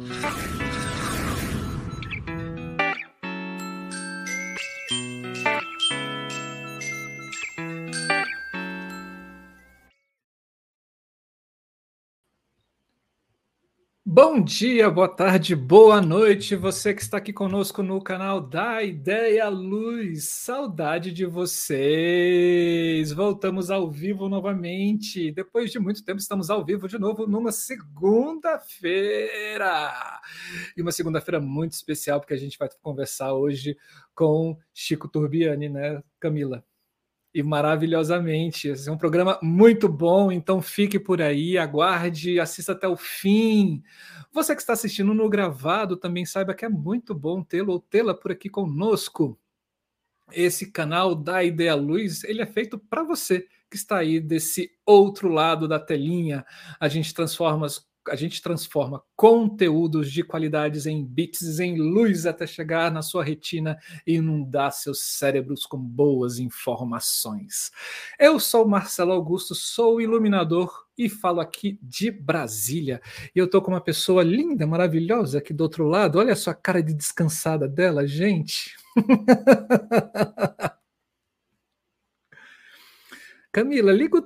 you Bom dia, boa tarde, boa noite, você que está aqui conosco no canal da Ideia Luz. Saudade de vocês. Voltamos ao vivo novamente. Depois de muito tempo, estamos ao vivo de novo numa segunda-feira. E uma segunda-feira muito especial, porque a gente vai conversar hoje com Chico Turbiani, né, Camila? E maravilhosamente. Esse é um programa muito bom, então fique por aí, aguarde, assista até o fim. Você que está assistindo no gravado também saiba que é muito bom tê-lo ou tê-la por aqui conosco. Esse canal da Ideia Luz, ele é feito para você que está aí desse outro lado da telinha. A gente transforma as a gente transforma conteúdos de qualidades em bits, em luz, até chegar na sua retina e inundar seus cérebros com boas informações. Eu sou Marcelo Augusto, sou iluminador e falo aqui de Brasília. E eu estou com uma pessoa linda, maravilhosa aqui do outro lado. Olha só a cara de descansada dela, gente. Camila, liga.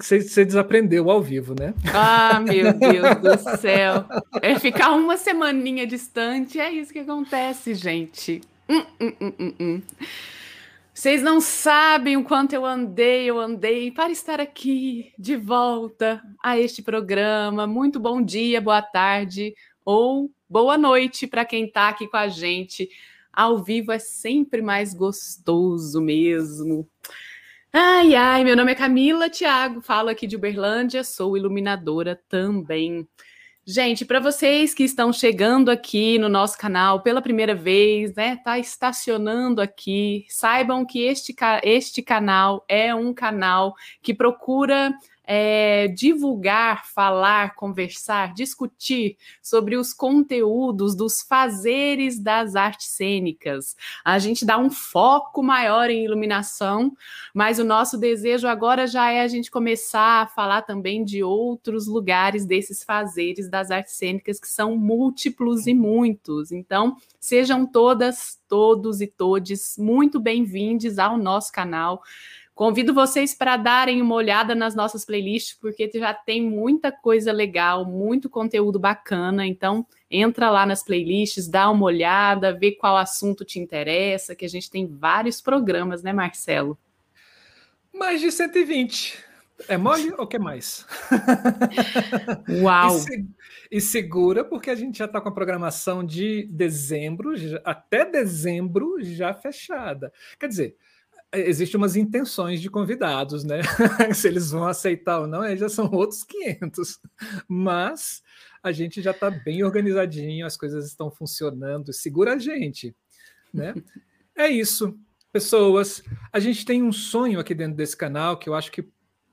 Você, você desaprendeu ao vivo, né? Ah, meu Deus do céu. É ficar uma semaninha distante, é isso que acontece, gente. Hum, hum, hum, hum, hum. Vocês não sabem o quanto eu andei, eu andei para estar aqui de volta a este programa. Muito bom dia, boa tarde ou boa noite para quem está aqui com a gente. Ao vivo é sempre mais gostoso mesmo. Ai, ai, meu nome é Camila Thiago, falo aqui de Uberlândia, sou iluminadora também. Gente, para vocês que estão chegando aqui no nosso canal pela primeira vez, né, tá estacionando aqui, saibam que este, este canal é um canal que procura é, divulgar, falar, conversar, discutir sobre os conteúdos dos fazeres das artes cênicas. A gente dá um foco maior em iluminação, mas o nosso desejo agora já é a gente começar a falar também de outros lugares desses fazeres das artes cênicas que são múltiplos e muitos. Então, sejam todas, todos e todes muito bem-vindos ao nosso canal. Convido vocês para darem uma olhada nas nossas playlists, porque já tem muita coisa legal, muito conteúdo bacana. Então, entra lá nas playlists, dá uma olhada, vê qual assunto te interessa, que a gente tem vários programas, né, Marcelo? Mais de 120. É mole ou quer mais? Uau! E, se, e, segura, porque a gente já está com a programação de dezembro, já, até dezembro já fechada. Quer dizer, existem umas intenções de convidados, né? Se eles vão aceitar ou não, aí já são outros 500. Mas a gente já está bem organizadinho, as coisas estão funcionando, segura a gente, né? É isso, pessoas. A gente tem um sonho aqui dentro desse canal que eu acho que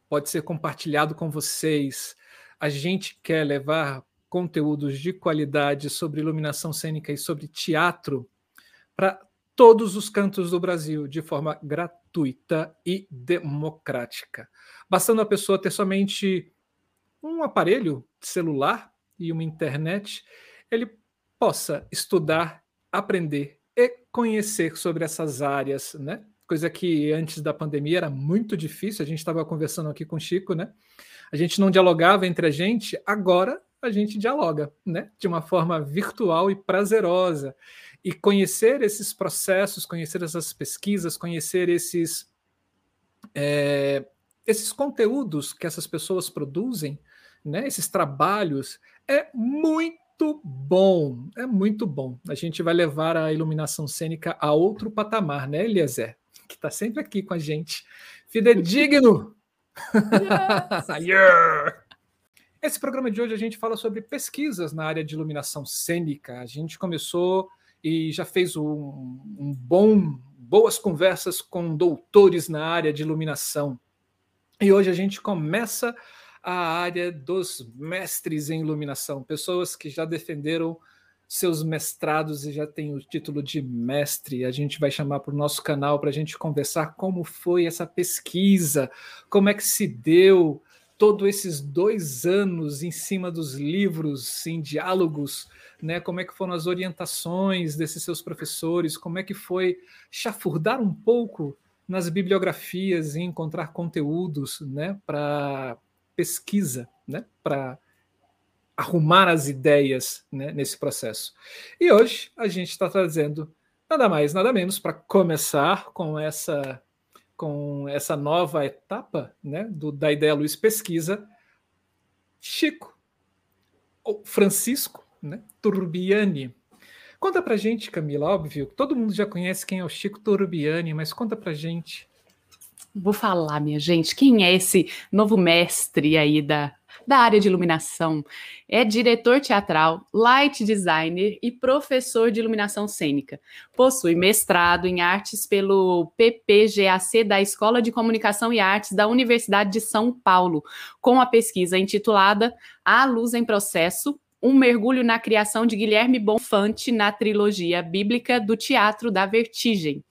pode ser compartilhado com vocês. A gente quer levar conteúdos de qualidade sobre iluminação cênica e sobre teatro para todos os cantos do Brasil de forma gratuita e democrática. Bastando a pessoa ter somente um aparelho celular e uma internet, ele possa estudar, aprender e conhecer sobre essas áreas, né? Coisa que antes da pandemia era muito difícil. A gente estava conversando aqui com o Chico, né? A gente não dialogava entre a gente, agora a gente dialoga, né? De uma forma virtual e prazerosa e conhecer esses processos, conhecer essas pesquisas, conhecer esses, é, esses conteúdos que essas pessoas produzem, né, esses trabalhos, é muito bom, é muito bom. A gente vai levar a iluminação cênica a outro patamar, né, Eliezer? Que está sempre aqui com a gente. Fidedigno! Yes. yeah. Esse programa de hoje a gente fala sobre pesquisas na área de iluminação cênica. A gente começou e já fez um, um bom, boas conversas com doutores na área de iluminação. E hoje a gente começa a área dos mestres em iluminação, pessoas que já defenderam seus mestrados e já têm o título de mestre. A gente vai chamar para o nosso canal para a gente conversar como foi essa pesquisa, como é que se deu todos esses dois anos em cima dos livros, em diálogos, né? Como é que foram as orientações desses seus professores? Como é que foi chafurdar um pouco nas bibliografias e encontrar conteúdos, né? Para pesquisa, né? Para arrumar as ideias né, nesse processo. E hoje a gente está trazendo nada mais, nada menos para começar com essa com essa nova etapa né, do, da Ideia Luz Pesquisa, Chico, ou Francisco né, Turbiani. Conta pra gente, Camila, óbvio, todo mundo já conhece quem é o Chico Turbiani, mas conta pra gente. Vou falar, minha gente, quem é esse novo mestre aí da da área de iluminação. É diretor teatral, light designer e professor de iluminação cênica. Possui mestrado em artes pelo PPGAC da Escola de Comunicação e Artes da Universidade de São Paulo, com a pesquisa intitulada A Luz em Processo, um mergulho na criação de Guilherme Bonfante na trilogia bíblica do Teatro da Vertigem.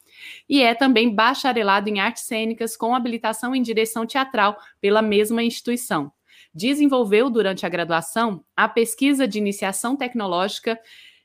E é também bacharelado em artes cênicas com habilitação em direção teatral pela mesma instituição desenvolveu durante a graduação a pesquisa de iniciação tecnológica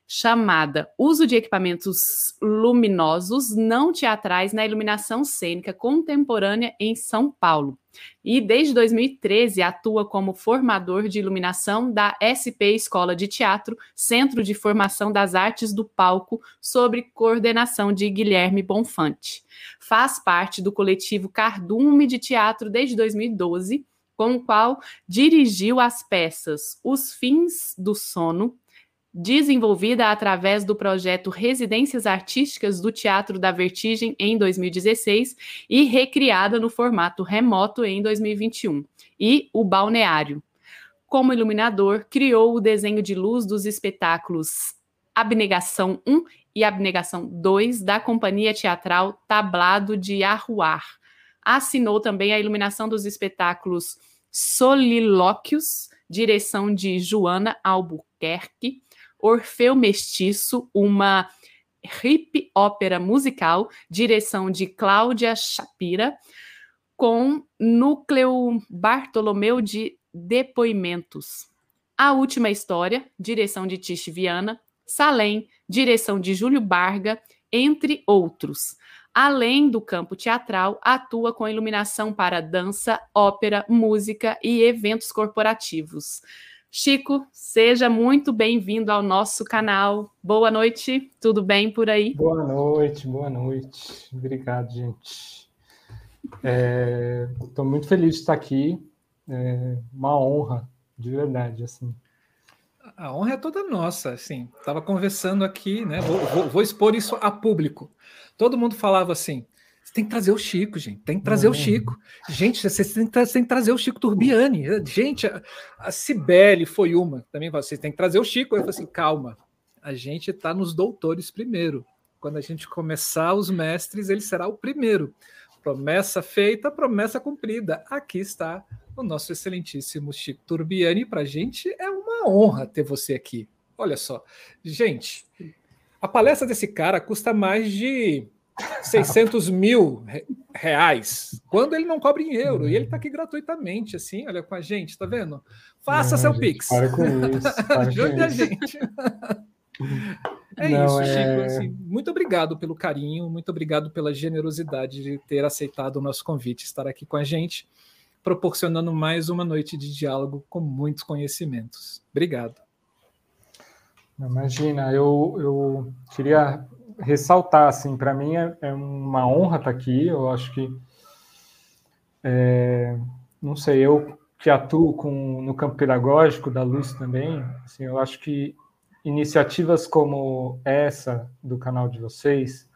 chamada Uso de equipamentos luminosos não teatrais na iluminação cênica contemporânea em São Paulo. E desde 2013 atua como formador de iluminação da SP Escola de Teatro, Centro de Formação das Artes do Palco, sob coordenação de Guilherme Bonfante. Faz parte do coletivo Cardume de Teatro desde 2012 com o qual dirigiu as peças Os Fins do Sono, desenvolvida através do projeto Residências Artísticas do Teatro da Vertigem em 2016 e recriada no formato remoto em 2021, e O Balneário. Como iluminador, criou o desenho de luz dos espetáculos Abnegação 1 e Abnegação 2 da Companhia Teatral Tablado de Arruar Assinou também a iluminação dos espetáculos Solilóquios, direção de Joana Albuquerque, Orfeu Mestiço, uma hip ópera musical, direção de Cláudia Shapira, com núcleo Bartolomeu de Depoimentos. A Última História, direção de Tish Viana, Salem, direção de Júlio Barga, entre outros. Além do campo teatral, atua com iluminação para dança, ópera, música e eventos corporativos. Chico, seja muito bem-vindo ao nosso canal. Boa noite, tudo bem por aí? Boa noite, boa noite. Obrigado, gente. Estou é, muito feliz de estar aqui. É uma honra, de verdade, assim. A honra é toda nossa, assim. Estava conversando aqui, né? Vou, vou, vou expor isso a público. Todo mundo falava assim: você tem que trazer o Chico, gente. Tem que trazer o Chico. Gente, você tem, que, trazer o Chico Turbiani. Gente, a, a Cibele foi uma. Também você tem que trazer o Chico. Eu falei assim: calma. A gente está nos doutores primeiro. Quando a gente começar os mestres, ele será o primeiro. Promessa feita, promessa cumprida. Aqui está o nosso excelentíssimo Chico Turbiani. Para a gente é uma honra ter você aqui. Olha só. Gente, a palestra desse cara custa mais de 600 mil reais, quando ele não cobra em euro, e ele está aqui gratuitamente, assim, olha com a gente, tá vendo? Faça não, seu gente, Pix. Para com isso. Para Ajude a gente. É não, isso, é... Chico. Assim, muito obrigado pelo carinho, muito obrigado pela generosidade de ter aceitado o nosso convite, estar aqui com a gente, proporcionando mais uma noite de diálogo com muitos conhecimentos. Obrigado. Imagina, eu, eu queria ressaltar, assim, para mim é, é, uma honra estar aqui, eu acho que, é, não sei, eu que atuo com, no campo pedagógico da luz também, assim, eu acho que iniciativas como essa do canal de vocês,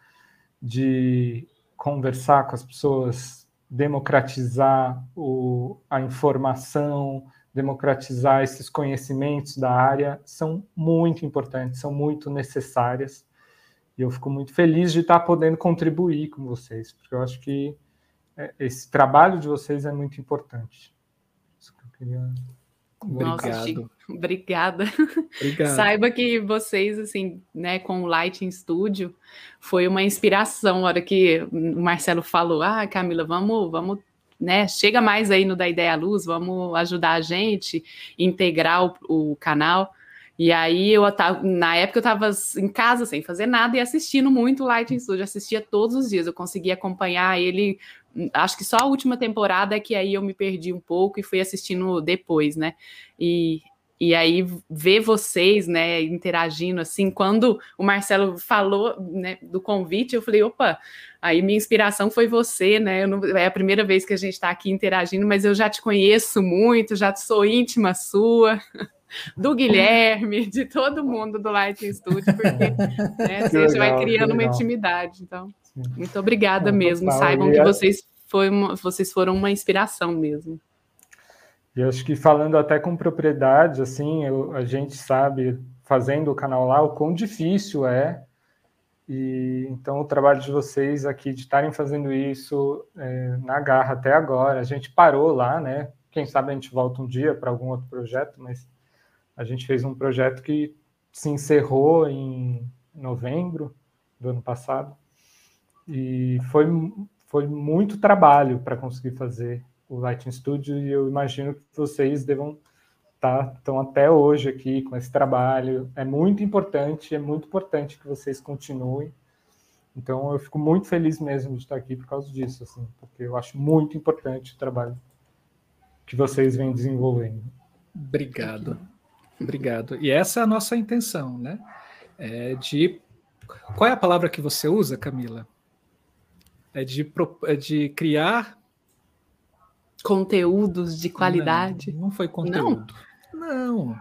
de conversar com as pessoas, democratizar o, a informação, democratizar esses conhecimentos da área são muito importantes, são muito necessárias. E eu fico muito feliz de estar podendo contribuir com vocês, porque eu acho que é, esse trabalho de vocês é muito importante. Isso que eu queria. Nossa, Chico, obrigada. Obrigado. Saiba que vocês, assim, né, com o Lighting Studio, foi uma inspiração. A hora que o Marcelo falou, ah, Camila, vamos, vamos né, chega mais aí no da Ideia Luz, vamos ajudar a gente, integrar o, o canal. E aí eu tava, na época eu estava em casa sem fazer nada e assistindo muito o Lighting Studio, assistia todos os dias, eu conseguia acompanhar ele, acho que só a última temporada é que aí eu me perdi um pouco e fui assistindo depois, né? E, e aí ver vocês, né, interagindo assim, quando o Marcelo falou, né, do convite, eu falei, opa, aí minha inspiração foi você, né? Não, é a primeira vez que a gente está aqui interagindo, mas eu já te conheço muito, já sou íntima sua. do Guilherme, de todo mundo do Lighting Studio, porque né, a gente vai criando uma intimidade. Então. Muito obrigada é, mesmo. Total. Saibam que vocês, foi uma, vocês foram uma inspiração mesmo. E acho que falando até com propriedade, assim, eu, a gente sabe, fazendo o canal lá, o quão difícil é. E então o trabalho de vocês aqui de estarem fazendo isso é, na garra até agora, a gente parou lá, né? Quem sabe a gente volta um dia para algum outro projeto, mas a gente fez um projeto que se encerrou em novembro do ano passado e foi, foi muito trabalho para conseguir fazer o Lighting Studio e eu imagino que vocês devam estar tá, até hoje aqui com esse trabalho. É muito importante, é muito importante que vocês continuem. Então eu fico muito feliz mesmo de estar aqui por causa disso, assim, porque eu acho muito importante o trabalho que vocês vêm desenvolvendo. Obrigado. Obrigado. E essa é a nossa intenção, né? É de qual é a palavra que você usa, Camila? É de, é de criar conteúdos de qualidade. Não, não foi conteúdo. Não. não.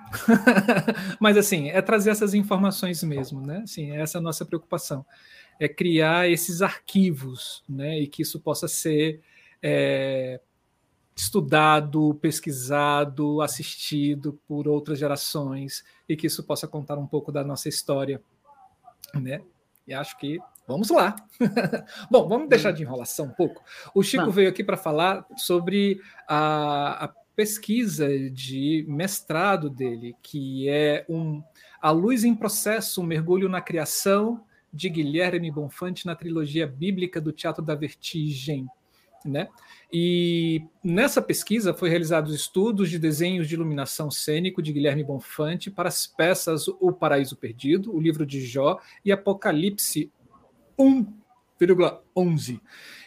Mas assim, é trazer essas informações mesmo, né? Assim, essa é a nossa preocupação. É criar esses arquivos, né? E que isso possa ser é, estudado, pesquisado, assistido por outras gerações e que isso possa contar um pouco da nossa história, né? E acho que vamos lá. Bom, vamos deixar de enrolação um pouco. O Chico Não. veio aqui para falar sobre a, a, pesquisa de mestrado dele, que é um A Luz em Processo, um mergulho na criação de Guilherme Bonfante na trilogia bíblica do Teatro da Vertigem, né? E nessa pesquisa foi realizados estudos de desenhos de iluminação cênico de Guilherme Bonfante para as peças O Paraíso Perdido, o livro de Jó e Apocalipse 1,11,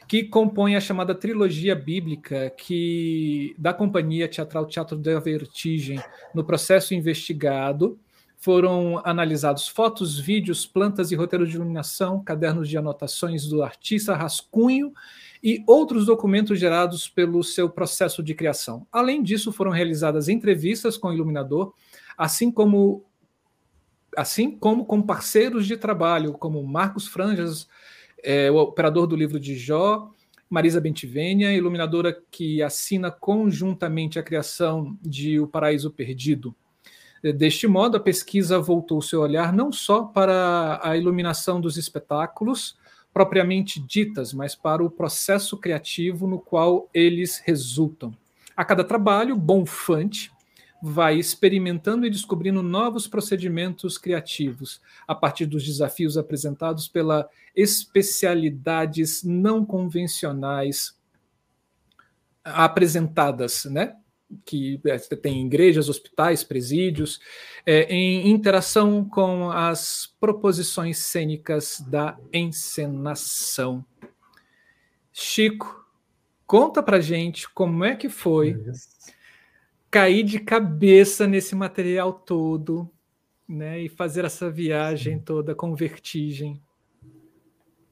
que compõe a chamada trilogia bíblica que da companhia teatral Teatro da Vertigem. No processo investigado, foram analisados fotos, vídeos, plantas e roteiros de iluminação, cadernos de anotações do artista, rascunho e outros documentos gerados pelo seu processo de criação. Além disso, foram realizadas entrevistas com o iluminador, assim como assim como com parceiros de trabalho, como Marcos Franjas, é, o operador do livro de Jó, Marisa Bentivênia, iluminadora que assina conjuntamente a criação de O Paraíso Perdido. Deste modo, a pesquisa voltou seu olhar não só para a iluminação dos espetáculos, propriamente ditas, mas para o processo criativo no qual eles resultam. A cada trabalho, Bonfante vai experimentando e descobrindo novos procedimentos criativos a partir dos desafios apresentados pela especialidades não convencionais apresentadas, né? que é, tem igrejas, hospitais, presídios, é, em interação com as proposições cênicas da encenação. Chico, conta pra gente como é que foi cair de cabeça nesse material todo, né, e fazer essa viagem toda com vertigem.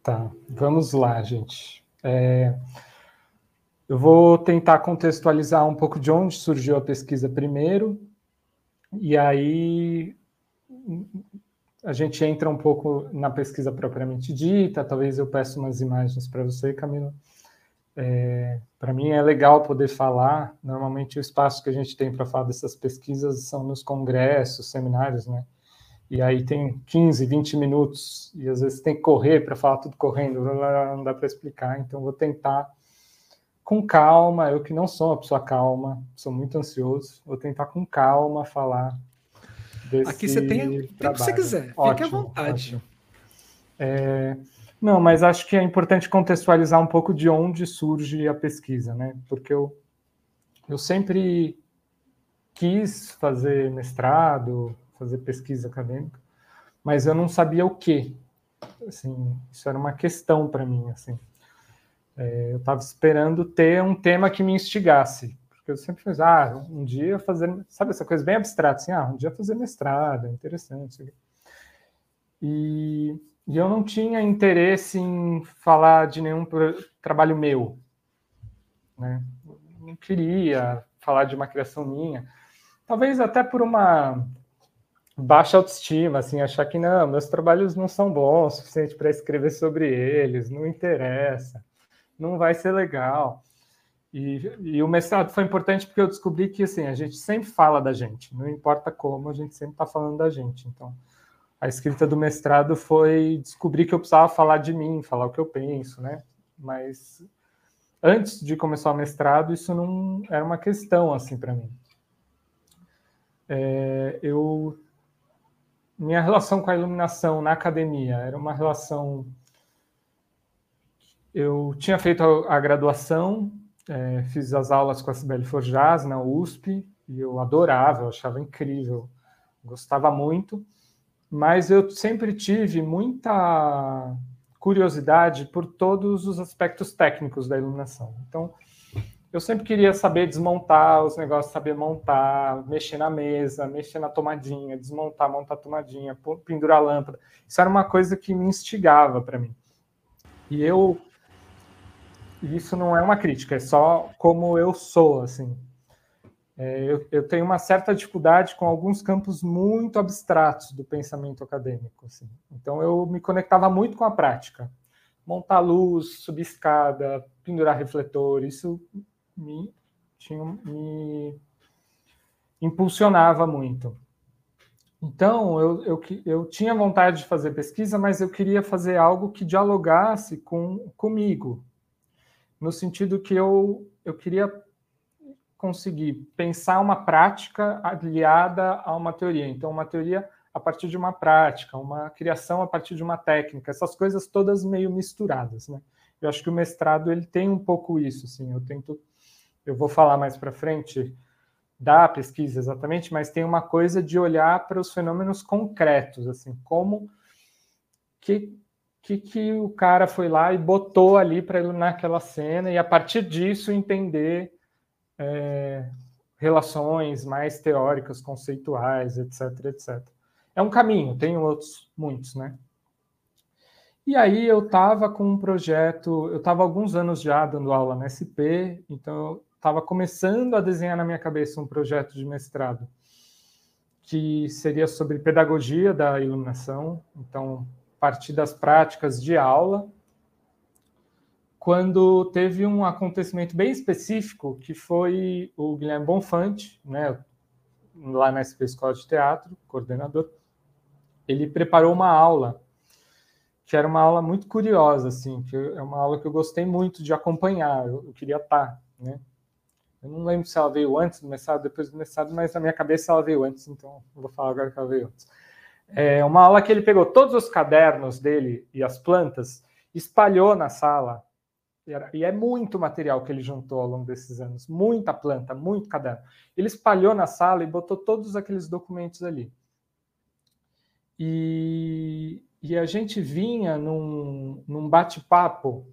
Tá, vamos lá, gente. É... Eu vou tentar contextualizar um pouco de onde surgiu a pesquisa primeiro, e aí a gente entra um pouco na pesquisa propriamente dita. Talvez eu peça umas imagens para você, Camila. É, para mim é legal poder falar. Normalmente o espaço que a gente tem para falar dessas pesquisas são nos congressos, seminários, né? E aí tem 15, 20 minutos, e às vezes tem que correr para falar tudo correndo, não dá para explicar. Então vou tentar com calma, eu que não sou uma pessoa calma, sou muito ansioso, vou tentar com calma falar desse Aqui você tem o que você quiser, ótimo, fique à vontade. É, Não, mas acho que é importante contextualizar um pouco de onde surge a pesquisa, né? Porque eu, eu sempre quis fazer mestrado, fazer pesquisa acadêmica, mas eu não sabia o que. Assim, isso era uma questão para mim, assim. É, eu estava esperando ter um tema que me instigasse, porque eu sempre fiz, ah, um dia fazer, sabe essa coisa bem abstrata, assim, ah, um dia fazer mestrado, é interessante. E e eu não tinha interesse em falar de nenhum trabalho meu. Né? Não queria falar de uma criação minha. Talvez até por uma baixa autoestima, assim, achar que não, meus trabalhos não são bons o suficiente para escrever sobre eles, não interessa, não vai ser legal. E, e, o mestrado foi importante porque eu descobri que assim a gente sempre fala da gente, não importa como, a gente sempre está falando da gente. Então, a escrita do mestrado foi descobrir que eu precisava falar de mim, falar o que eu penso, né? Mas antes de começar o mestrado, isso não era uma questão assim para mim. É, eu minha relação com a iluminação na academia era uma relação. Eu tinha feito a, graduação, é, fiz as aulas com a Sibeli Forjaz na USP e eu adorava, eu achava incrível, gostava muito mas eu sempre tive muita curiosidade por todos os aspectos técnicos da iluminação. Então, eu sempre queria saber desmontar os negócios, saber montar, mexer na mesa, mexer na tomadinha, desmontar, montar a tomadinha, pendurar a lâmpada. Isso era uma coisa que me instigava para mim. E eu isso não é uma crítica, é só como eu sou, assim. É, eu, eu, tenho uma certa dificuldade com alguns campos muito abstratos do pensamento acadêmico. Assim. Então, eu me conectava muito com a prática. Montar luz, subir escada, pendurar refletor, isso me, tinha, me impulsionava muito. Então, eu, eu, eu tinha vontade de fazer pesquisa, mas eu queria fazer algo que dialogasse com, comigo, no sentido que eu, eu queria conseguir pensar uma prática aliada a uma teoria. Então, uma teoria a partir de uma prática, uma criação a partir de uma técnica, essas coisas todas meio misturadas, né? Eu acho que o mestrado ele tem um pouco isso, assim. Eu tento, eu vou falar mais para frente da pesquisa exatamente, mas tem uma coisa de olhar para os fenômenos concretos, assim, como que que, que o cara foi lá e botou ali para iluminar aquela cena e a partir disso entender é, relações mais teóricas, conceituais, etc, etc. É um caminho, tem outros, muitos, né? E aí eu estava com um projeto, eu estava alguns anos já dando aula na SP, então eu estava começando a desenhar na minha cabeça um projeto de mestrado que seria sobre pedagogia da iluminação, então partir das práticas de aula quando teve um acontecimento bem específico, que foi o Guilherme Bonfante, né, lá na SP Escola de Teatro, coordenador, ele preparou uma aula, que era uma aula muito curiosa, assim, que é uma aula que eu gostei muito de acompanhar, eu, eu queria estar, né? Eu não lembro se ela veio antes do mestrado, depois do mestrado, mas na minha cabeça ela veio antes, então vou falar agora que ela veio antes. É uma aula que ele pegou todos os cadernos dele e as plantas, espalhou na sala e é muito material que ele juntou ao longo desses anos, muita planta, muito caderno. Ele espalhou na sala e botou todos aqueles documentos ali. E, e a gente vinha num, num bate-papo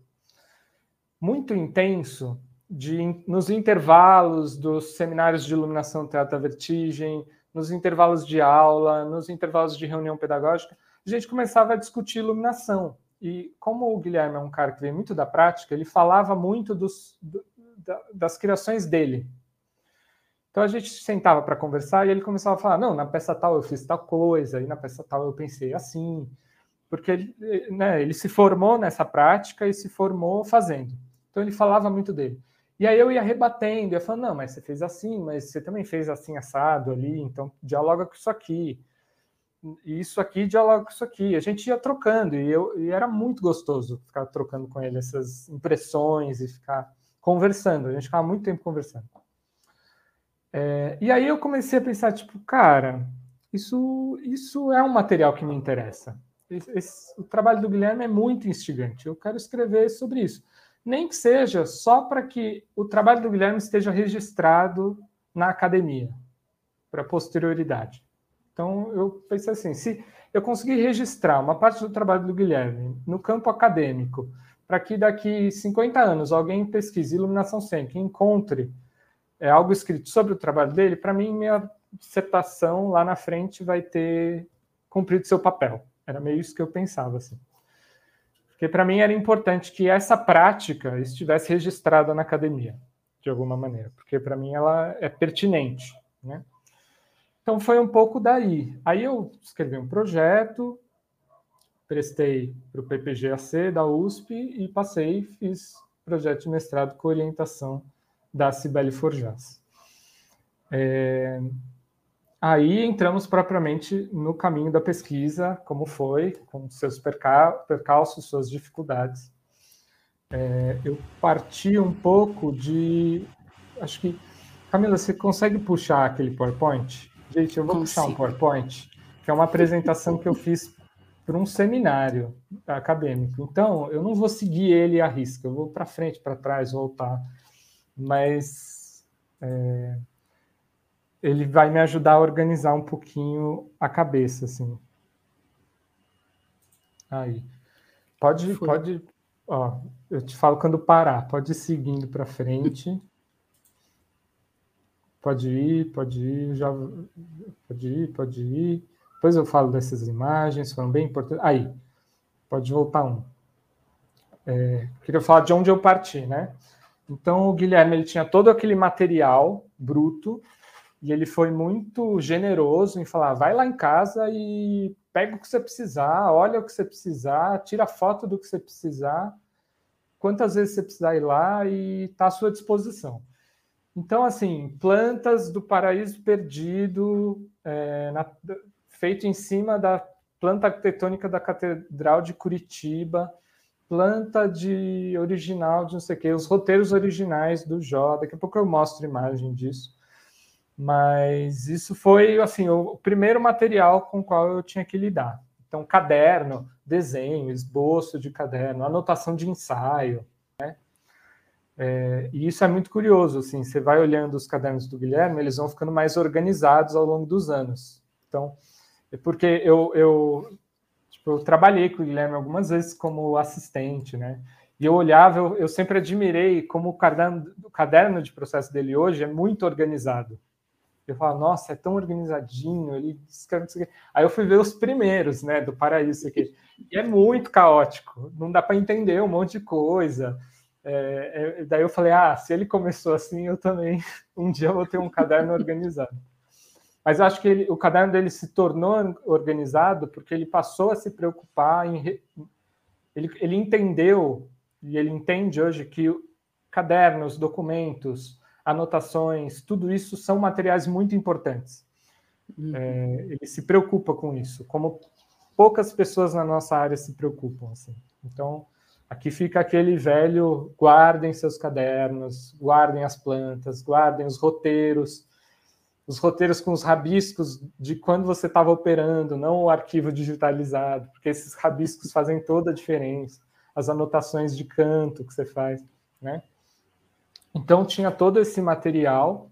muito intenso de, nos intervalos dos seminários de iluminação teatro vertigem, nos intervalos de aula, nos intervalos de reunião pedagógica, a gente começava a discutir iluminação. E como o Guilherme é um cara que vem muito da prática, ele falava muito dos, do, das criações dele. Então a gente sentava para conversar e ele começava a falar: não, na peça tal eu fiz tal coisa, e na peça tal eu pensei assim. Porque ele, né, ele se formou nessa prática e se formou fazendo. Então ele falava muito dele. E aí eu ia rebatendo, ia falando: não, mas você fez assim, mas você também fez assim assado ali, então dialoga com isso aqui isso aqui dialoga com isso aqui. A gente ia trocando e, eu, e era muito gostoso ficar trocando com ele essas impressões e ficar conversando. A gente ficava muito tempo conversando. É, e aí eu comecei a pensar, tipo, cara, isso, isso é um material que me interessa. esse, o trabalho do Guilherme é muito instigante. Eu quero escrever sobre isso. Nem que seja só para que o trabalho do Guilherme esteja registrado na academia, para posterioridade. Então, eu pensei assim: se eu conseguir registrar uma parte do trabalho do Guilherme no campo acadêmico, para que daqui 50 anos alguém pesquise iluminação cênica e encontre é, algo escrito sobre o trabalho dele, para mim, minha dissertação lá na frente vai ter cumprido seu papel. Era meio isso que eu pensava, assim. Porque para mim era importante que essa prática estivesse registrada na academia, de alguma maneira, porque para mim ela é pertinente, né? Então foi um pouco daí. Aí eu escrevi um projeto, prestei para o PPGAC da USP e passei, fiz projeto de mestrado com orientação da Cibele Forjas. É, Aí entramos propriamente no caminho da pesquisa, como foi, com seus percalços, suas dificuldades. É, eu parti um pouco de. Acho que. Camila, você consegue puxar aquele PowerPoint? Gente, eu vou Consigo. puxar um PowerPoint, que é uma apresentação que eu fiz para um seminário acadêmico. Então, eu não vou seguir ele à risca, eu vou para frente, para trás, voltar. Mas. É ele vai me ajudar a organizar um pouquinho a cabeça, assim. Aí. Pode, Foi. pode, ó, eu te falo quando parar. Pode ir seguindo para frente. Pode ir, pode ir, já, pode ir, pode ir. Depois eu falo dessas imagens, foram bem importantes. Aí, pode voltar um. É, queria falar de onde eu parti, né? Então, o Guilherme ele tinha todo aquele material bruto e ele foi muito generoso em falar: vai lá em casa e pega o que você precisar, olha o que você precisar, tira foto do que você precisar, quantas vezes você precisar ir lá e está à sua disposição. Então, assim, plantas do paraíso perdido, é, na, feito em cima da planta arquitetônica da Catedral de Curitiba, planta de original de não sei o quê, os roteiros originais do Jó. Daqui a pouco eu mostro imagem disso. Mas isso foi assim o primeiro material com o qual eu tinha que lidar. Então, caderno, desenho, esboço de caderno, anotação de ensaio? É, e isso é muito curioso, assim, você vai olhando os cadernos do Guilherme, eles vão ficando mais organizados ao longo dos anos. Então, é porque eu, eu, tipo, eu trabalhei com o Guilherme algumas vezes como assistente, né? E eu olhava, eu, eu sempre admirei como o caderno, o caderno de processo dele hoje é muito organizado. Eu falo, nossa, é tão organizadinho, ele escreve isso aqui. Aí eu fui ver os primeiros, né, do Paraíso aqui. E é muito caótico, não dá para entender um monte de coisa. É, é, daí eu falei, ah, se ele começou assim, eu também um dia vou ter um caderno organizado. Mas eu acho que ele, o caderno dele se tornou organizado porque ele passou a se preocupar em. Ele, ele entendeu, e ele entende hoje, que cadernos, documentos, anotações, tudo isso são materiais muito importantes. Uhum. É, ele se preocupa com isso, como poucas pessoas na nossa área se preocupam. Assim. Então, aqui fica aquele velho: guardem seus cadernos, guardem as plantas, guardem os roteiros, os roteiros com os rabiscos de quando você estava operando, não o arquivo digitalizado, porque esses rabiscos fazem toda a diferença. As anotações de canto que você faz, né? Então tinha todo esse material.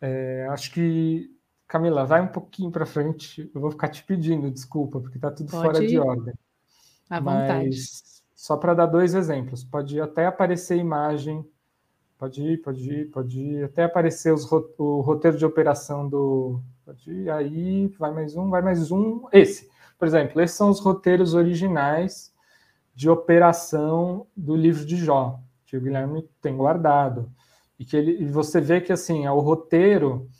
É, acho que Camila, vai um pouquinho para frente. Eu vou ficar te pedindo desculpa porque está tudo Pode fora ir. de ordem. À vontade. Só para dar dois exemplos, pode até aparecer imagem, pode ir, pode ir, pode ir, até aparecer os, o roteiro de operação do. Pode ir, aí, vai mais um, vai mais um. Esse, por exemplo, esses são os roteiros originais de operação do livro de Jó que o Guilherme tem guardado. E que ele, e você vê que assim, é o roteiro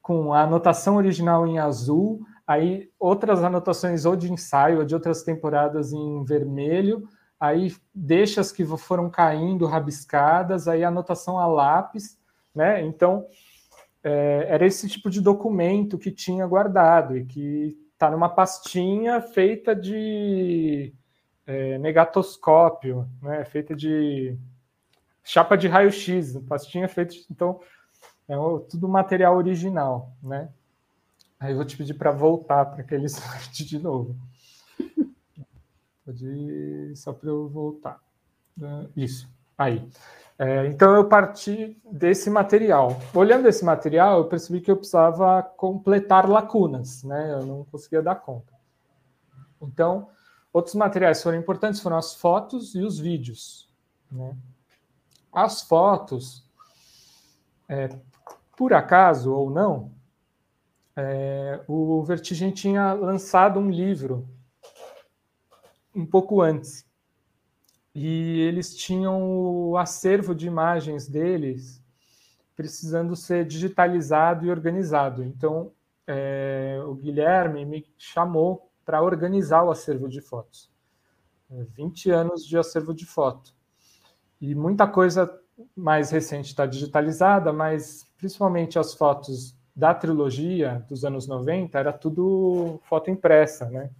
com a anotação original em azul, aí outras anotações ou de ensaio ou de outras temporadas em vermelho, aí deixa as que foram caindo rabiscadas, aí anotação a lápis, né? Então é, era esse tipo de documento que tinha guardado e que está numa pastinha feita de é, negatoscópio, né, feita de chapa de raio-x, pastinha feita, então, é tudo material original, né? Aí eu vou te pedir para voltar para aquele slide de novo. Pode só para eu voltar. É, isso, aí. É, então eu parti desse material. Olhando esse material, eu percebi que eu precisava completar lacunas, né? Eu não conseguia dar conta. Então, outros materiais foram importantes foram as fotos e os vídeos. Né? As fotos, é, por acaso ou não, é, o Vertigem tinha lançado um livro um pouco antes. E eles tinham o acervo de imagens deles precisando ser digitalizado e organizado. Então, é, o Guilherme me chamou para organizar o acervo de fotos. 20 é, anos de acervo de foto. E muita coisa mais recente está digitalizada, mas principalmente as fotos da trilogia dos anos 90 era tudo foto impressa, né?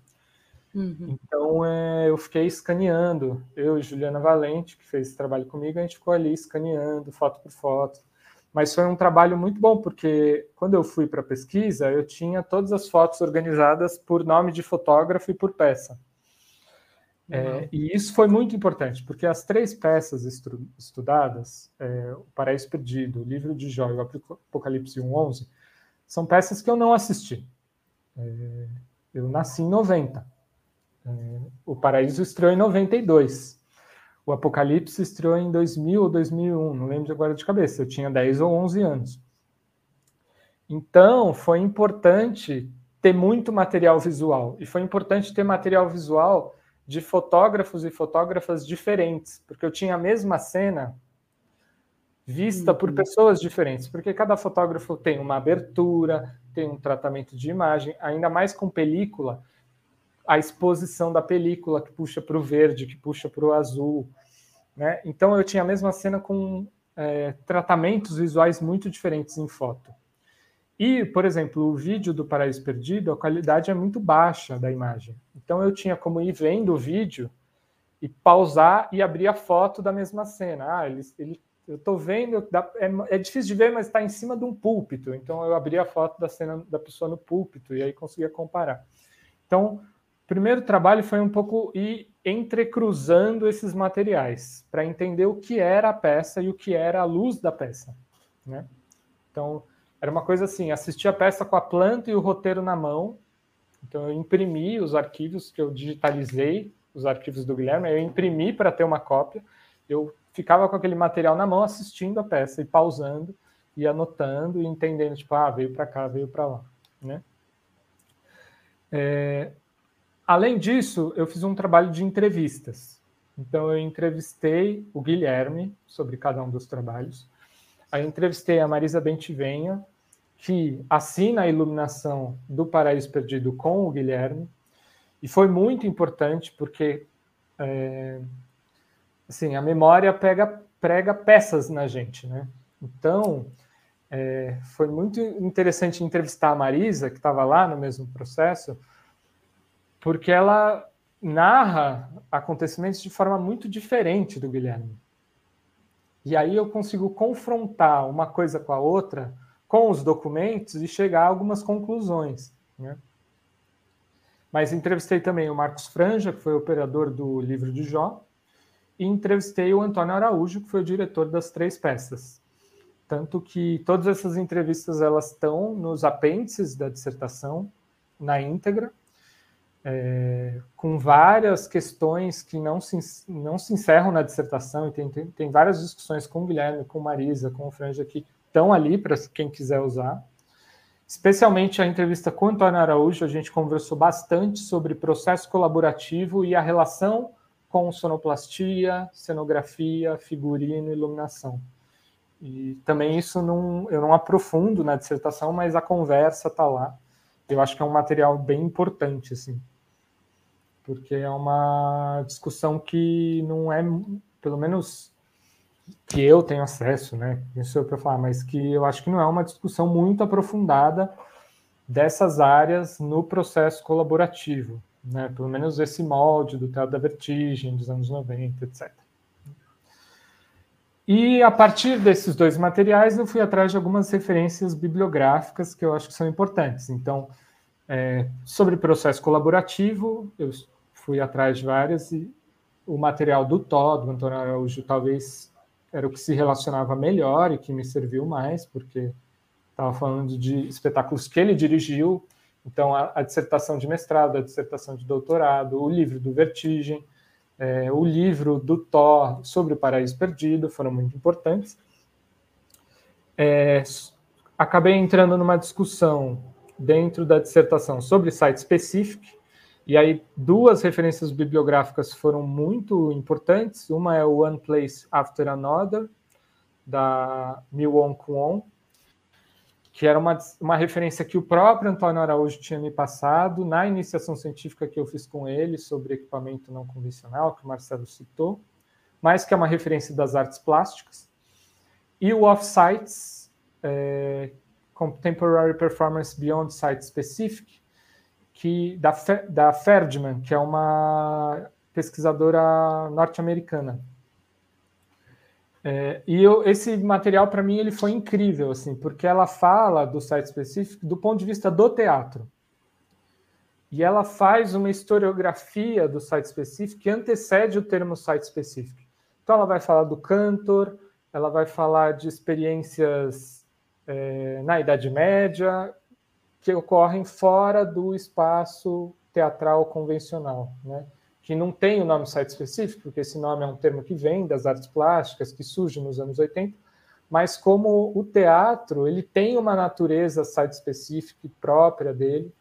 Uhum. Então é, eu fiquei escaneando, eu e Juliana Valente, que fez esse trabalho comigo, a gente ficou ali escaneando foto por foto. Mas foi um trabalho muito bom, porque quando eu fui para a pesquisa, eu tinha todas as fotos organizadas por nome de fotógrafo e por peça. É, e isso foi muito importante, porque as três peças estu estudadas, é, O Paraíso Perdido, O Livro de Jó e o Apocalipse 1.11, são peças que eu não assisti. É, eu nasci em 90. É, o Paraíso estreou em 92. O Apocalipse estreou em 2000 ou 2001, não lembro agora de cabeça. Eu tinha 10 ou 11 anos. Então, foi importante ter muito material visual. E foi importante ter material visual de fotógrafos e fotógrafas diferentes, porque eu tinha a mesma cena vista uhum. por pessoas diferentes, porque cada fotógrafo tem uma abertura, tem um tratamento de imagem, ainda mais com película, a exposição da película que puxa para o verde, que puxa para o azul, né? Então eu tinha a mesma cena com é, tratamentos visuais muito diferentes em foto. E, por exemplo, o vídeo do Paraíso Perdido, a qualidade é muito baixa da imagem. Então eu tinha como ir vendo o vídeo e pausar e abrir a foto da mesma cena. Ah, ele, ele eu estou vendo, é, é, difícil de ver, mas está em cima de um púlpito. Então eu abri a foto da cena da pessoa no púlpito e aí conseguia comparar. Então, o primeiro trabalho foi um pouco ir entrecruzando esses materiais para entender o que era a peça e o que era a luz da peça, né? Então, era uma coisa assim, assistir a peça com a planta e o roteiro na mão. Então eu imprimi os arquivos que eu digitalizei, os arquivos do Guilherme, eu imprimi para ter uma cópia. Eu ficava com aquele material na mão assistindo a peça e pausando e anotando e entendendo, tipo, ah, veio para cá, veio para lá, né? É, além disso, eu fiz um trabalho de entrevistas. Então, eu entrevistei o Guilherme sobre cada um dos trabalhos. Aí entrevistei a Marisa Bentivenha, que assina a iluminação do Paraíso Perdido com o Guilherme, e foi muito importante porque é, assim, a memória pega, prega peças na gente, né? Então, é, foi muito interessante entrevistar a Marisa, que estava lá no mesmo processo, porque ela narra acontecimentos de forma muito diferente do Guilherme. E aí eu consigo confrontar uma coisa com a outra com os documentos e chegar a algumas conclusões. Né? Mas entrevistei também o Marcos Franja, que foi operador do livro de Jó, e entrevistei o Antônio Araújo, que foi o diretor das três peças. Tanto que todas essas entrevistas elas estão nos apêndices da dissertação, na íntegra, é, com várias questões que não se, não se encerram na dissertação, e tem, tem, tem várias discussões com o Guilherme, com Marisa, com o Franja, que estão ali para quem quiser usar. Especialmente a entrevista com o Antônio Araújo, a gente conversou bastante sobre processo colaborativo e a relação com sonoplastia, cenografia, figurino, iluminação. E também isso não, eu não aprofundo na dissertação, mas a conversa está lá. Eu acho que é um material bem importante, assim porque é uma discussão que não é, pelo menos que eu tenho acesso, né? Isso é para falar, mas que eu acho que não é uma discussão muito aprofundada dessas áreas no processo colaborativo, né? Pelo menos esse molde do Teatro da Vertigem dos anos 90, etc. E a partir desses dois materiais, eu fui atrás de algumas referências bibliográficas que eu acho que são importantes. Então, é, sobre processo colaborativo, eu fui atrás de várias e o material do Tó, do Antônio Araújo, talvez era o que se relacionava melhor e que me serviu mais, porque estava falando de espetáculos que ele dirigiu, então a, a, dissertação de mestrado, a dissertação de doutorado, o livro do Vertigem, é, o livro do Thor sobre o Paraíso Perdido foram muito importantes. É, acabei entrando numa discussão dentro da dissertação sobre site specific, e aí duas referências bibliográficas foram muito importantes. Uma é o One Place After Another, da Miwon Kwon, que era uma, uma referência que o próprio Antônio Araújo tinha me passado na iniciação científica que eu fiz com ele sobre equipamento não convencional, que o Marcelo citou, mas que é uma referência das artes plásticas. E o Offsites, é, Contemporary Performance Beyond Site Specific, que, da, da Ferdman, que é uma pesquisadora norte-americana, é, e eu, esse material, para mim, ele foi incrível, assim, porque ela fala do site específico do ponto de vista do teatro. E ela faz uma historiografia do site específico que antecede o termo site específico. Então, ela vai falar do cantor, ela vai falar de experiências é, na Idade Média que ocorrem fora do espaço teatral convencional, né? Que não tem o nome site específico, porque esse nome é um termo que vem das artes plásticas, que surge nos anos 80, mas como o teatro ele tem uma natureza site específica própria dele,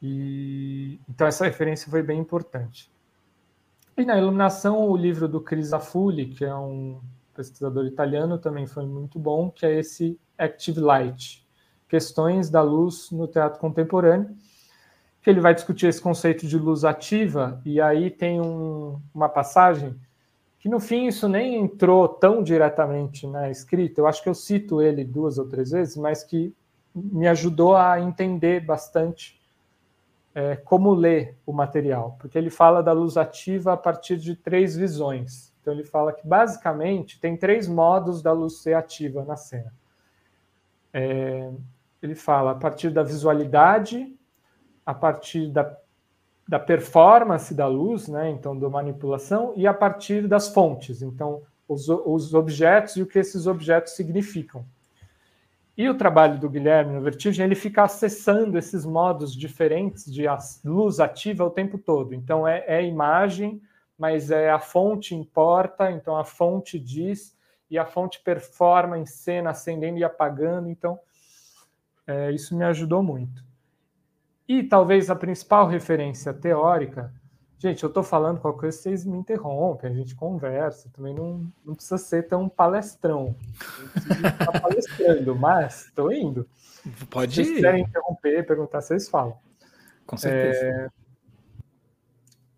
e então essa referência foi bem importante. E na iluminação, o livro do Chris Afulli, que é um pesquisador italiano, também foi muito bom, que é esse Active Light, Questões da Luz no Teatro Contemporâneo, que ele vai discutir esse conceito de luz ativa, e aí tem um, uma passagem que no fim isso nem entrou tão diretamente na escrita, eu acho que eu cito ele duas ou três vezes, mas que me ajudou a entender bastante é, como ler o material, porque ele fala da luz ativa a partir de três visões. Então ele fala que basicamente tem três modos da luz ser ativa na cena. É, ele fala a partir da visualidade, a partir da, da performance da luz, né, então da manipulação, e a partir das fontes, então os, os objetos e o que esses objetos significam. E o trabalho do Guilherme no Vertigem, ele fica acessando esses modos diferentes de luz ativa o tempo todo. Então é, é imagem, mas é a fonte importa, então a fonte diz, e a fonte performa em cena, acendendo e apagando. Então, é, isso me ajudou muito. E talvez a principal referência teórica, gente, eu estou falando qualquer coisa, vocês me interrompem, a gente conversa, também não, não precisa ser tão palestrão. Não estar palestrando, mas estou indo. Pode Se vocês quiserem interromper, perguntar, vocês falam. Com certeza. É,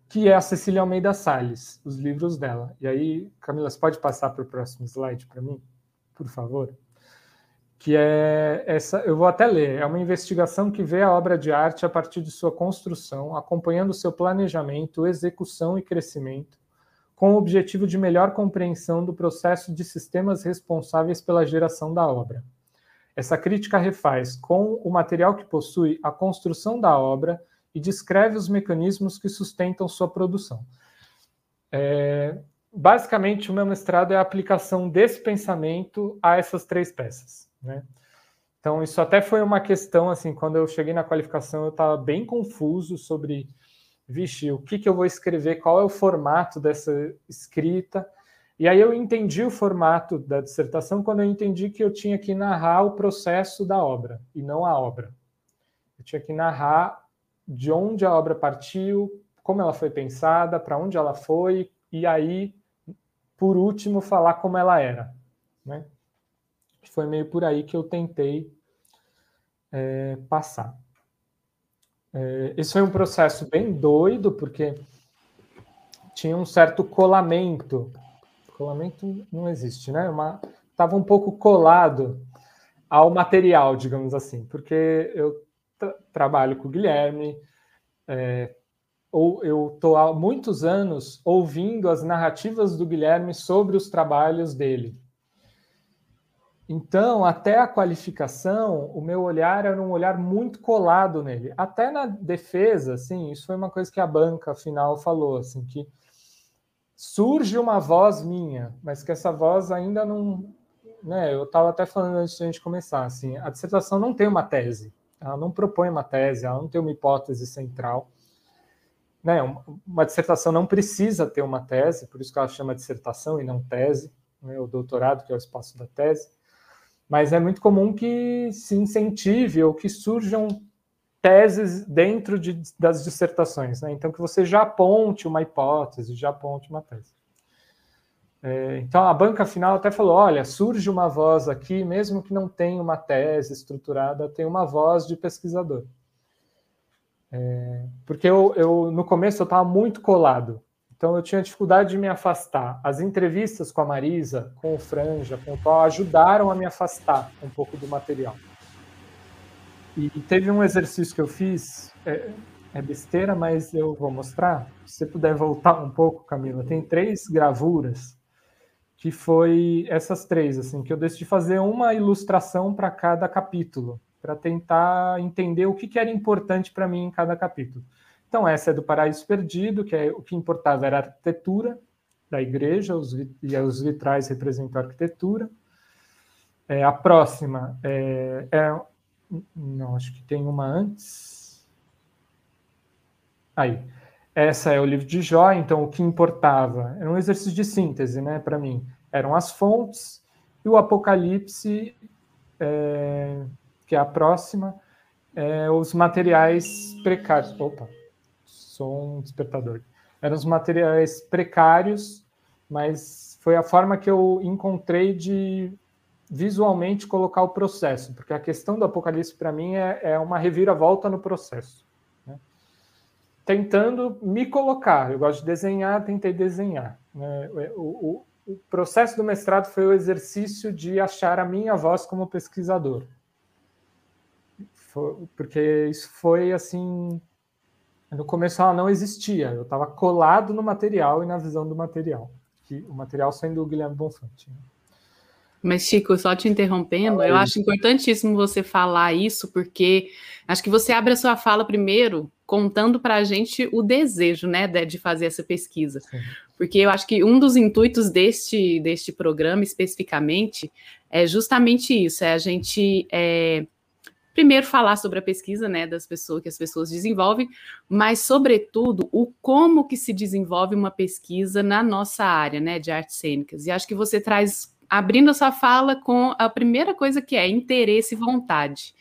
que é a Cecília Almeida Salles, os livros dela. E aí, Camila, você pode passar para o próximo slide para mim, por favor? Que é essa, eu vou até ler, é uma investigação que vê a obra de arte a partir de sua construção, acompanhando seu planejamento, execução e crescimento, com o objetivo de melhor compreensão do processo de sistemas responsáveis pela geração da obra. Essa crítica refaz, com o material que possui, a construção da obra e descreve os mecanismos que sustentam sua produção. É, basicamente, o meu mestrado é a aplicação desse pensamento a essas três peças. Né? Então, isso até foi uma questão, assim, quando eu cheguei na qualificação, eu estava bem confuso sobre, vixe, o que, que eu vou escrever, qual é o formato dessa escrita. E aí eu entendi o formato da dissertação quando eu entendi que eu tinha que narrar o processo da obra, e não a obra. Eu tinha que narrar de onde a obra partiu, como ela foi pensada, para onde ela foi, e aí, por último, falar como ela era. Né? Foi meio por aí que eu tentei é, passar. É, esse foi um processo bem doido, porque tinha um certo colamento. Colamento não existe, né? Estava um pouco colado ao material, digamos assim, porque eu tra trabalho com o Guilherme, é, ou eu estou há muitos anos ouvindo as narrativas do Guilherme sobre os trabalhos dele. Então, até a qualificação, o meu olhar era um olhar muito colado nele. Até na defesa, assim, isso foi uma coisa que a banca final falou, assim, que surge uma voz minha, mas que essa voz ainda não, né? Eu estava até falando antes de a gente começar, assim, a dissertação não tem uma tese, ela não propõe uma tese, ela não tem uma hipótese central. Né? Uma dissertação não precisa ter uma tese, por isso que ela chama dissertação e não tese, né? o doutorado, que é o espaço da tese mas é muito comum que se incentive ou que surjam teses dentro de, das dissertações, né? Então que você já aponte uma hipótese, já aponte uma tese. É, então a banca final até falou, olha, surge uma voz aqui, mesmo que não tenha uma tese estruturada, tem uma voz de pesquisador. É, porque eu, eu no começo eu estava muito colado então eu tinha dificuldade de me afastar. As entrevistas com a Marisa, com o Franja, com o Paulo, ajudaram a me afastar um pouco do material. E, e teve um exercício que eu fiz, é, é, besteira, mas eu vou mostrar. Se você puder voltar um pouco, Camila, tem três gravuras que foi essas três, assim, que eu decidi fazer uma ilustração para cada capítulo, para tentar entender o que, que era importante para mim em cada capítulo. Então, essa é do Paraíso Perdido, que é o que importava era a arquitetura da igreja, os, e os vitrais representam a arquitetura. É, a próxima é, é, Não, acho que tem uma antes. Aí. Essa é o livro de Jó, então o que importava era um exercício de síntese, né, para mim. Eram as fontes e o Apocalipse, é, que é a próxima, é, os materiais precários. Opa! Sou um despertador. Eram os materiais precários, mas foi a forma que eu encontrei de visualmente colocar o processo, porque a questão do Apocalipse para mim é, é, uma reviravolta no processo. Né? Tentando me colocar, eu gosto de desenhar, tentei desenhar. Né? O, o, o processo do mestrado foi o exercício de achar a minha voz como pesquisador. Porque isso foi assim no começo ela não existia, eu estava colado no material e na visão do material, que o material sendo o Guilherme Bonfante. Né? Mas, Chico, só te interrompendo, eu acho importantíssimo você falar isso, porque acho que você abre a sua fala primeiro contando para a gente o desejo, né, de fazer essa pesquisa. Sim. Porque eu acho que um dos intuitos deste, deste programa, especificamente, é justamente isso, é a gente é, primeiro falar sobre a pesquisa, né, das pessoas que as pessoas desenvolvem, mas sobretudo o como que se desenvolve uma pesquisa na nossa área, né, de artes cênicas. E acho que você traz abrindo a sua fala com a primeira coisa que é interesse e vontade.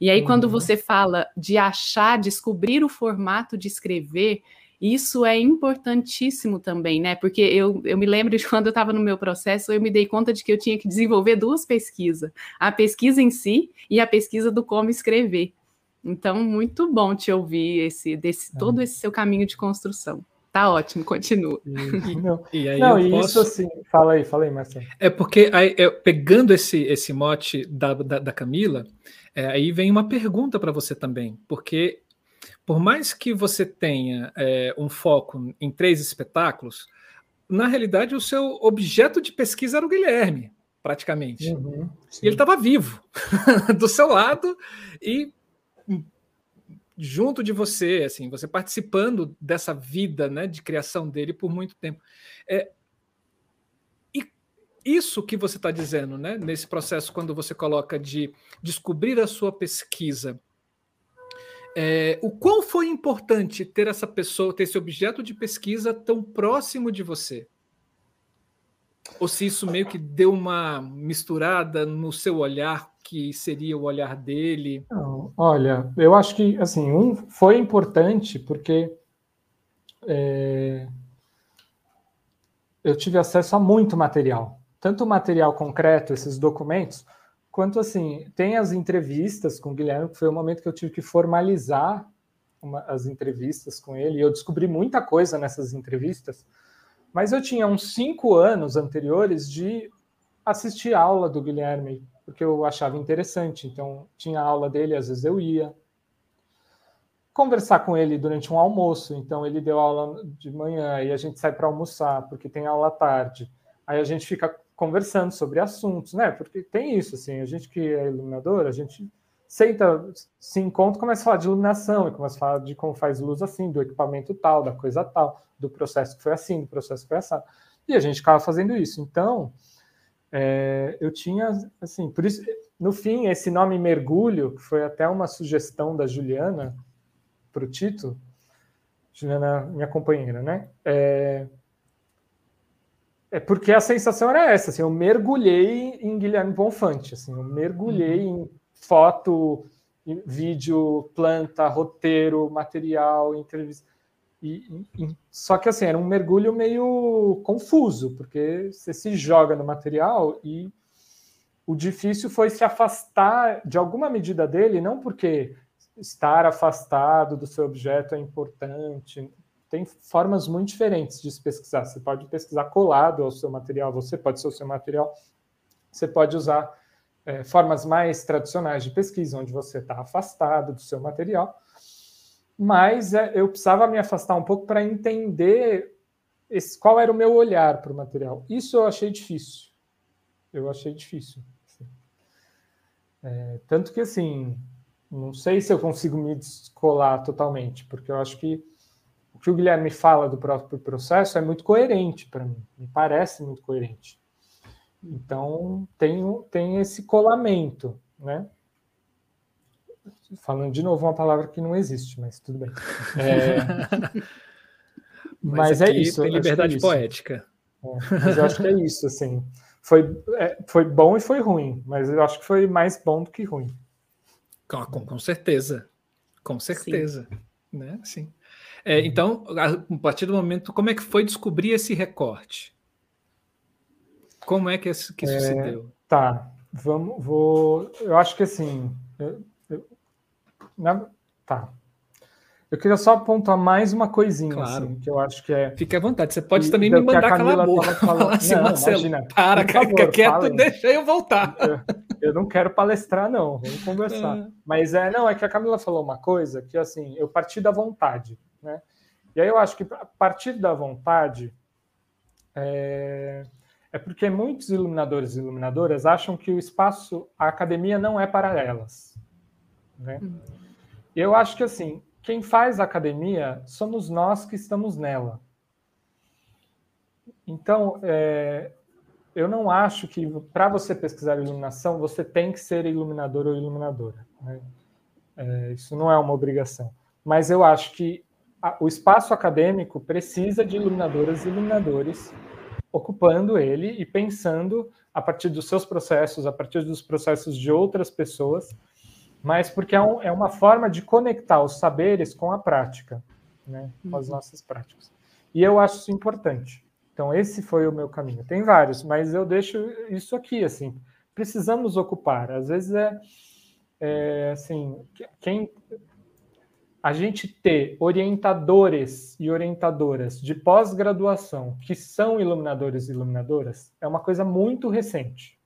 E aí, uhum. quando você fala de achar, descobrir o formato de escrever, isso é importantíssimo também, né? Porque eu, eu me lembro de quando eu estava no meu processo, eu me dei conta de que eu tinha que desenvolver duas pesquisas: a pesquisa em si e a pesquisa do como escrever. Então, muito bom te ouvir esse, desse, é. todo esse seu caminho de construção. Tá ótimo, continua. E, não, e aí não, posso... isso assim, fala aí, fala aí, Marcelo. É porque aí, eu, pegando esse, esse mote da, da, da Camila, é, aí vem uma pergunta para você também, porque por mais que você tenha é, um foco em três espetáculos, na realidade o seu objeto de pesquisa era o Guilherme, praticamente. Uhum, e ele estava vivo do seu lado e junto de você, assim, você participando dessa vida, né, de criação dele por muito tempo. É, e isso que você está dizendo, né, nesse processo quando você coloca de descobrir a sua pesquisa é, o quão foi importante ter essa pessoa, ter esse objeto de pesquisa tão próximo de você? Ou se isso meio que deu uma misturada no seu olhar, que seria o olhar dele? Não, olha, eu acho que assim, um foi importante porque é, eu tive acesso a muito material, tanto material concreto, esses documentos, Quanto assim, tem as entrevistas com o Guilherme, que foi o momento que eu tive que formalizar uma, as entrevistas com ele, e eu descobri muita coisa nessas entrevistas, mas eu tinha uns cinco anos anteriores de assistir aula do Guilherme, porque eu achava interessante, então tinha aula dele, às vezes eu ia. conversar com ele durante um almoço. Então, ele deu aula de manhã e a gente sai para almoçar, porque tem aula tarde. Aí a gente fica conversando sobre assuntos, né? Porque tem isso, assim, a gente que é iluminador, a gente senta, se encontra, começa a falar de iluminação, e começa a falar de como faz luz assim, do equipamento tal, da coisa tal, do processo que foi assim, do processo que foi assim. E a gente acaba fazendo isso. Então, é, eu tinha, assim, por isso, no fim, esse nome mergulho, que foi até uma sugestão da Juliana para o Tito, Juliana, minha companheira, né? É, é porque a sensação era essa, assim, eu mergulhei em Guilherme Bonfante, assim, eu mergulhei uhum. em foto, vídeo, planta, roteiro, material, entrevista. E, e, só que assim, era um mergulho meio confuso, porque você se joga no material e o difícil foi se afastar de alguma medida dele, não porque estar afastado do seu objeto é importante. Tem formas muito diferentes de se pesquisar. Você pode pesquisar colado ao seu material, você pode ser o seu material, você pode usar é, formas mais tradicionais de pesquisa, onde você está afastado do seu material mas é, eu precisava me afastar um pouco para entender esse, qual era o meu olhar para o material. Isso eu achei difícil. Eu achei difícil. Assim. É, tanto que, assim, não sei se eu consigo me descolar totalmente, porque eu acho que o que o Guilherme fala do próprio processo é muito coerente para mim, me parece muito coerente. Então, tem, tem esse colamento, né? falando de novo uma palavra que não existe, mas tudo bem. É... mas, mas é isso. Tem liberdade é poética. É, mas eu acho que é isso, assim. Foi, é, foi bom e foi ruim, mas eu acho que foi mais bom do que ruim. Com, com, com certeza. Com certeza. Sim. Né? Sim. É, então, a, partir do momento, como é que foi descobrir esse recorte? Como é que, esse, que isso é, se deu? Tá, vamos, vou. Eu acho que assim, na, tá. Eu queria só apontar mais uma coisinha, claro. assim, que eu acho que é. Fique à vontade. Você pode também me mandar calar a boca. Falar assim, não, Marcelo, imagina, para, favor, fica quieto, deixa eu voltar. Eu, eu, não quero palestrar, não. Vamos conversar. É. Mas é, não, é que a Camila falou uma coisa que, assim, eu parti da vontade, né? E aí eu acho que a partir da vontade é, é porque muitos iluminadores e iluminadoras acham que o espaço, a academia não é para elas. Né? Uhum. Eu acho que assim, quem faz academia somos nós que estamos nela. Então, é, eu não acho que para você pesquisar iluminação você tem que ser iluminador ou iluminadora. Né? É, isso não é uma obrigação. Mas eu acho que a, o espaço acadêmico precisa de iluminadoras e iluminadores ocupando ele e pensando a partir dos seus processos, a partir dos processos de outras pessoas, mas porque é, um, é uma forma de conectar os saberes com a prática, né? com as uhum. nossas práticas. E eu acho isso importante. Então, esse foi o meu caminho. Tem vários, mas eu deixo isso aqui, assim. Precisamos ocupar. Às vezes é, é assim, quem a gente ter orientadores e orientadoras de pós-graduação que são iluminadores e iluminadoras é uma coisa muito recente.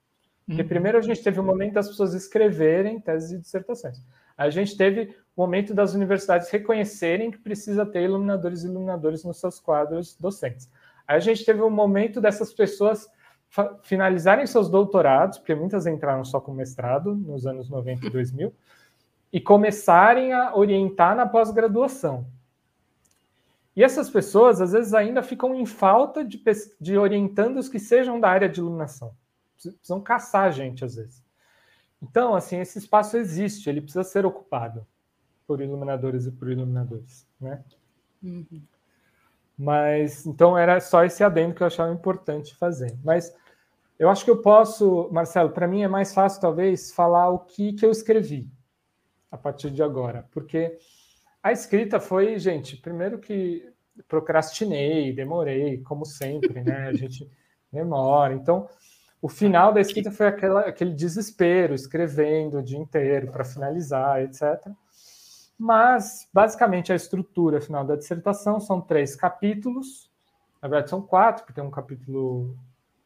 Porque uhum. primeiro a gente teve o momento das pessoas escreverem teses e dissertações. A gente teve o momento das universidades reconhecerem que precisa ter iluminadores e iluminadores nos seus quadros docentes. Aí a gente teve o momento dessas pessoas finalizarem seus doutorados, porque muitas entraram só com mestrado nos anos 90 e 2000, e começarem a orientar na pós-graduação. E essas pessoas, às vezes, ainda ficam em falta de, de orientandos que sejam da área de iluminação precisam caçar a gente às vezes. Então, assim, esse espaço existe, ele precisa ser ocupado por iluminadores e por iluminadores, né? Uhum. Mas, então, era só esse adendo que eu achava importante fazer. Mas eu acho que eu posso, Marcelo, para mim é mais fácil, talvez, falar o que, que eu escrevi a partir de agora, porque a escrita foi, gente, primeiro que procrastinei, demorei, como sempre, né? A gente demora. Então, o final da escrita foi aquela, aquele desespero, escrevendo o dia inteiro para finalizar, etc. Mas, basicamente, a estrutura final da dissertação são três capítulos. Na verdade, são quatro, porque tem um capítulo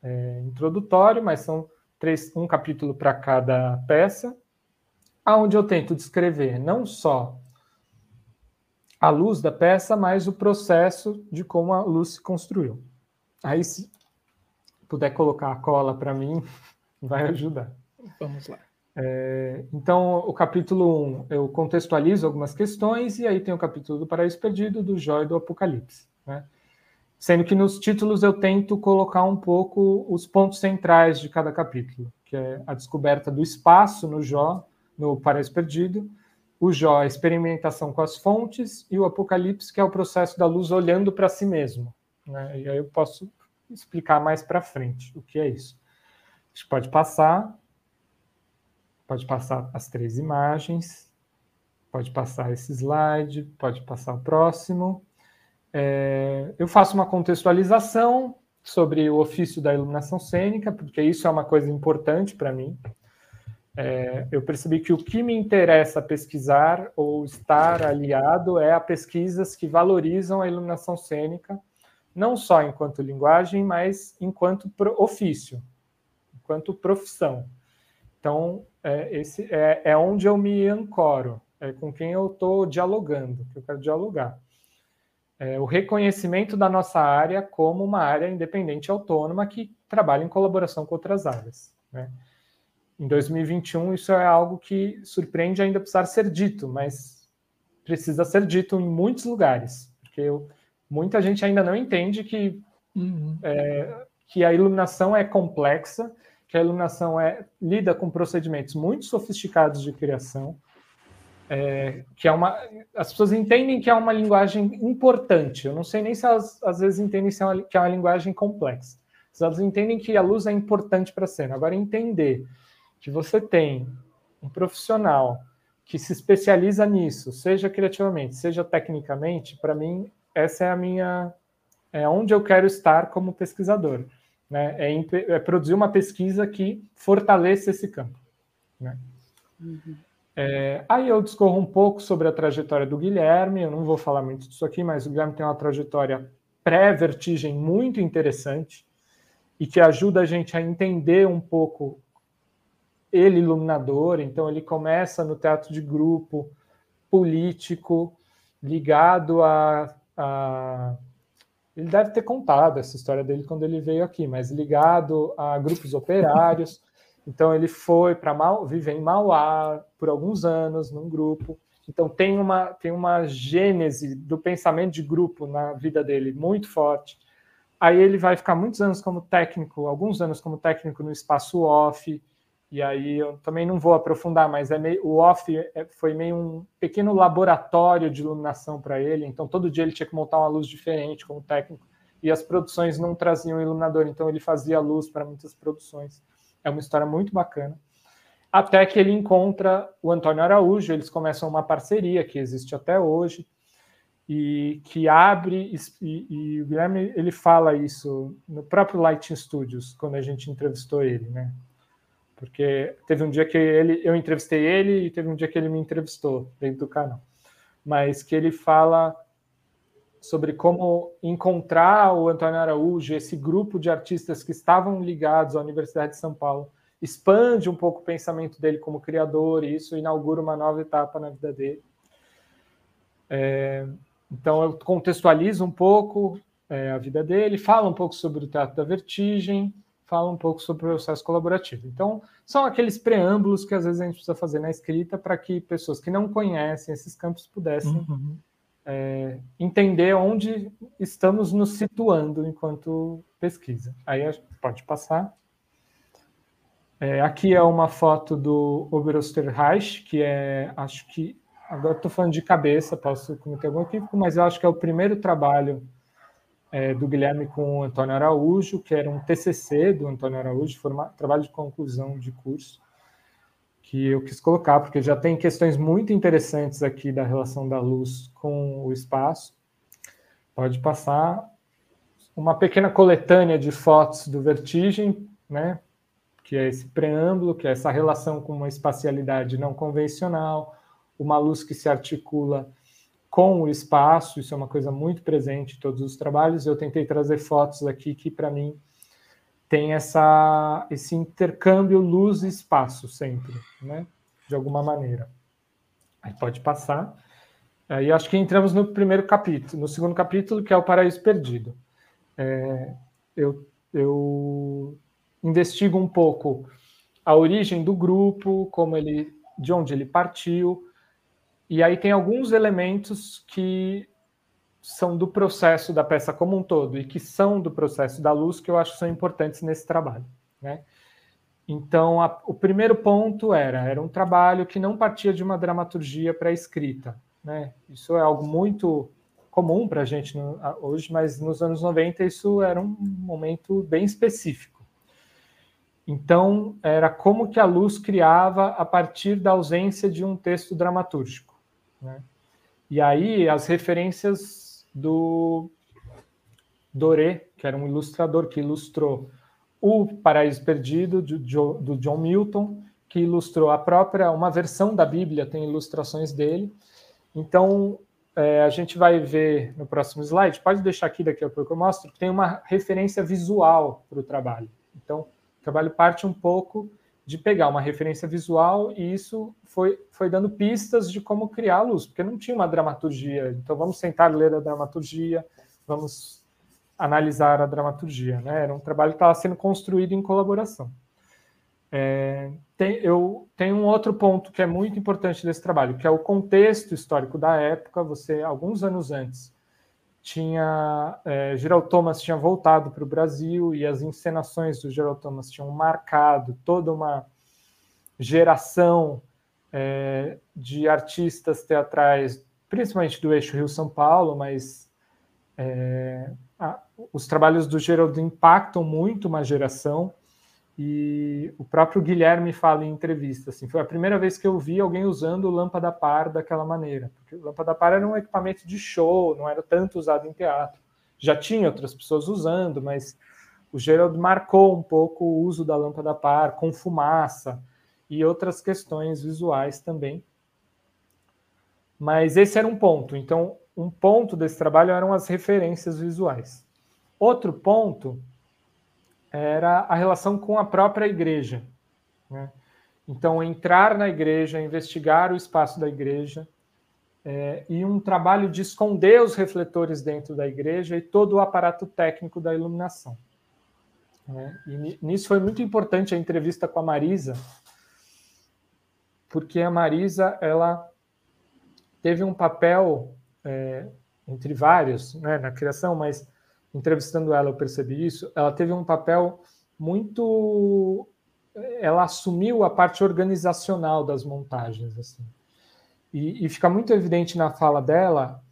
é, introdutório, mas são três, um capítulo para cada peça, aonde eu tento descrever não só a luz da peça mais o processo de como a luz se construiu. Aí, se puder colocar a cola para mim, vai ajudar. Vamos lá. É, então, o capítulo 1, eu contextualizo algumas questões, e aí tem o capítulo do Paraíso Perdido, do Jó e do Apocalipse. Né? Sendo que nos títulos eu tento colocar um pouco os pontos centrais de cada capítulo, que é a descoberta do espaço no Jó, no Paraíso Perdido, o Jó, a experimentação com as fontes, e o Apocalipse, que é o processo da luz olhando para si mesmo. Né? E aí eu posso explicar mais para frente o que é isso. A gente pode passar Pode passar as três imagens, pode passar esse slide, pode passar o próximo. É, eu faço uma contextualização sobre o ofício da iluminação cênica, porque isso é uma coisa importante para mim. É, eu percebi que o que me interessa pesquisar ou estar aliado é a pesquisas que valorizam a iluminação cênica, não só enquanto linguagem, mas enquanto ofício, enquanto profissão. Então, é, esse é, é onde eu me ancoro, é com quem eu estou dialogando, que eu quero dialogar. É, o reconhecimento da nossa área como uma área independente autônoma que trabalha em colaboração com outras áreas. Né? Em 2021, isso é algo que surpreende ainda precisar ser dito, mas precisa ser dito em muitos lugares, porque eu, muita gente ainda não entende que, uhum. é, que a iluminação é complexa que a iluminação é, lida com procedimentos muito sofisticados de criação, é, que é uma, as pessoas entendem que é uma linguagem importante. Eu não sei nem se elas às vezes entendem se é uma, que é uma linguagem complexa. Se elas entendem que a luz é importante para a cena. Agora entender que você tem um profissional que se especializa nisso, seja criativamente, seja tecnicamente, para mim essa é a minha é onde eu quero estar como pesquisador né, é, é, produzir uma pesquisa que fortaleça esse campo. Né? Uhum. É, aí eu discorro um pouco sobre a trajetória do Guilherme, eu não vou falar muito disso aqui, mas o Guilherme tem uma trajetória pré-vertigem muito interessante e que ajuda a gente a entender um pouco ele iluminador, então ele começa no teatro de grupo, político, ligado a, a ele deve ter contado essa história dele quando ele veio aqui, mas ligado a grupos operários. Então ele foi para Mau, viver em Mauá por alguns anos num grupo. Então tem uma tem uma gênese do pensamento de grupo na vida dele muito forte. Aí ele vai ficar muitos anos como técnico, alguns anos como técnico no espaço off. E aí eu também não vou aprofundar, mas é meio, o off é, foi meio um pequeno laboratório de iluminação para ele. Então todo dia ele tinha que montar uma luz diferente como técnico e as produções não traziam iluminador, então ele fazia luz para muitas produções. É uma história muito bacana. Até que ele encontra o Antônio Araújo, eles começam uma parceria que existe até hoje e que abre e, e o Guilherme ele fala isso no próprio Lighting Studios quando a gente entrevistou ele, né? Porque teve um dia que ele, eu entrevistei ele e teve um dia que ele me entrevistou dentro do canal. Mas que ele fala sobre como encontrar o Antônio Araújo, esse grupo de artistas que estavam ligados à Universidade de São Paulo, expande um pouco o pensamento dele como criador e isso inaugura uma nova etapa na vida dele. É, então eu contextualizo um pouco é, a vida dele, falo um pouco sobre o Teatro da Vertigem, fala um pouco sobre o processo colaborativo. Então, são aqueles preâmbulos que às vezes a gente precisa fazer na escrita para que pessoas que não conhecem esses campos pudessem uhum. é, entender onde estamos nos situando enquanto pesquisa. Aí pode passar. É, aqui é uma foto do Oberosterreich, que é, acho que, agora estou falando de cabeça, posso cometer algum equívoco, mas eu acho que é o primeiro trabalho é, do Guilherme com o Antônio Araújo, que era um TCC do Antônio Araújo, trabalho de conclusão de curso, que eu quis colocar, porque já tem questões muito interessantes aqui da relação da luz com o espaço. Pode passar uma pequena coletânea de fotos do Vertigem, né, que é esse preâmbulo, que é essa relação com uma espacialidade não convencional, uma luz que se articula com o espaço, isso é uma coisa muito presente em todos os trabalhos. Eu tentei trazer fotos aqui que, para mim, tem essa, esse intercâmbio luz espaço sempre, né? de alguma maneira. Aí pode passar. Aí acho que entramos no primeiro capítulo, no segundo capítulo, que é o Paraíso Perdido. É, eu, eu investigo um pouco a origem do grupo, como ele, de onde ele partiu, e aí tem alguns elementos que são do processo da peça como um todo e que são do processo da luz que eu acho que são importantes nesse trabalho, né? Então, a, o primeiro ponto era era um trabalho que não partia de uma dramaturgia pré-escrita, né? Isso é algo muito comum para a gente no, hoje, mas nos anos 90 isso era um momento bem específico. Então, era como que a luz criava a partir da ausência de um texto dramatúrgico. Né? E aí, as referências do Doré, que era um ilustrador que ilustrou o Paraíso Perdido, do John Milton, que ilustrou a própria, uma versão da Bíblia, tem ilustrações dele, então, é, a gente vai ver no próximo slide, pode deixar aqui daqui a pouco eu mostro, tem uma referência visual para o trabalho. Então, o trabalho parte um pouco de pegar uma referência visual e isso foi, foi dando pistas de como criar a luz, porque não tinha uma dramaturgia. Então, vamos sentar ler a dramaturgia, vamos analisar a dramaturgia. Né? Era um trabalho que estava sendo construído em colaboração. É, tem, eu tenho um outro ponto que é muito importante desse trabalho, que é o contexto histórico da época. Você, alguns anos antes, tinha é, Thomas tinha voltado para o Brasil e as encenações do Gerald Thomas tinham marcado toda uma geração é, de artistas teatrais, principalmente do eixo Rio-São Paulo, mas é, a, os trabalhos do Gerald impactam muito uma geração. E o próprio Guilherme fala em entrevista, assim, foi a primeira vez que eu vi alguém usando lâmpada par daquela maneira, porque lâmpada par era um equipamento de show, não era tanto usado em teatro. Já tinha outras pessoas usando, mas o Gerald marcou um pouco o uso da lâmpada par com fumaça e outras questões visuais também. Mas esse era um ponto. Então, um ponto desse trabalho eram as referências visuais. Outro ponto era a relação com a própria igreja. Né? Então, entrar na igreja, investigar o espaço da igreja, é, e um trabalho de esconder os refletores dentro da igreja e todo o aparato técnico da iluminação. Né? E nisso foi muito importante a entrevista com a Marisa, porque a Marisa ela teve um papel é, entre vários né, na criação, mas entrevistando ela, eu percebi isso. Ela teve um papel muito. Ela assumiu a parte organizacional das montagens, assim. E, e fica muito evidente na fala dela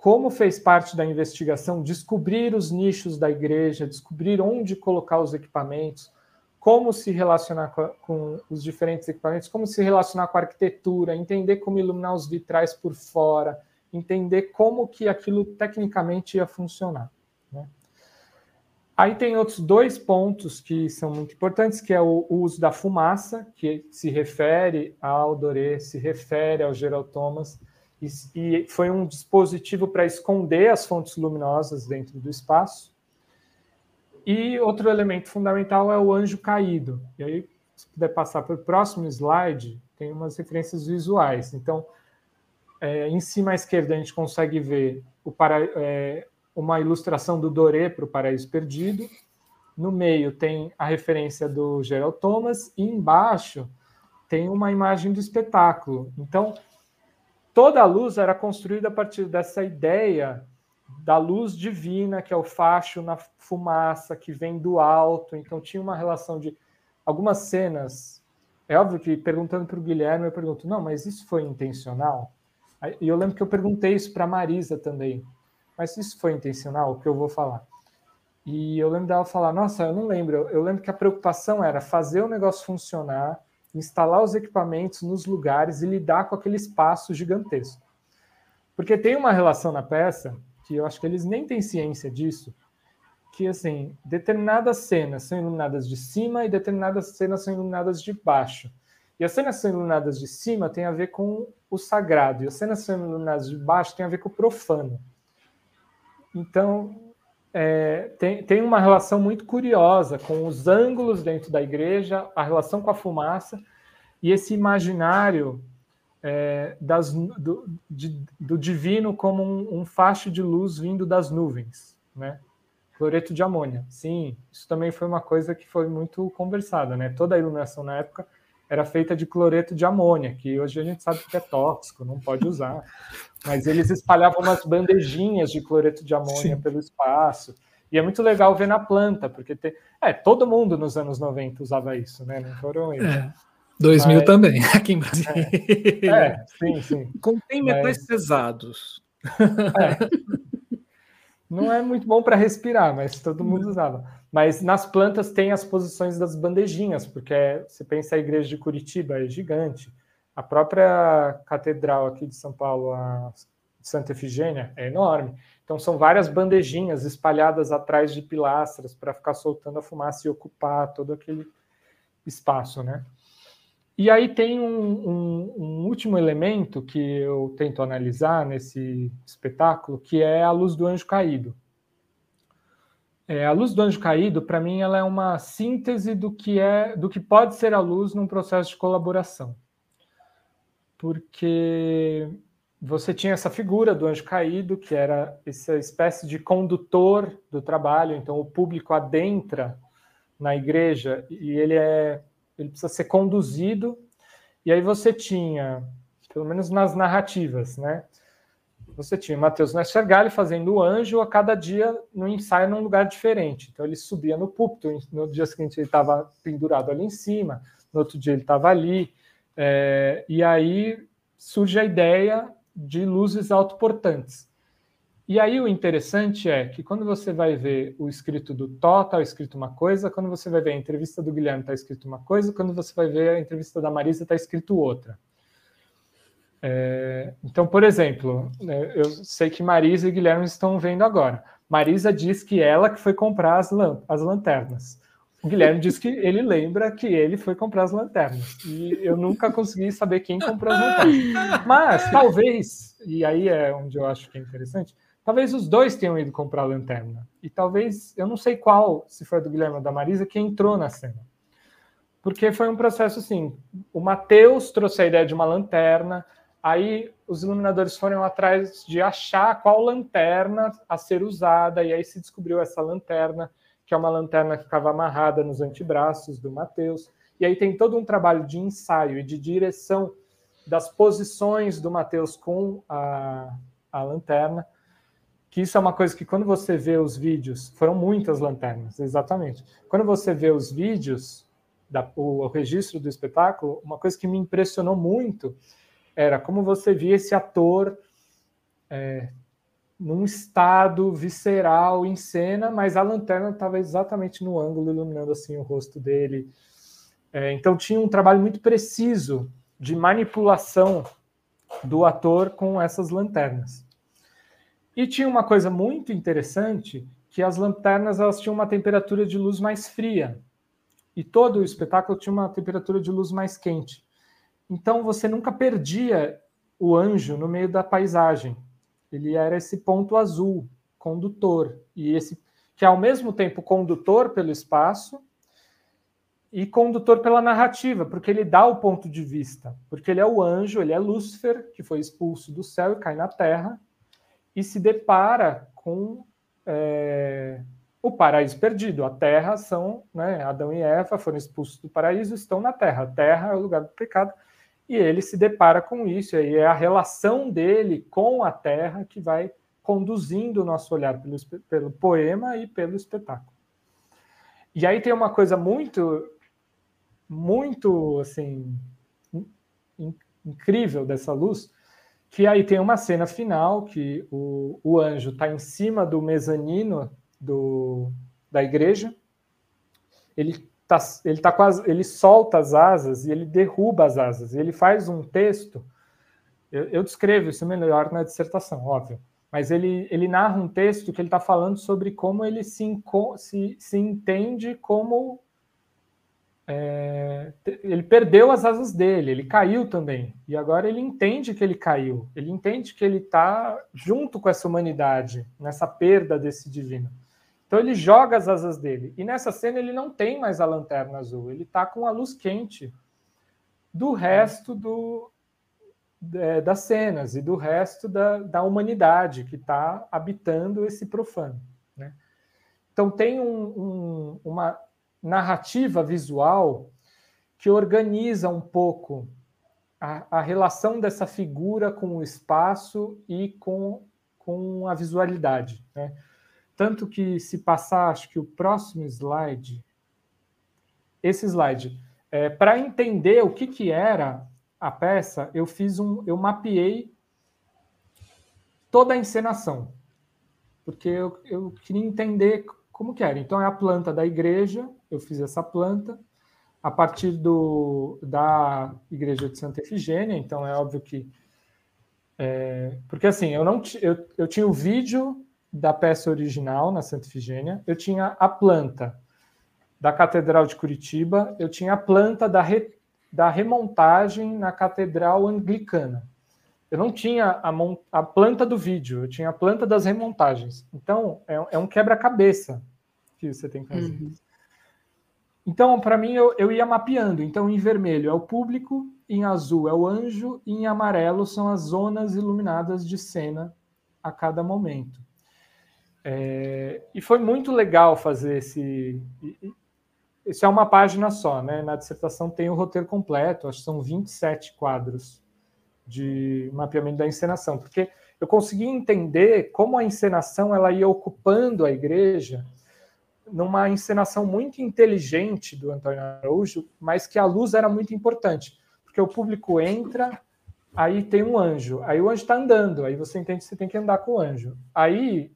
como fez parte da investigação descobrir os nichos da igreja, descobrir onde colocar os equipamentos, como se relacionar com, com, os diferentes equipamentos, como se relacionar com a arquitetura, entender como iluminar os vitrais por fora, entender como que aquilo tecnicamente ia funcionar. Aí tem outros dois pontos que são muito importantes, que é o, uso da fumaça, que se refere ao Doré, se refere ao Gerald e, e foi um dispositivo para esconder as fontes luminosas dentro do espaço. E outro elemento fundamental é o anjo caído. E aí, se puder passar para o próximo slide, tem umas referências visuais. Então, é, em cima à esquerda, a gente consegue ver o para, é, uma ilustração do Doré para o Paraíso Perdido. No meio tem a referência do Gerald Thomas e embaixo tem uma imagem do espetáculo. Então, toda a luz era construída a partir dessa ideia da luz divina, que é o facho na fumaça, que vem do alto. Então, tinha uma relação de algumas cenas. É óbvio que, perguntando para o Guilherme, eu pergunto: não, mas isso foi intencional? E eu lembro que eu perguntei isso para a Marisa também. Mas isso foi intencional, o que eu vou falar? E eu lembro dela falar: Nossa, eu não lembro. Eu lembro que a preocupação era fazer o negócio funcionar, instalar os equipamentos nos lugares e lidar com aquele espaço gigantesco. Porque tem uma relação na peça, que eu acho que eles nem têm ciência disso, que assim, determinadas cenas são iluminadas de cima e determinadas cenas são iluminadas de baixo. E as cenas são iluminadas de cima tem a ver com o sagrado, e as cenas são iluminadas de baixo tem a ver com o profano. Então, é, tem, tem uma relação muito curiosa com os ângulos dentro da igreja, a relação com a fumaça e esse imaginário é, das, do, de, do, divino como um, um, facho de luz vindo das nuvens, né? Cloreto de amônia. Sim, isso também foi uma coisa que foi muito conversada, né? Toda a iluminação na época era feita de cloreto de amônia, que hoje a gente sabe que é tóxico, não pode usar. Mas eles espalhavam umas bandejinhas de cloreto de amônia Sim. pelo espaço. E é muito legal ver na planta, porque tem... é, todo mundo nos anos 90 usava isso, né? Não foram eles. É. 2000 Mas... também, aqui em Brasília. É, é sim, sim. Contém metais Mas... pesados. É. Não é muito bom para respirar, mas todo mundo usava. Mas nas plantas tem as posições das bandejinhas, porque é, você pensa a igreja de Curitiba, é gigante. A própria catedral aqui de São Paulo, a Santa Efigênia, é enorme. Então são várias bandejinhas espalhadas atrás de pilastras para ficar soltando a fumaça e ocupar todo aquele espaço, né? E aí tem um, um, um, último elemento que eu tento analisar nesse espetáculo, que é a luz do anjo caído. É, a luz do anjo caído, para mim, ela é uma síntese do que é, do que pode ser a luz num processo de colaboração, porque você tinha essa figura do anjo caído, que era essa espécie de condutor do trabalho, então o público adentra na igreja e ele é ele precisa ser conduzido. E aí você tinha, pelo menos nas narrativas, né? Você tinha Mateus Nestergali fazendo o anjo a cada dia no ensaio num lugar diferente. Então ele subia no púlpito, no dia seguinte ele estava pendurado ali em cima, no outro dia ele estava ali. É, e aí surge a ideia de luzes autoportantes. E aí o interessante é que quando você vai ver o escrito do Tó, está escrito uma coisa, quando você vai ver a entrevista do Guilherme, está escrito uma coisa, quando você vai ver a entrevista da Marisa, está escrito outra. É, então, por exemplo, né, eu sei que Marisa e Guilherme estão vendo agora. Marisa diz que ela que foi comprar as, as lanternas. O Guilherme diz que ele lembra que ele foi comprar as lanternas. E eu nunca consegui saber quem comprou as lanternas. Mas talvez, e aí é onde eu acho que é interessante, Talvez os dois tenham ido comprar a lanterna. E talvez, eu não sei qual, se foi do Guilherme ou da Marisa, que entrou na cena. Porque foi um processo assim: o Matheus trouxe a ideia de uma lanterna, aí os iluminadores foram atrás de achar qual lanterna a ser usada, e aí se descobriu essa lanterna, que é uma lanterna que ficava amarrada nos antebraços do Matheus. E aí tem todo um trabalho de ensaio e de direção das posições do Matheus com a, a lanterna que isso é uma coisa que quando você vê os vídeos, foram muitas lanternas, exatamente. Quando você vê os vídeos, da, o, o, registro do espetáculo, uma coisa que me impressionou muito era como você via esse ator é, num estado visceral em cena, mas a lanterna estava exatamente no ângulo, iluminando assim o rosto dele. É, então tinha um trabalho muito preciso de manipulação do ator com essas lanternas. E tinha uma coisa muito interessante, que as lanternas elas tinham uma temperatura de luz mais fria. E todo o espetáculo tinha uma temperatura de luz mais quente. Então você nunca perdia o anjo no meio da paisagem. Ele era esse ponto azul, condutor, e esse que é ao mesmo tempo condutor pelo espaço e condutor pela narrativa, porque ele dá o ponto de vista, porque ele é o anjo, ele é Lúcifer, que foi expulso do céu e cai na terra, e se depara com é, o paraíso perdido. A terra são, né, Adão e Eva foram expulsos do paraíso, estão na terra. A terra é o lugar do pecado. E ele se depara com isso, e é a relação dele com a terra que vai conduzindo o nosso olhar pelo, pelo poema e pelo espetáculo. E aí tem uma coisa muito, muito assim, incrível dessa luz, que aí tem uma cena final que o, o anjo está em cima do mezanino do, da igreja. Ele tá, ele tá quase, ele solta as asas e ele derruba as asas. Ele faz um texto. Eu, eu descrevo isso melhor na dissertação, óbvio. Mas ele, ele narra um texto que ele está falando sobre como ele se, se, se entende como é, ele perdeu as asas dele, ele caiu também. E agora ele entende que ele caiu, ele entende que ele está junto com essa humanidade, nessa perda desse divino. Então ele joga as asas dele. E nessa cena ele não tem mais a lanterna azul, ele está com a luz quente do resto do, é, das cenas e do resto da, da humanidade que está habitando esse profano. Né? Então, tem um, um, uma narrativa visual que organiza um pouco a, a, relação dessa figura com o espaço e com, com a visualidade. Né? Tanto que, se passar, acho que o próximo slide, esse slide, é, para entender o que, que era a peça, eu fiz um, eu mapeei toda a encenação, porque eu, eu queria entender como que era. Então é a planta da igreja, eu fiz essa planta a partir do, da igreja de Santa Efigênia, então é óbvio que é, porque assim, eu não eu, eu tinha o vídeo da peça original na Santa Efigênia, eu tinha a planta da Catedral de Curitiba, eu tinha a planta da, re, da remontagem na Catedral Anglicana. Eu não tinha a, a, planta do vídeo, eu tinha a planta das remontagens. Então, é, é um quebra-cabeça que você tem que fazer. Uhum. Então, para mim, eu, eu ia mapeando. Então, em vermelho é o público, em azul é o anjo, e em amarelo são as zonas iluminadas de cena a cada momento. É, e foi muito legal fazer esse, isso é uma página só, né? Na dissertação tem o roteiro completo, acho que são 27 quadros de mapeamento da encenação, porque eu consegui entender como a encenação ela ia ocupando a igreja numa encenação muito inteligente do Antônio Araújo, mas que a luz era muito importante, porque o público entra, aí tem um anjo, aí o anjo está andando, aí você entende que você tem que andar com o anjo. Aí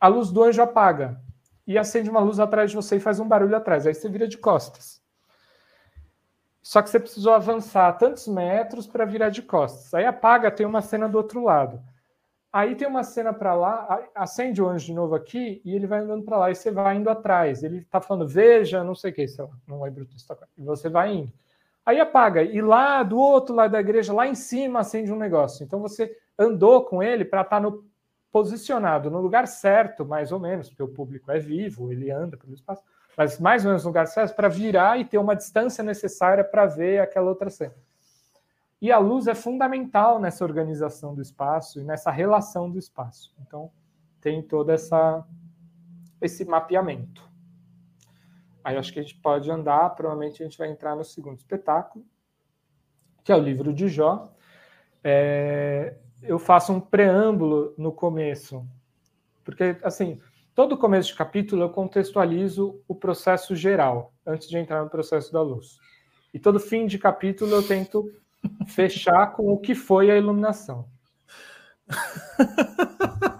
a luz do anjo apaga, e acende uma luz atrás de você e faz um barulho atrás. Aí você vira de costas. Só que você precisou avançar tantos metros para virar de costas. Aí apaga, tem uma cena do outro lado. Aí tem uma cena para lá, acende o anjo de novo aqui e ele vai andando para lá e você vai indo atrás. Ele está falando, veja, não sei o que, sei lá, não lembro disso. E você vai indo. Aí apaga. E lá do outro lado da igreja, lá em cima, acende um negócio. Então você andou com ele para estar tá no posicionado no lugar certo, mais ou menos, porque o público é vivo, ele anda pelo espaço, mas mais ou menos no lugar certo para virar e ter uma distância necessária para ver aquela outra cena. E a luz é fundamental nessa organização do espaço e nessa relação do espaço. Então, tem todo essa, esse mapeamento. Aí acho que a gente pode andar, provavelmente a gente vai entrar no segundo espetáculo, que é o livro de Jó. É, eu faço um preâmbulo no começo, porque assim, todo começo de capítulo eu contextualizo o processo geral antes de entrar no processo da luz. E todo fim de capítulo eu tento fechar com o que foi a iluminação.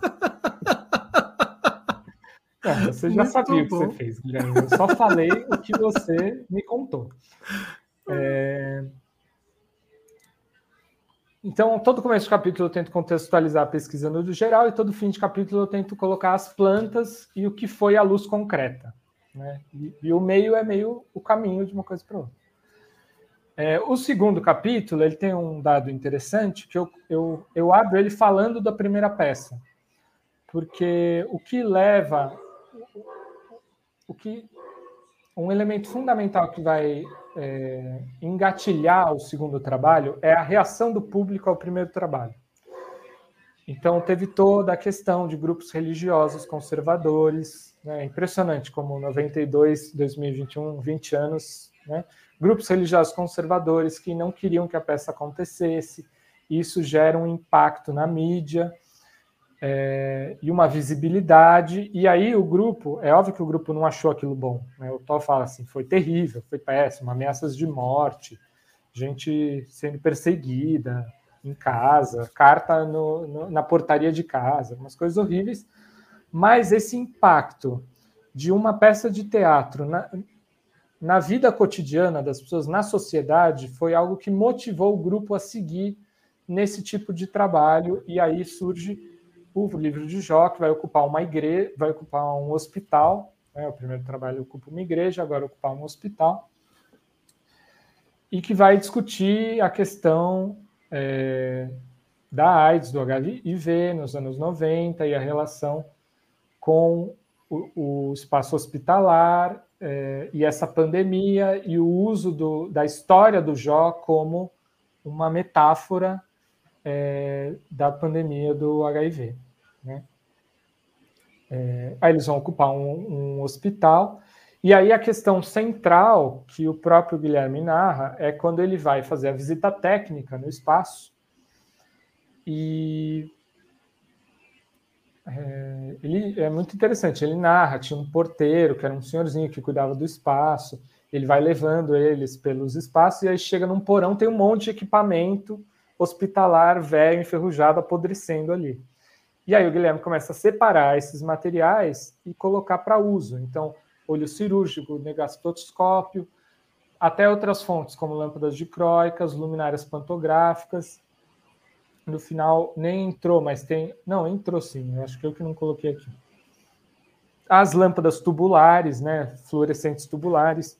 É, você já Muito sabia o que você fez, Guilherme. Eu só falei o que você me contou. É... Então, todo começo de capítulo eu tento contextualizar a pesquisa no geral e todo fim de capítulo eu tento colocar as plantas e o que foi a luz concreta. Né? E, e o meio é meio o caminho de uma coisa para outra. É, o segundo capítulo ele tem um dado interessante que eu, eu, eu abro ele falando da primeira peça, porque o que leva, o que um elemento fundamental que vai é, engatilhar o segundo trabalho é a reação do público ao primeiro trabalho. Então, teve toda a questão de grupos religiosos conservadores, né? impressionante como 92, 2021, 20 anos, né? grupos religiosos conservadores que não queriam que a peça acontecesse, isso gera um impacto na mídia, é, e uma visibilidade. E aí o grupo, é óbvio que o grupo não achou aquilo bom. Né? O Tó fala assim, foi terrível, foi péssimo, ameaças de morte, gente sendo perseguida em casa, carta no, no, na portaria de casa, umas coisas horríveis. Mas esse impacto de uma peça de teatro na, na vida cotidiana das pessoas, na sociedade, foi algo que motivou o grupo a seguir nesse tipo de trabalho, e aí surge o livro de Jó, que vai ocupar uma igreja, vai ocupar um hospital. Né? O primeiro trabalho ocupa uma igreja, agora ocupar um hospital. E que vai discutir a questão é, da AIDS, do HIV nos anos 90 e a relação com o, o espaço hospitalar é, e essa pandemia e o uso do, da história do Jó como uma metáfora é, da pandemia do HIV. Né? É, aí eles vão ocupar um, um, hospital, e aí a questão central que o próprio Guilherme narra é quando ele vai fazer a visita técnica no espaço, e é, ele é muito interessante. Ele narra, tinha um porteiro que era um senhorzinho que cuidava do espaço. Ele vai levando eles pelos espaços e aí chega num porão, tem um monte de equipamento hospitalar velho, enferrujado, apodrecendo ali. E aí o Guilherme começa a separar esses materiais e colocar para uso. Então, olho cirúrgico, negastoscópio, até outras fontes, como lâmpadas dicróicas, luminárias pantográficas. No final, nem entrou, mas tem. Não, entrou sim, eu acho que eu que não coloquei aqui. As lâmpadas tubulares, né, fluorescentes tubulares,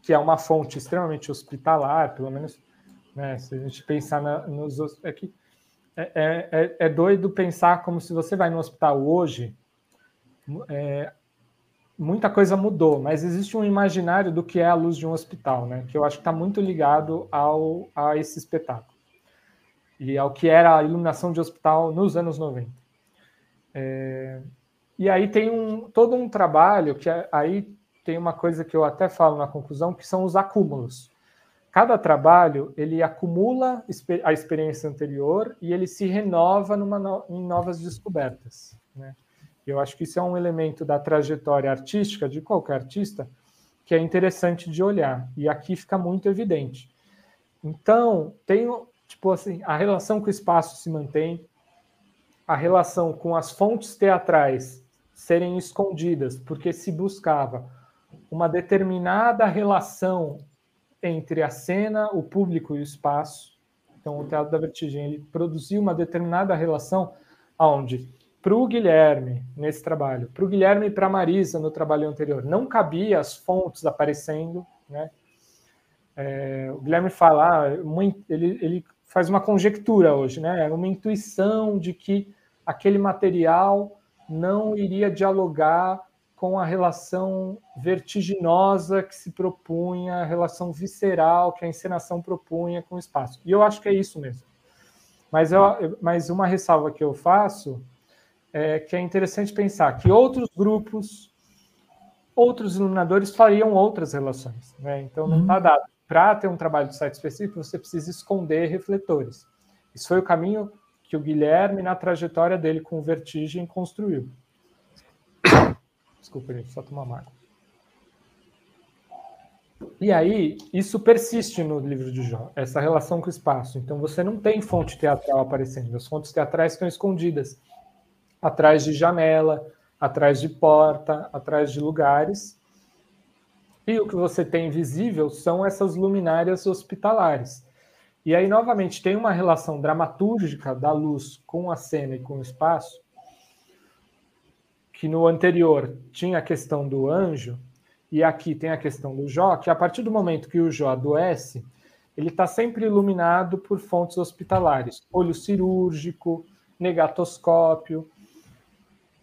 que é uma fonte extremamente hospitalar, pelo menos né? Se a gente pensar na, nos é que é, é, é, é, doido pensar como se você vai no hospital hoje, é, muita coisa mudou, mas existe um imaginário do que é a luz de um hospital, né? Que eu acho que está muito ligado ao, a esse espetáculo e ao que era a iluminação de hospital nos anos 90. É, e aí tem um, todo um trabalho que é, aí tem uma coisa que eu até falo na conclusão, que são os acúmulos cada trabalho ele acumula a experiência anterior e ele se renova numa, em novas descobertas. Né? Eu acho que isso é um elemento da trajetória artística de qualquer artista que é interessante de olhar e aqui fica muito evidente. Então tem tipo assim a relação com o espaço se mantém, a relação com as fontes teatrais serem escondidas porque se buscava uma determinada relação entre a cena, o público e o espaço. Então, o Teatro da Vertigem ele produziu uma determinada relação onde, para o Guilherme, nesse trabalho, para o Guilherme e para a Marisa, no trabalho anterior, não cabia as fontes aparecendo. Né? É, o Guilherme fala, ah, ele, ele faz uma conjectura hoje, né? uma intuição de que aquele material não iria dialogar com a relação vertiginosa que se propunha, a relação visceral que a encenação propunha com o espaço. E eu acho que é isso mesmo. Mas, eu, mas uma ressalva que eu faço é que é interessante pensar que outros grupos, outros iluminadores fariam outras relações. Né? Então, não está uhum. dado. Para ter um trabalho de site específico, você precisa esconder refletores. Isso foi o caminho que o Guilherme, na trajetória dele com o Vertigem, construiu. Desculpa, gente, só tomar água. E aí, isso persiste no livro de Jó, essa relação com o espaço. Então, você não tem fonte teatral aparecendo. As fontes teatrais estão escondidas atrás de janela, atrás de porta, atrás de lugares. E o que você tem visível são essas luminárias hospitalares. E aí, novamente, tem uma relação dramatúrgica da luz com a cena e com o espaço, que no anterior tinha a questão do anjo, e aqui tem a questão do Jó, que a partir do momento que o Jó adoece, ele está sempre iluminado por fontes hospitalares, olho cirúrgico, negatoscópio.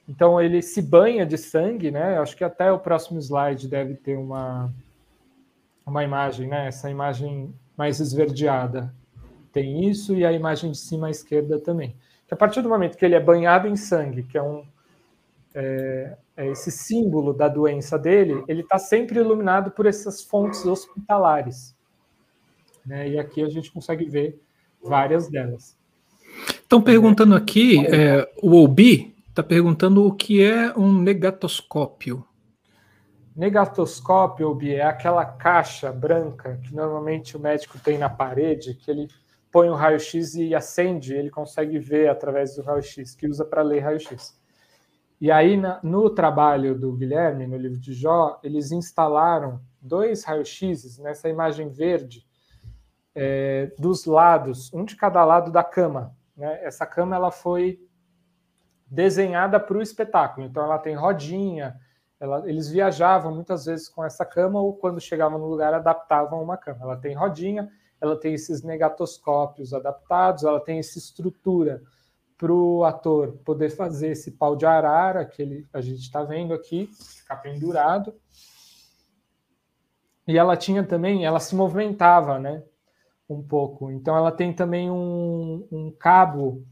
Então ele se banha de sangue, né? Acho que até o próximo slide deve ter uma, uma imagem, né? Essa imagem mais esverdeada tem isso, e a imagem de cima à esquerda também. Que a partir do momento que ele é banhado em sangue, que é um, é, é, esse símbolo da doença dele, ele está sempre iluminado por essas fontes hospitalares. Né? E aqui a gente consegue ver várias delas. Estão perguntando aqui, é, o Obi está perguntando o que é um negatoscópio. Negatoscópio, Obi, é aquela caixa branca que normalmente o médico tem na parede, que ele põe o raio-x e acende, ele consegue ver através do raio-x, que usa para ler raio-x. E aí, na, no trabalho do Guilherme, no livro de Jó, eles instalaram dois raios-x nessa imagem verde é, dos lados, um de cada lado da cama. Né? Essa cama ela foi desenhada para o espetáculo, então ela tem rodinha. Ela, eles viajavam muitas vezes com essa cama ou quando chegavam no lugar adaptavam uma cama. Ela tem rodinha, ela tem esses negatoscópios adaptados, ela tem essa estrutura para o ator poder fazer esse pau de arara que ele, a gente está vendo aqui, ficar pendurado. E ela tinha também, ela se movimentava, né? um pouco. Então, ela tem também um, um cabo,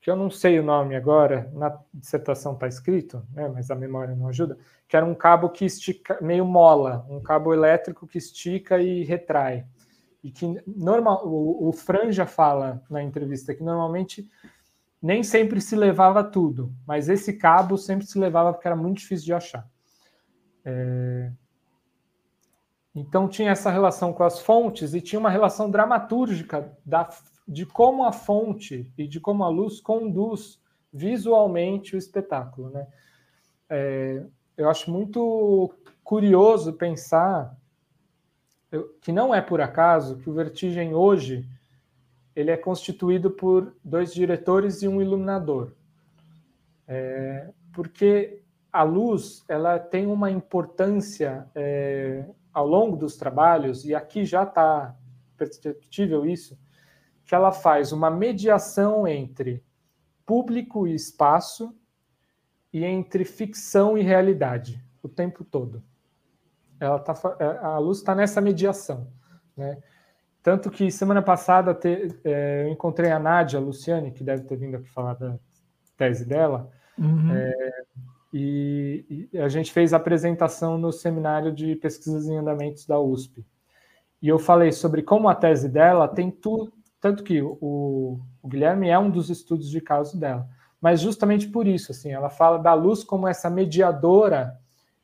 que eu não sei o nome agora, na dissertação está escrito, né, mas a memória não ajuda, que era um cabo que estica, meio mola, um cabo elétrico que estica e retrai. E que normal, o, o Franja fala na entrevista que normalmente nem sempre se levava tudo, mas esse cabo sempre se levava porque era muito difícil de achar. É... Então tinha essa relação com as fontes e tinha uma relação dramatúrgica da, de como a fonte e de como a luz conduz visualmente o espetáculo. Né? É, eu acho muito curioso pensar que não é por acaso que o Vertigem hoje ele é constituído por dois diretores e um iluminador. É, porque a luz ela tem uma importância é, ao longo dos trabalhos, e aqui já está perceptível isso, que ela faz uma mediação entre público e espaço e entre ficção e realidade o tempo todo. Ela tá, é, a luz está nessa mediação. Né? Tanto que semana passada te, é, eu encontrei a Nádia Luciane, que deve ter vindo aqui falar da tese dela, uhum. é, e, e, a gente fez a apresentação no seminário de pesquisas em andamentos da USP. E eu falei sobre como a tese dela tem tudo, tanto que o, o Guilherme é um dos estudos de caso dela, mas justamente por isso, assim, ela fala da luz como essa mediadora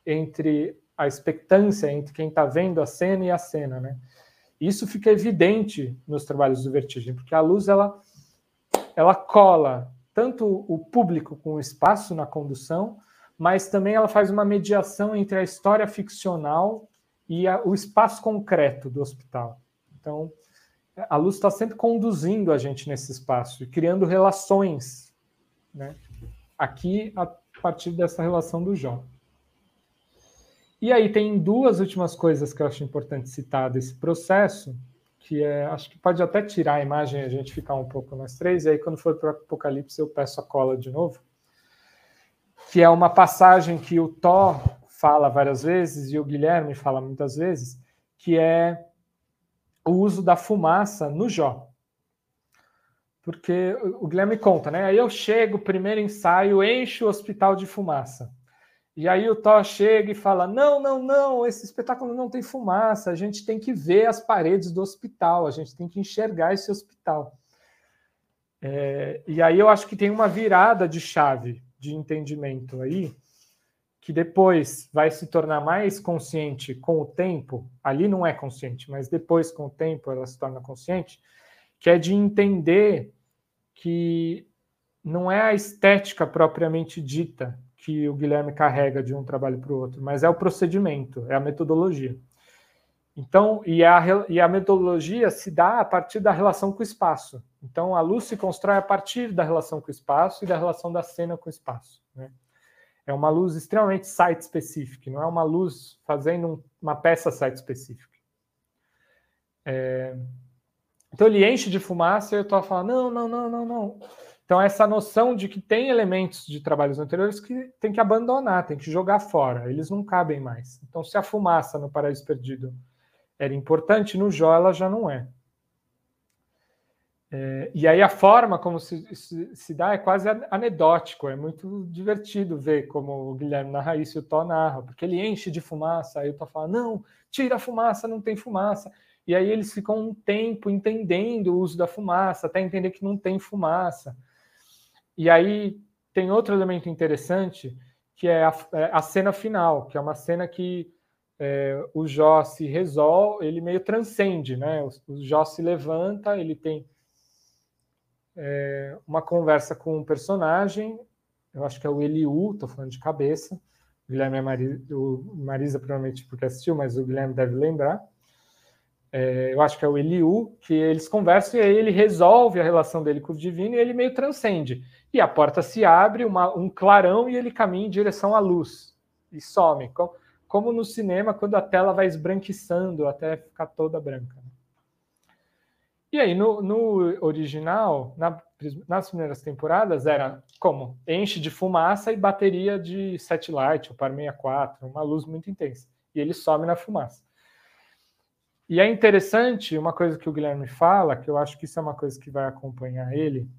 entre a expectância, entre quem está vendo a cena e a cena, né? Isso fica evidente nos trabalhos do Vertigem, porque a luz ela, ela cola tanto o público com o espaço na condução, mas também ela faz uma mediação entre a história ficcional e a, o espaço concreto do hospital. Então, a luz está sempre conduzindo a gente nesse espaço e criando relações, né? Aqui, a partir dessa relação do Jó. E aí tem duas últimas coisas que eu acho importante citar desse processo, que é, acho que pode até tirar a imagem a gente ficar um pouco nós três, e aí quando for para o Apocalipse eu peço a cola de novo, que é uma passagem que o Thor fala várias vezes e o Guilherme fala muitas vezes, que é o uso da fumaça no Jó. Porque o Guilherme conta, né? Aí eu chego, primeiro ensaio, encho o hospital de fumaça. E aí o Thor chega e fala: não, não, não, esse espetáculo não tem fumaça, a gente tem que ver as paredes do hospital, a gente tem que enxergar esse hospital. É, e aí eu acho que tem uma virada de chave de entendimento aí, que depois vai se tornar mais consciente com o tempo, ali não é consciente, mas depois com o tempo ela se torna consciente, que é de entender que não é a estética propriamente dita que o Guilherme carrega de um trabalho para o outro, mas é o procedimento, é a metodologia. Então, e a, e a metodologia se dá a partir da relação com o espaço. Então, a luz se constrói a partir da relação com o espaço e da relação da cena com o espaço. Né? É uma luz extremamente site-specific, não é uma luz fazendo uma peça site-specific. É... Então, ele enche de fumaça e eu estou falando, não, não, não, não, não. Então, essa noção de que tem elementos de trabalhos anteriores que tem que abandonar, tem que jogar fora, eles não cabem mais. Então, se a fumaça no Paraíso Perdido era importante, no Jó ela já não é. é e aí a forma como se, se, se, dá é quase anedótico, é muito divertido ver como o Guilherme narra isso e o Tó narra, porque ele enche de fumaça, aí o Tó fala, não, tira a fumaça, não tem fumaça. E aí eles ficam um tempo entendendo o uso da fumaça, até entender que não tem fumaça. E aí tem outro elemento interessante, que é a, é a cena final, que é uma cena que é, o Jó se resolve, ele meio transcende, né? O, o Jó se levanta, ele tem é, uma conversa com um personagem, eu acho que é o Eliú, estou falando de cabeça, o Guilherme é Marisa, o Marisa provavelmente porque assistiu, mas o Guilherme deve lembrar é, eu acho que é o Eliú, que eles conversam e aí ele resolve a relação dele com o divino e ele meio transcende. E a porta se abre, uma, um clarão, e ele caminha em direção à luz e some. Como, como no cinema, quando a tela vai esbranquiçando até ficar toda branca. E aí, no, no original, na, nas primeiras temporadas, era como? Enche de fumaça e bateria de satellite, ou par 64, uma luz muito intensa. E ele some na fumaça. E é interessante uma coisa que o Guilherme fala, que eu acho que isso é uma coisa que vai acompanhar ele,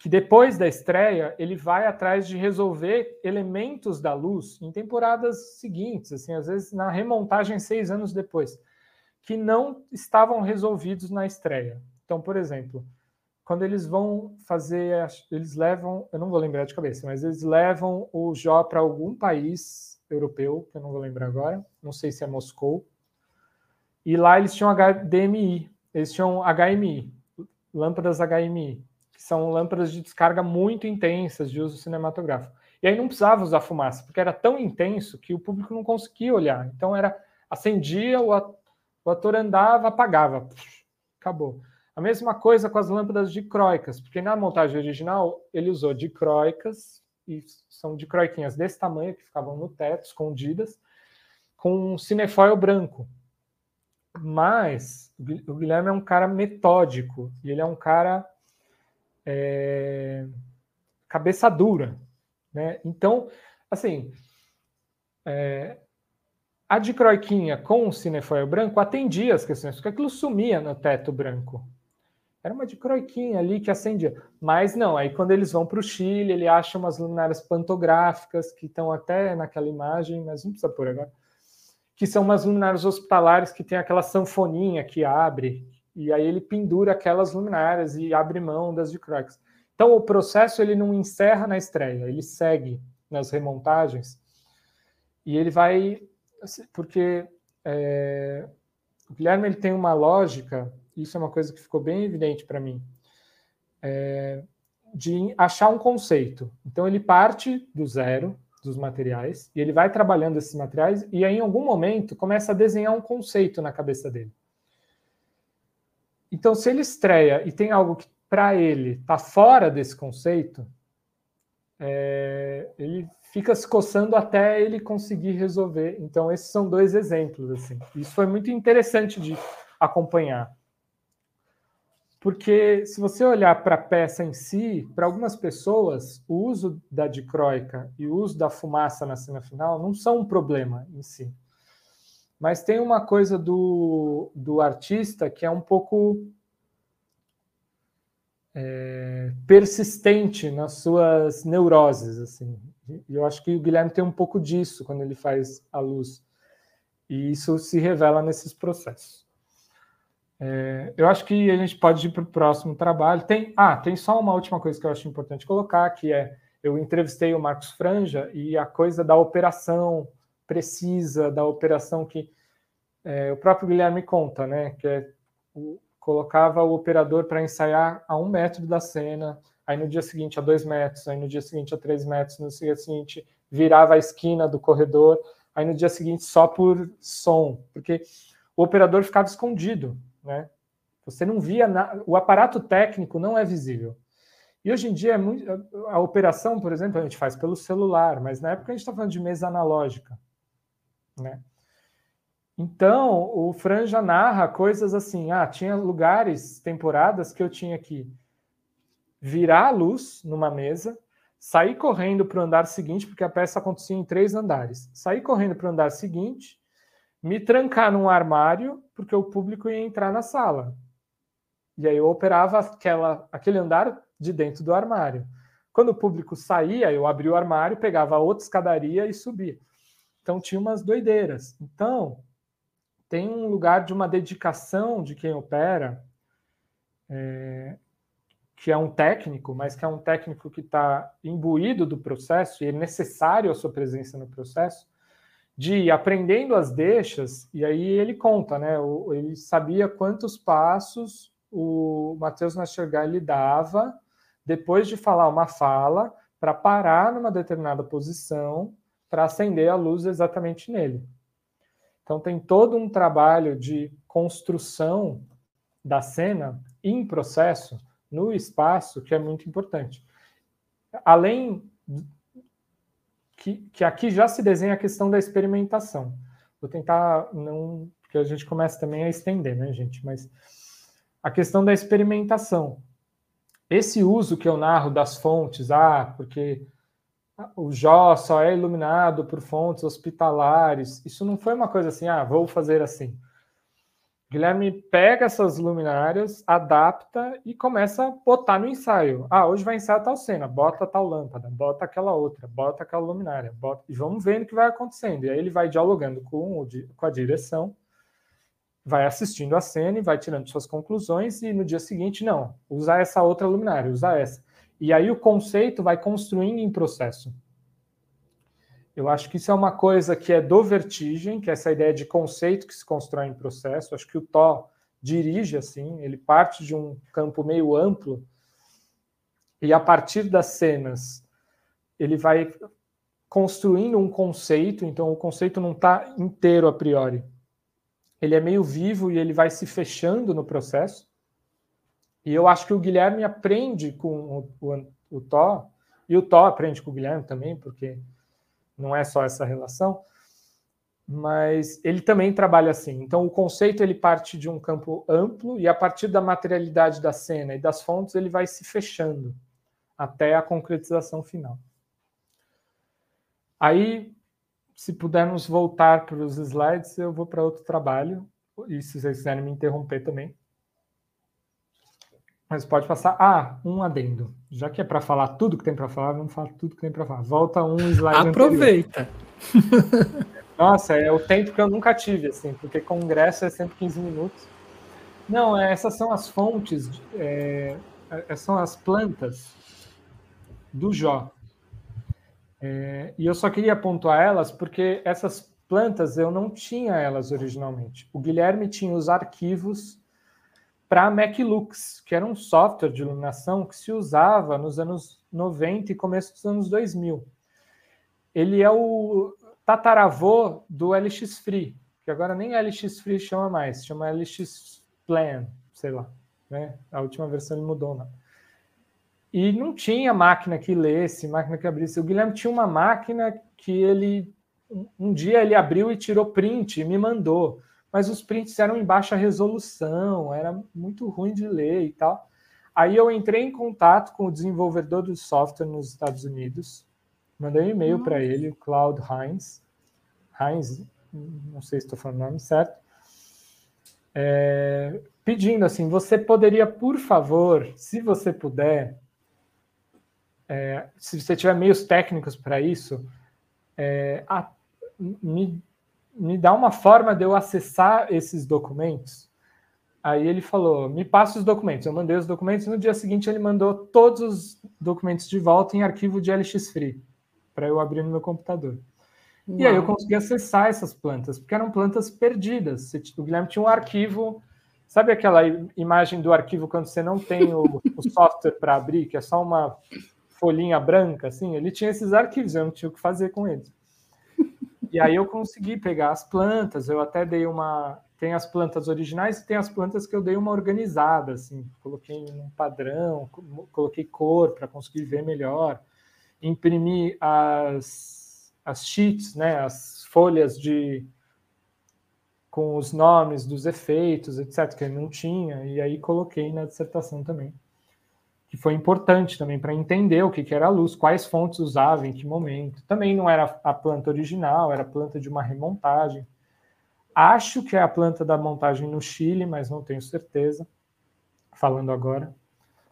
que depois da estreia ele vai atrás de resolver elementos da luz em temporadas seguintes, assim, às vezes na remontagem seis anos depois, que não estavam resolvidos na estreia. Então, por exemplo, quando eles vão fazer, eles levam, eu não vou lembrar de cabeça, mas eles levam o Jó para algum país europeu, que eu não vou lembrar agora, não sei se é Moscou, e lá eles tinham HDMI, eles tinham HMI, lâmpadas HMI, que são lâmpadas de descarga muito intensas de uso cinematográfico. E aí não precisava usar fumaça, porque era tão intenso que o público não conseguia olhar. Então era acendia, o ator andava, apagava, acabou. A mesma coisa com as lâmpadas dicróicas, porque na montagem original ele usou dicróicas, e são dicroiquinhas desse tamanho, que ficavam no teto, escondidas, com um cinefoil branco. Mas o Guilherme é um cara metódico e ele é um cara é, cabeça dura, né? Então, assim, é, a dicroiquinha com o cinefoil branco atendia as questões, porque aquilo sumia no teto branco. Era uma dicroiquinha ali que acendia. Mas não, aí quando eles vão para o Chile, ele acha umas luminárias pantográficas que estão até naquela imagem, mas não precisa pôr agora que são umas luminárias hospitalares que tem aquela sanfoninha que abre, e aí ele pendura aquelas luminárias e abre mão das dicróicas. Então o processo ele não encerra na estreia, ele segue nas remontagens e ele vai assim, porque é, o Guilherme ele tem uma lógica, isso é uma coisa que ficou bem evidente para mim, é, de achar um conceito. Então ele parte do zero, dos materiais, e ele vai trabalhando esses materiais, e aí, em algum momento, começa a desenhar um conceito na cabeça dele. Então, se ele estreia e tem algo que, para ele, está fora desse conceito, é, ele fica se coçando até ele conseguir resolver. Então, esses são dois exemplos. Assim. Isso foi muito interessante de acompanhar. Porque se você olhar para a peça em si, para algumas pessoas, o uso da dicróica e o uso da fumaça na cena final não são um problema em si. Mas tem uma coisa do, do artista que é um pouco é, persistente nas suas neuroses. Assim. E eu acho que o Guilherme tem um pouco disso quando ele faz a luz. E isso se revela nesses processos. É, eu acho que a gente pode ir para o próximo trabalho. Tem, ah, tem só uma última coisa que eu acho importante colocar, que é eu entrevistei o Marcos Franja e a coisa da operação precisa, da operação que é, o próprio Guilherme conta, né? Que é, o, colocava o operador para ensaiar a um metro da cena, aí no dia seguinte a dois metros, aí no dia seguinte a três metros, no dia seguinte virava a esquina do corredor, aí no dia seguinte só por som, porque o operador ficava escondido né? Você não via na... o aparato técnico não é visível. E hoje em dia é muito... a operação, por exemplo, a gente faz pelo celular, mas na época a gente está falando de mesa analógica, né? Então, o Fran já narra coisas assim, ah, tinha lugares, temporadas que eu tinha que virar a luz numa mesa, sair correndo para o andar seguinte, porque a peça acontecia em três andares. Sair correndo para o andar seguinte, me trancar num armário, porque o público ia entrar na sala. E aí eu operava aquela, aquele andar de dentro do armário. Quando o público saía, eu abria o armário, pegava outra escadaria e subia. Então tinha umas doideiras. Então, tem um lugar de uma dedicação de quem opera, é, que é um técnico, mas que é um técnico que está imbuído do processo e é necessário a sua presença no processo, de ir aprendendo as deixas, e aí ele conta, né? Ele sabia quantos passos o Matheus Nastergal lhe dava depois de falar uma fala para parar numa determinada posição para acender a luz exatamente nele. Então tem todo um trabalho de construção da cena em processo no espaço que é muito importante. Além que, que aqui já se desenha a questão da experimentação. Vou tentar não. Porque a gente começa também a estender, né, gente? Mas a questão da experimentação. Esse uso que eu narro das fontes, ah, porque o Jó só é iluminado por fontes hospitalares, isso não foi uma coisa assim, ah, vou fazer assim. Guilherme pega essas luminárias, adapta e começa a botar no ensaio. Ah, hoje vai ensaiar tal cena, bota tal lâmpada, bota aquela outra, bota aquela luminária, bota... e vamos vendo o que vai acontecendo. E aí ele vai dialogando com, com a direção, vai assistindo a cena e vai tirando suas conclusões, e no dia seguinte, não, usar essa outra luminária, usar essa. E aí o conceito vai construindo em processo. Eu acho que isso é uma coisa que é do Vertigem, que é essa ideia de conceito que se constrói em processo. Acho que o Tó dirige assim, ele parte de um campo meio amplo e a partir das cenas ele vai construindo um conceito. Então o conceito não está inteiro a priori. Ele é meio vivo e ele vai se fechando no processo. E eu acho que o Guilherme aprende com o, o, o e o Tó aprende com o Guilherme também, porque não é só essa relação, mas ele também trabalha assim. Então, o conceito ele parte de um campo amplo e a partir da materialidade da cena e das fontes ele vai se fechando até a concretização final. Aí, se pudermos voltar para os slides, eu vou para outro trabalho e se vocês quiserem me interromper também. Mas pode passar. Ah, um adendo. Já que é para falar tudo que tem para falar, vamos falar tudo que tem para falar. Volta um slide. Aproveita. Nossa, é o tempo que eu nunca tive, assim, porque congresso é sempre 15 minutos. Não, é, essas são as fontes, é, é, são as plantas do Jó. É, e eu só queria pontuar elas porque essas plantas eu não tinha elas originalmente. O Guilherme tinha os arquivos para MacLux, que era um software de iluminação que se usava nos anos 90 e começo dos anos 2000. Ele é o tataravô do LX Free, que agora nem LX Free chama mais, chama LX Plan, sei lá. Né? A última versão ele mudou, né? E não tinha máquina que lesse, máquina que abrisse. O Guilherme tinha uma máquina que ele um dia ele abriu e tirou print e me mandou mas os prints eram em baixa resolução, era muito ruim de ler e tal. Aí eu entrei em contato com o desenvolvedor do software nos Estados Unidos, mandei um e-mail para ele, o Claude Heinz, Heinz, não sei se estou falando o nome certo, é, pedindo assim, você poderia, por favor, se você puder, é, se você tiver meios técnicos para isso, é, a, me me dá uma forma de eu acessar esses documentos. Aí ele falou: me passa os documentos. Eu mandei os documentos. No dia seguinte, ele mandou todos os documentos de volta em arquivo de LX Free para eu abrir no meu computador. Uau. E aí eu consegui acessar essas plantas, porque eram plantas perdidas. O Guilherme tinha um arquivo. Sabe aquela imagem do arquivo quando você não tem o, o software para abrir, que é só uma folhinha branca, assim? Ele tinha esses arquivos, eu não tinha o que fazer com eles. E aí eu consegui pegar as plantas, eu até dei uma. Tem as plantas originais e tem as plantas que eu dei uma organizada, assim, coloquei um padrão, coloquei cor para conseguir ver melhor, imprimi as, as sheets, né, as folhas de com os nomes dos efeitos, etc., que eu não tinha, e aí coloquei na dissertação também que foi importante também para entender o que, que era a luz, quais fontes usava, em que momento. Também não era a planta original, era a planta de uma remontagem. Acho que é a planta da montagem no Chile, mas não tenho certeza, falando agora.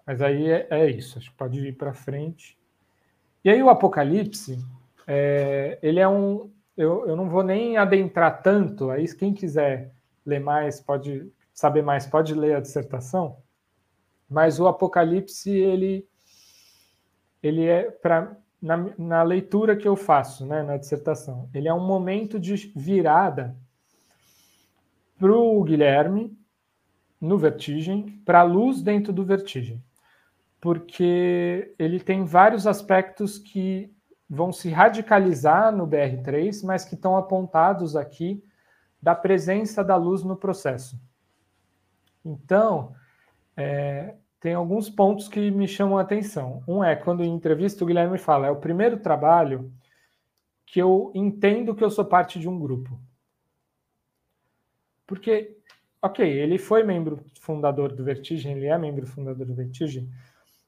Mas aí é, é isso, acho que pode ir para frente. E aí o Apocalipse, é, ele é um... Eu, eu não vou nem adentrar tanto, aí quem quiser ler mais, pode saber mais, pode ler a dissertação, mas o Apocalipse ele ele é para na, na, leitura que eu faço, né, na dissertação, ele é um momento de virada para o Guilherme no Vertigem, para a luz dentro do Vertigem, porque ele tem vários aspectos que vão se radicalizar no BR3, mas que estão apontados aqui da presença da luz no processo. Então, é, tem alguns pontos que me chamam a atenção. Um é quando em entrevista o Guilherme fala: é o primeiro trabalho que eu entendo que eu sou parte de um grupo. Porque, ok, ele foi membro fundador do Vertigem, ele é membro fundador do Vertigem,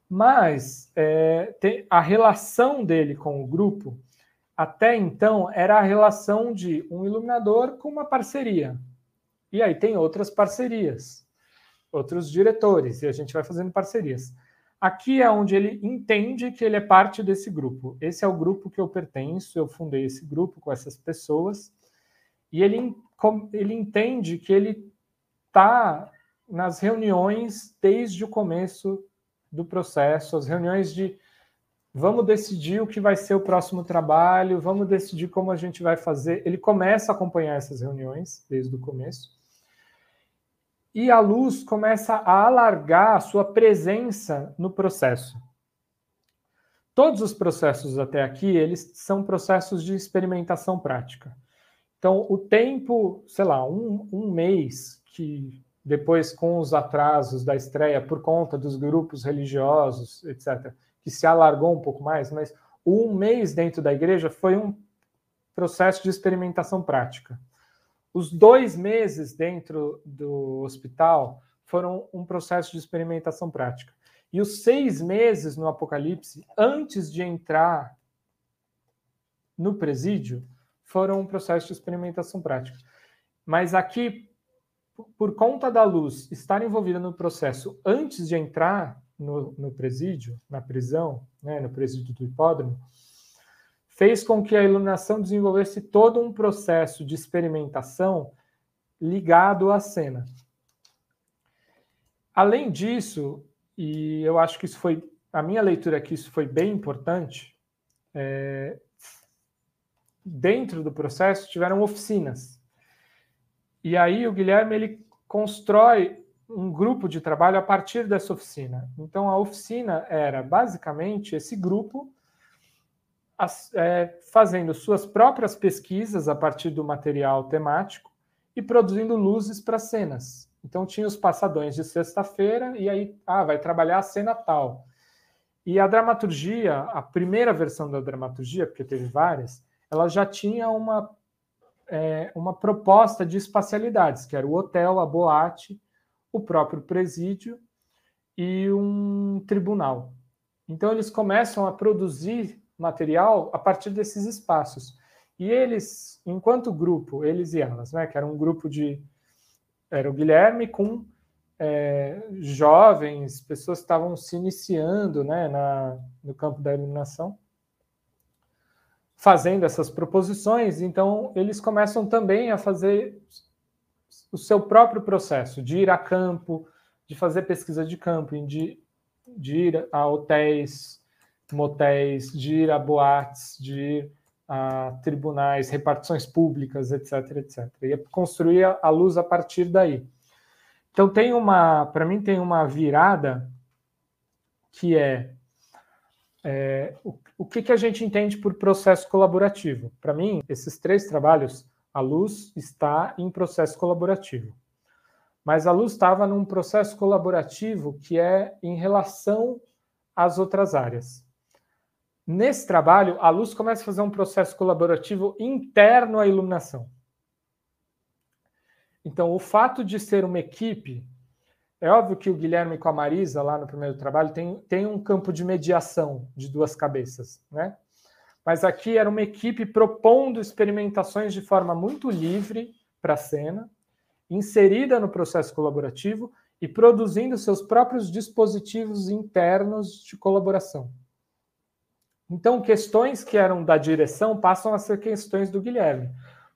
mas é, a relação dele com o grupo, até então, era a relação de um iluminador com uma parceria. E aí tem outras parcerias, outros diretores, e a gente vai fazendo parcerias. Aqui é onde ele entende que ele é parte desse grupo. Esse é o grupo que eu pertenço, eu fundei esse grupo com essas pessoas, e ele, ele entende que ele está nas reuniões desde o começo do processo, as reuniões de vamos decidir o que vai ser o próximo trabalho, vamos decidir como a gente vai fazer. Ele começa a acompanhar essas reuniões desde o começo. E a luz começa a alargar a sua presença no processo. Todos os processos até aqui, eles são processos de experimentação prática. Então, o tempo, sei lá, um, um mês que depois com os atrasos da estreia por conta dos grupos religiosos, etc., que se alargou um pouco mais, mas um mês dentro da igreja foi um processo de experimentação prática. Os dois meses dentro do hospital foram um processo de experimentação prática. E os seis meses no Apocalipse, antes de entrar no presídio, foram um processo de experimentação prática. Mas aqui, por conta da luz estar envolvida no processo antes de entrar no, no presídio, na prisão, né, no presídio do hipódromo, fez com que a iluminação desenvolvesse todo um processo de experimentação ligado à cena. Além disso, e eu acho que isso foi, a minha leitura aqui, isso foi bem importante, é, dentro do processo tiveram oficinas. E aí o Guilherme ele constrói um grupo de trabalho a partir dessa oficina. Então, a oficina era basicamente esse grupo as, é, fazendo suas próprias pesquisas a partir do material temático e produzindo luzes para cenas. Então, tinha os passadões de sexta-feira e aí, ah, vai trabalhar a cena tal. E a dramaturgia, a primeira versão da dramaturgia, porque teve várias, ela já tinha uma, é, uma proposta de espacialidades, que era o hotel, a boate o próprio presídio e um tribunal. Então, eles começam a produzir material a partir desses espaços. E eles, enquanto grupo, eles e elas, né, que era um grupo de. Era o Guilherme com é, jovens, pessoas que estavam se iniciando né, na, no campo da iluminação, fazendo essas proposições. Então, eles começam também a fazer o seu próprio processo de ir a campo, de fazer pesquisa de campo, de, de ir a hotéis, motéis, de ir a boates, de ir a tribunais, repartições públicas, etc, etc. E construir a luz a partir daí. Então tem uma, para mim tem uma virada que é, é o, o que, que a gente entende por processo colaborativo. Para mim, esses três trabalhos a luz está em processo colaborativo. Mas a luz estava num processo colaborativo que é em relação às outras áreas. Nesse trabalho, a luz começa a fazer um processo colaborativo interno à iluminação. Então, o fato de ser uma equipe, é óbvio que o Guilherme com a Marisa, lá no primeiro trabalho, tem, tem um campo de mediação de duas cabeças, né? mas aqui era uma equipe propondo experimentações de forma muito livre para a cena, inserida no processo colaborativo e produzindo seus próprios dispositivos internos de colaboração. Então, questões que eram da direção passam a ser questões do Guilherme.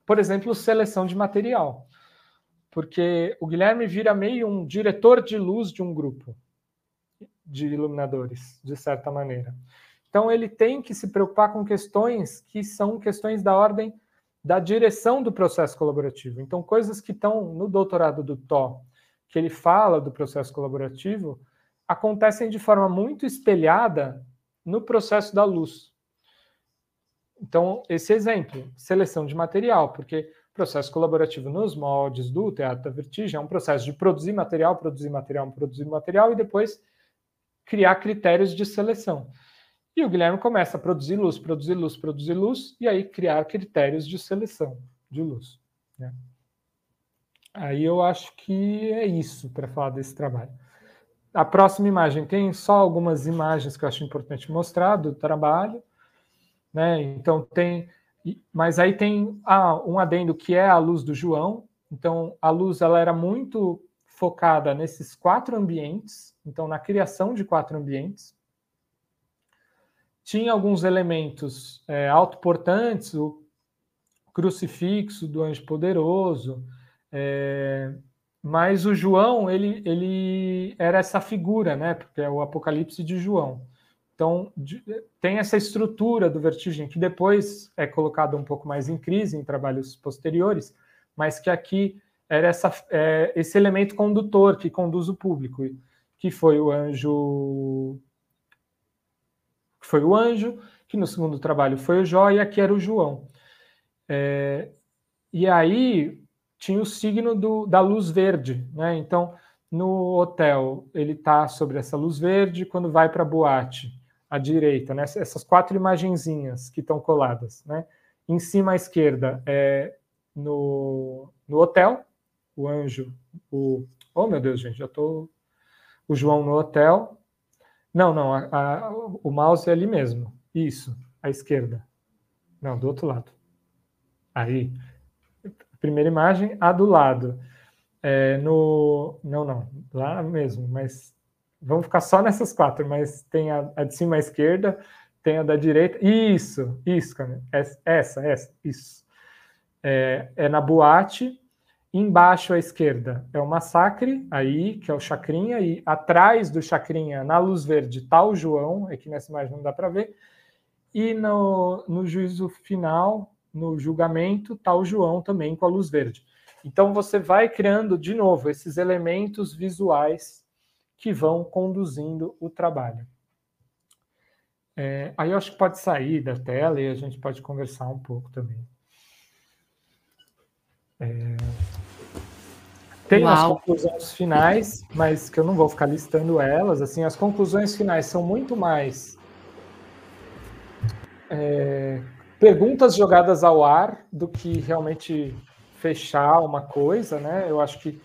Por exemplo, seleção de material. Porque o Guilherme vira meio um diretor de luz de um grupo de iluminadores, de certa maneira. Então, ele tem que se preocupar com questões que são questões da ordem da direção do processo colaborativo. Então, coisas que estão no doutorado do Tó, que ele fala do processo colaborativo, acontecem de forma muito espelhada no processo da luz. Então, esse exemplo, seleção de material, porque processo colaborativo nos moldes do Teatro da Vertigem é um processo de produzir material, produzir material, produzir material e depois criar critérios de seleção. E o Guilherme começa a produzir luz, produzir luz, produzir luz, e aí criar critérios de seleção de luz. Né? Aí eu acho que é isso para falar desse trabalho. A próxima imagem tem só algumas imagens que eu acho importante mostrar do trabalho. Né? Então tem. Mas aí tem ah, um adendo que é a luz do João, Então, a luz ela era muito focada nesses quatro ambientes, então na criação de quatro ambientes. Tinha alguns elementos é, autoportantes, o crucifixo do anjo poderoso, é, mas o João ele, ele era essa figura, né? Porque é o Apocalipse de João. Então tem essa estrutura do vertigem que depois é colocada um pouco mais em crise em trabalhos posteriores, mas que aqui era essa, é, esse elemento condutor que conduz o público, que foi o anjo, que foi o anjo, que no segundo trabalho foi o Jó e aqui era o João. É, e aí tinha o signo do, da luz verde, né? Então no hotel ele está sobre essa luz verde, quando vai para a boate à direita, né? Essas quatro imagenzinhas que estão coladas, né? Em cima à esquerda é no, no hotel, o anjo, o. Oh, meu Deus, gente, já estou. O João no hotel. Não, não, a, a, o mouse é ali mesmo. Isso, à esquerda. Não, do outro lado. Aí. Primeira imagem, a do lado. É, no. Não, não, lá mesmo, mas vamos ficar só nessas quatro, mas tem a, a de cima à esquerda, tem a da direita. Isso, isso, cara. Essa, essa, isso. É, é na boate Embaixo à esquerda é o massacre, aí, que é o chacrinha, e atrás do chacrinha, na luz verde, está o João, aqui nessa imagem não dá para ver, e no, no juízo final, no julgamento, está o João também com a luz verde. Então você vai criando de novo esses elementos visuais que vão conduzindo o trabalho. É, aí eu acho que pode sair da tela e a gente pode conversar um pouco também. É... Tem Uau. as conclusões finais, mas que eu não vou ficar listando elas. Assim, as conclusões finais são muito mais é, perguntas jogadas ao ar do que realmente fechar uma coisa, né? Eu acho que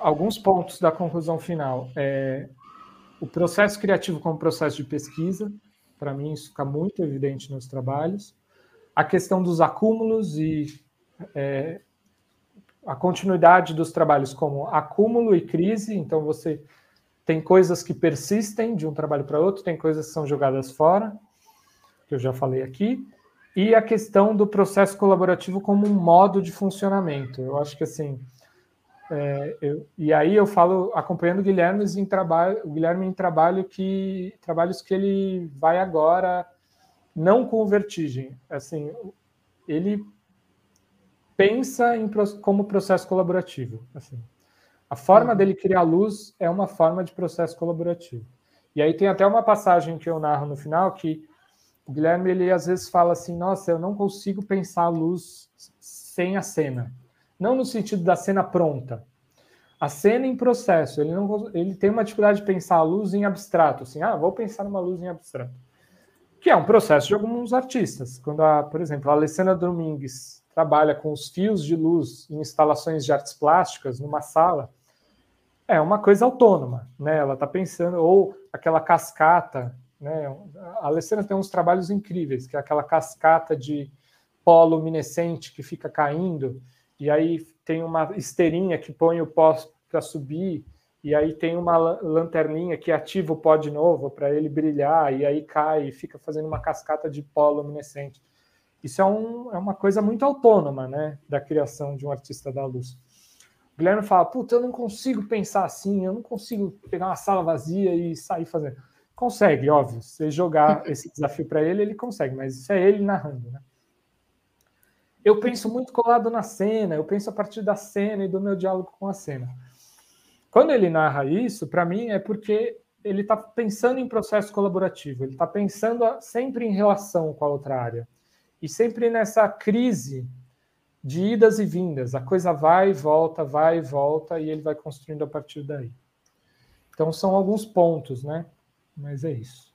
alguns pontos da conclusão final é o processo criativo como processo de pesquisa. Para mim, isso fica muito evidente nos trabalhos. A questão dos acúmulos e é, a continuidade dos trabalhos como acúmulo e crise, então você tem coisas que persistem de um trabalho para outro, tem coisas que são jogadas fora, que eu já falei aqui, e a questão do processo colaborativo como um modo de funcionamento. Eu acho que assim, é, eu, e aí eu falo acompanhando o Guilherme em trabalho, o Guilherme em trabalho que trabalhos que ele vai agora não com vertigem, assim, ele pensa em, como processo colaborativo. Assim. A forma uhum. dele criar luz é uma forma de processo colaborativo. E aí tem até uma passagem que eu narro no final que o Guilherme ele às vezes fala assim: "Nossa, eu não consigo pensar a luz sem a cena". Não no sentido da cena pronta. A cena em processo, ele não ele tem uma dificuldade de pensar a luz em abstrato, assim: "Ah, vou pensar numa luz em abstrato". Que é um processo de alguns artistas. Quando a, por exemplo, a Alessandra Domingues trabalha com os fios de luz em instalações de artes plásticas numa sala, é uma coisa autônoma, né? Ela está pensando, ou aquela cascata, né? A Alessandra tem uns trabalhos incríveis, que é aquela cascata de pó luminescente que fica caindo, e aí tem uma esteirinha que põe o pó para subir, e aí tem uma lanterninha que ativa o pó de novo para ele brilhar, e aí cai e fica fazendo uma cascata de pó luminescente. Isso é, um, é uma coisa muito autônoma, né, da criação de um artista da luz. O Guilherme fala, puta, eu não consigo pensar assim, eu não consigo pegar uma sala vazia e sair fazendo. Consegue, óbvio. Se jogar esse desafio para ele, ele consegue, mas isso é ele narrando, né? Eu penso muito colado na cena, eu penso a partir da cena e do meu diálogo com a cena. Quando ele narra isso, para mim é porque ele está pensando em processo colaborativo, ele está pensando sempre em relação com a outra área. E sempre nessa crise de idas e vindas, a coisa vai e volta, vai e volta, e ele vai construindo a partir daí. Então são alguns pontos, né? Mas é isso.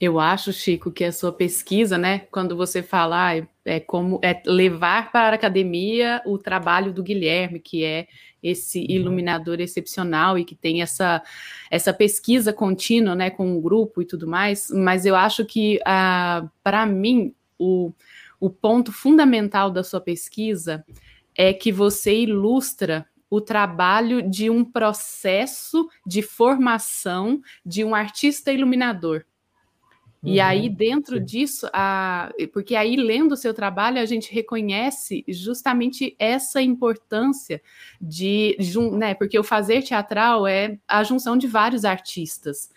Eu acho, Chico, que a sua pesquisa, né, quando você fala ah, é como é levar para a academia o trabalho do Guilherme, que é esse uhum. iluminador excepcional e que tem essa, essa pesquisa contínua, né, com o um grupo e tudo mais, mas eu acho que, ah, para mim, o, o ponto fundamental da sua pesquisa é que você ilustra o trabalho de um processo de formação de um artista iluminador. E uhum, aí, dentro sim. disso, a, porque aí, lendo o seu trabalho, a gente reconhece justamente essa importância de, né, porque o fazer teatral é a junção de vários artistas.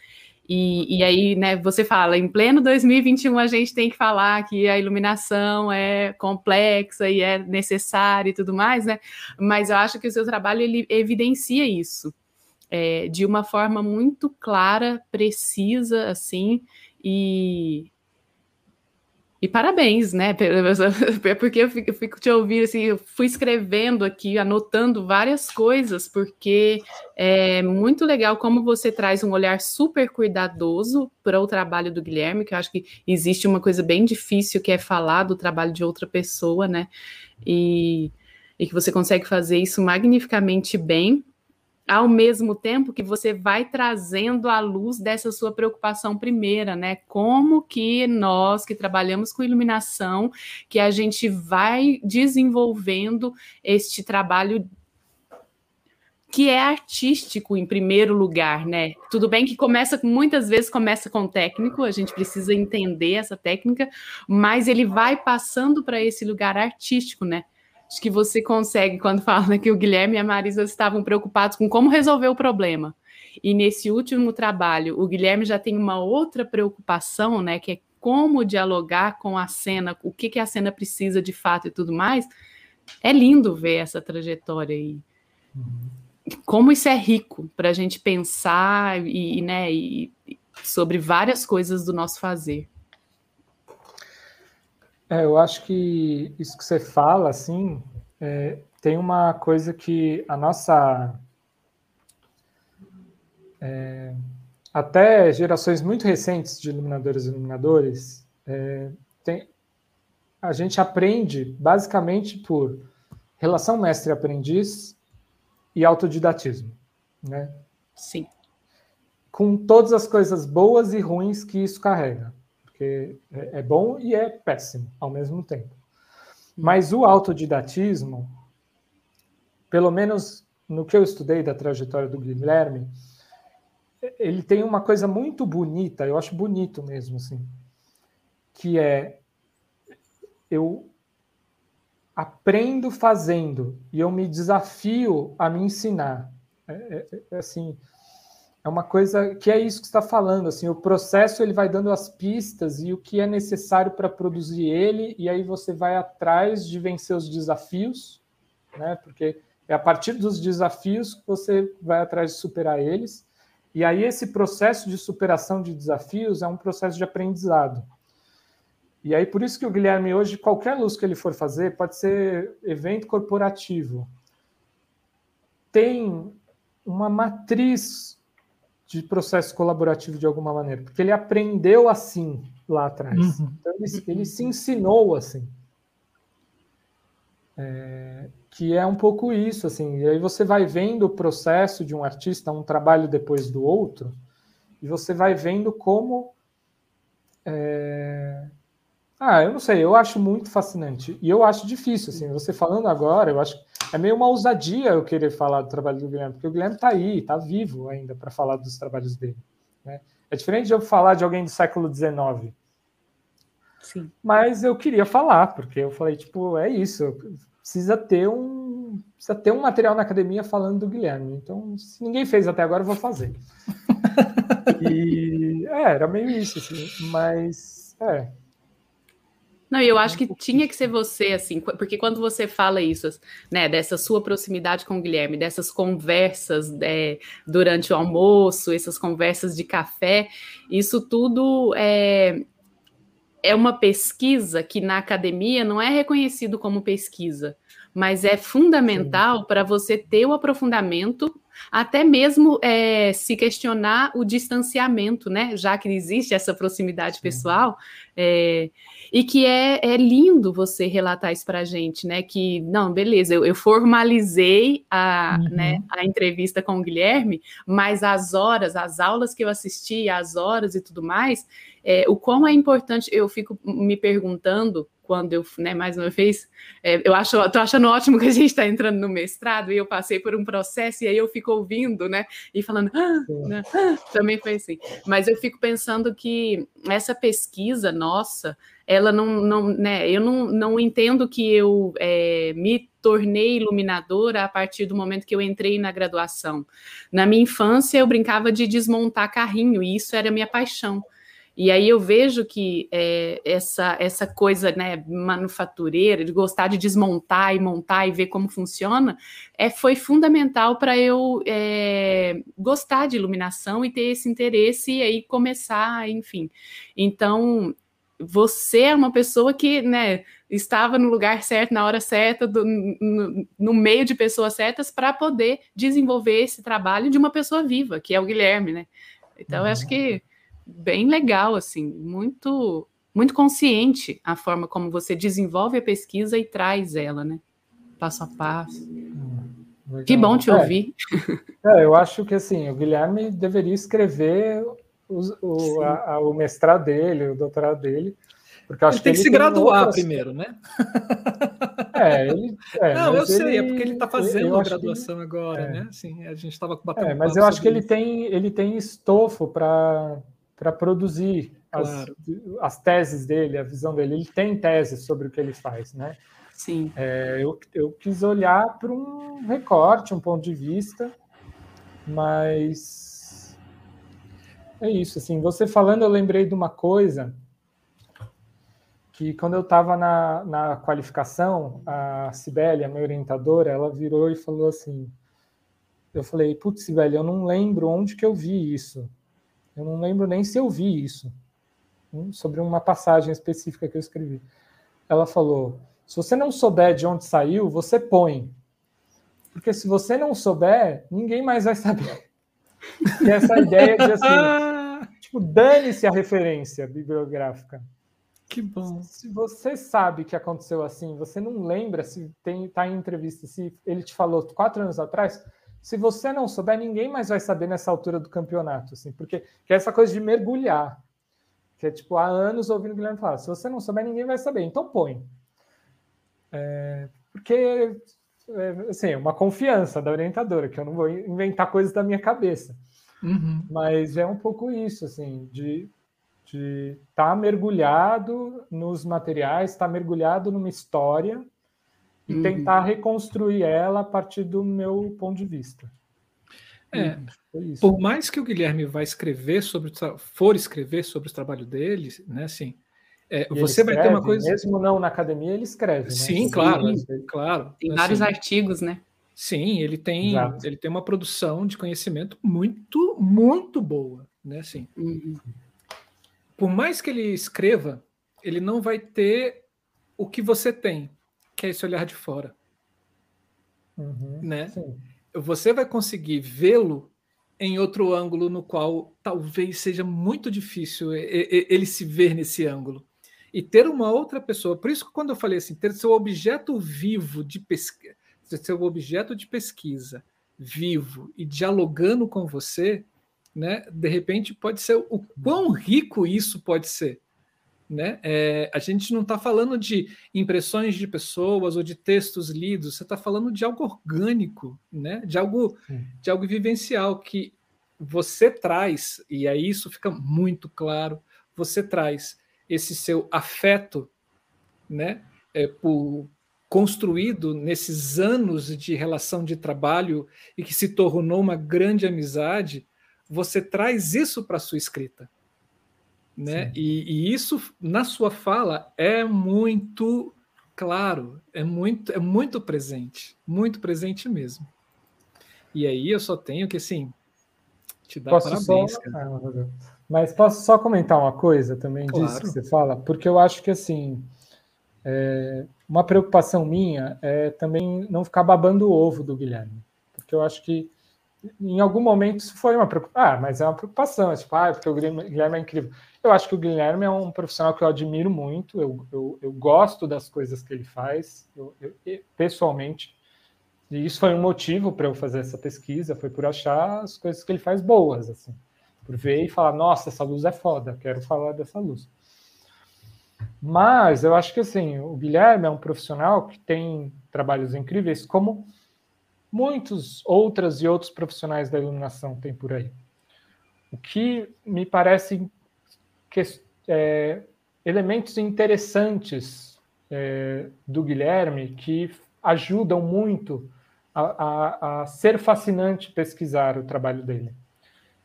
E, e, aí, né, você fala, em pleno 2021 a gente tem que falar que a iluminação é complexa e é necessária e tudo mais, né? Mas eu acho que o seu trabalho ele evidencia isso é, de uma forma muito clara, precisa, assim, e, e parabéns, né? Porque eu fico, eu fico, te ouvindo assim, eu fui escrevendo aqui, anotando várias coisas, porque é muito legal como você traz um olhar super cuidadoso para o trabalho do Guilherme, que eu acho que existe uma coisa bem difícil que é falar do trabalho de outra pessoa, né? E, e que você consegue fazer isso magnificamente bem ao mesmo tempo que você vai trazendo à luz dessa sua preocupação primeira, né? Como que nós que trabalhamos com iluminação, que a gente vai desenvolvendo este trabalho que é artístico em primeiro lugar, né? Tudo bem que começa muitas vezes começa com técnico, a gente precisa entender essa técnica, mas ele vai passando para esse lugar artístico, né? Acho que você consegue quando fala que o Guilherme e a Marisa estavam preocupados com como resolver o problema. E nesse último trabalho, o Guilherme já tem uma outra preocupação, né, que é como dialogar com a cena, o que, que a cena precisa de fato e tudo mais. É lindo ver essa trajetória aí. Uhum. Como isso é rico para a gente pensar e, né, e sobre várias coisas do nosso fazer. É, eu acho que isso que você fala, assim, é, tem uma coisa que a nossa. É, até gerações muito recentes de iluminadores e iluminadores, é, tem, a gente aprende basicamente por relação mestre-aprendiz e autodidatismo, né? Sim. Com todas as coisas boas e ruins que isso carrega porque é, é bom e é péssimo ao mesmo tempo. Mas o autodidatismo, pelo menos no que eu estudei da trajetória do Guilherme, ele tem uma coisa muito bonita, eu acho bonito mesmo, assim, que é eu aprendo fazendo e eu me desafio a me ensinar. É, é, é assim, é uma coisa que é isso que está falando, assim, o processo ele vai dando as pistas e o que é necessário para produzir ele, e aí você vai atrás de vencer os desafios, né? Porque é a partir dos desafios que você vai atrás de superar eles. E aí esse processo de superação de desafios é um processo de aprendizado. E aí por isso que o Guilherme hoje qualquer luz que ele for fazer, pode ser evento corporativo, tem uma matriz de processo colaborativo de alguma maneira, porque ele aprendeu assim lá atrás. Uhum. Então, ele, ele, se ensinou assim. É, que é um pouco isso, assim. E aí você vai vendo o processo de um artista, um trabalho depois do outro, e você vai vendo como. É... Ah, eu não sei, eu acho muito fascinante. E eu acho difícil, assim, você falando agora, eu acho é meio uma ousadia eu querer falar do trabalho do Guilherme, porque o Guilherme está aí, está vivo ainda para falar dos trabalhos dele. Né? É diferente de eu falar de alguém do século XIX. Sim. Mas eu queria falar, porque eu falei, tipo, é isso, precisa ter um precisa ter um material na academia falando do Guilherme. Então, se ninguém fez até agora, eu vou fazer. e é, era meio isso, assim, mas é, não, eu acho que tinha que ser você, assim, porque quando você fala isso, né, dessa sua proximidade com o Guilherme, dessas conversas é, durante o almoço, essas conversas de café, isso tudo é, é uma pesquisa que na academia não é reconhecido como pesquisa, mas é fundamental para você ter o aprofundamento até mesmo é, se questionar o distanciamento, né? Já que existe essa proximidade pessoal, é, e que é, é lindo você relatar isso para a gente, né? Que, não, beleza, eu, eu formalizei a, uhum. né, a entrevista com o Guilherme, mas as horas, as aulas que eu assisti, as horas e tudo mais, é, o quão é importante, eu fico me perguntando quando eu, né, mais uma vez, é, eu acho, tô achando ótimo que a gente está entrando no mestrado e eu passei por um processo e aí eu fico ouvindo, né, e falando, ah, né, ah, também foi assim. Mas eu fico pensando que essa pesquisa nossa, ela não, não né, eu não, não entendo que eu é, me tornei iluminadora a partir do momento que eu entrei na graduação. Na minha infância, eu brincava de desmontar carrinho e isso era minha paixão. E aí eu vejo que é, essa, essa coisa né, manufatureira, de gostar de desmontar e montar e ver como funciona, é, foi fundamental para eu é, gostar de iluminação e ter esse interesse e aí começar, enfim. Então, você é uma pessoa que né, estava no lugar certo, na hora certa, do, no, no, meio de pessoas certas, para poder desenvolver esse trabalho de uma pessoa viva, que é o Guilherme, né? Então, eu acho uhum. que bem legal, assim, muito muito consciente a forma como você desenvolve a pesquisa e traz ela, né? Passo a passo. Hum, que bom te é, ouvir. É, eu acho que assim, o Guilherme deveria escrever o, o, a, o mestrado dele, o doutorado dele, porque acho ele tem que, que se graduar outras... primeiro, né? É, ele. É, não, eu sei, é porque ele está fazendo a graduação que, agora, é. né? Assim, a gente estava batendo. É, mas eu acho que ele tem, ele tem estofo para para produzir claro. as, as, teses dele, a visão dele. Ele tem teses sobre o que ele faz, né? Sim. É, eu, eu quis olhar para um recorte, um ponto de vista, mas é isso. Assim, você falando, eu lembrei de uma coisa que quando eu estava na, na qualificação, a Sibeli, a minha orientadora, ela virou e falou assim, eu falei, putz, Sibeli, eu não lembro onde que eu vi isso. Eu não lembro nem se eu vi isso, hum, sobre uma passagem específica que eu escrevi. Ela falou: se você não souber de onde saiu, você põe. Porque se você não souber, ninguém mais vai saber. E essa ideia de assim, tipo, dane-se a referência bibliográfica. Que bom. Se você sabe que aconteceu assim, você não lembra se tem tá em entrevista, se ele te falou quatro anos atrás, se você não souber, ninguém mais vai saber nessa altura do campeonato, assim, porque que é essa coisa de mergulhar, que é tipo há anos ouvindo o Guilherme falar, se você não souber, ninguém vai saber, então põe. É, porque, é, assim, uma confiança da orientadora, que eu não vou inventar coisas da minha cabeça. Uhum. Mas é um pouco isso, assim, de de estar tá mergulhado nos materiais, estar tá mergulhado numa história e uhum. tentar reconstruir ela a partir do meu ponto de vista. É, por mais que o Guilherme vai escrever sobre for escrever sobre o trabalho dele, né, assim, é, você escreve, vai ter uma coisa mesmo não na academia ele escreve, né? Sim, claro, claro. Tem assim, vários artigos, né? Sim, ele tem Exato. ele tem uma produção de conhecimento muito muito boa, né, assim. Uhum. Por mais que ele escreva, ele não vai ter o que você tem, que é esse olhar de fora. Uhum, né? Sim. Você vai conseguir vê-lo em outro ângulo no qual talvez seja muito difícil ele se ver nesse ângulo. E ter uma outra pessoa, por isso que quando eu falei assim, ter seu objeto vivo de pesquisa, seu objeto de pesquisa vivo e dialogando com você, né? De repente pode ser o quão rico isso pode ser. Né? É, a gente não está falando de impressões de pessoas ou de textos lidos, você está falando de algo orgânico, né? de, algo, de algo vivencial que você traz, e aí isso fica muito claro, você traz esse seu afeto né? É, por, construído nesses anos de relação de trabalho e que se tornou uma grande amizade, você traz isso para a sua escrita né? E, e, isso na sua fala é muito claro, é muito, é muito presente, muito presente mesmo. E aí eu só tenho que assim te dar posso parabéns. Só... Ah, mas posso só comentar uma coisa também claro. disso que você fala, porque eu acho que assim é, uma preocupação minha é também não ficar babando o ovo do Guilherme, porque eu acho que em algum momento isso foi uma preocupação. Ah, mas é uma preocupação, é tipo, ah, porque o Guilherme é incrível. Eu acho que o Guilherme é um profissional que eu admiro muito, eu, eu, eu gosto das coisas que ele faz, eu, eu, pessoalmente. E isso foi um motivo para eu fazer essa pesquisa, foi por achar as coisas que ele faz boas, assim. Por ver e falar, nossa, essa luz é foda, quero falar dessa luz. Mas eu acho que assim, o Guilherme é um profissional que tem trabalhos incríveis, como muitos outras e outros profissionais da iluminação têm por aí. O que me parece que, é, elementos interessantes é, do Guilherme que ajudam muito a, a, a, ser fascinante pesquisar o trabalho dele.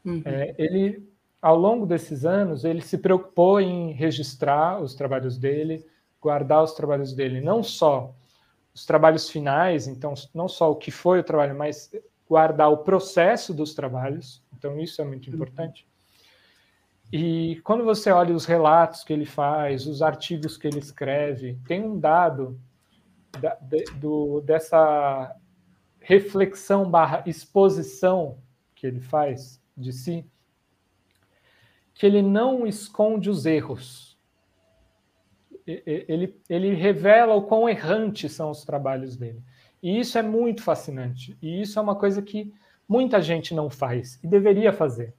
Uhum. É, ele, ao longo desses anos, ele se preocupou em registrar os trabalhos dele, guardar os trabalhos dele, não só os trabalhos finais, então não só o que foi o trabalho, mas guardar o processo dos trabalhos. Então isso é muito importante. E quando você olha os relatos que ele faz, os artigos que ele escreve, tem um dado da, de, do, dessa reflexão barra exposição que ele faz de si, que ele não esconde os erros. Ele, ele revela o quão errantes são os trabalhos dele. E isso é muito fascinante. E isso é uma coisa que muita gente não faz e deveria fazer.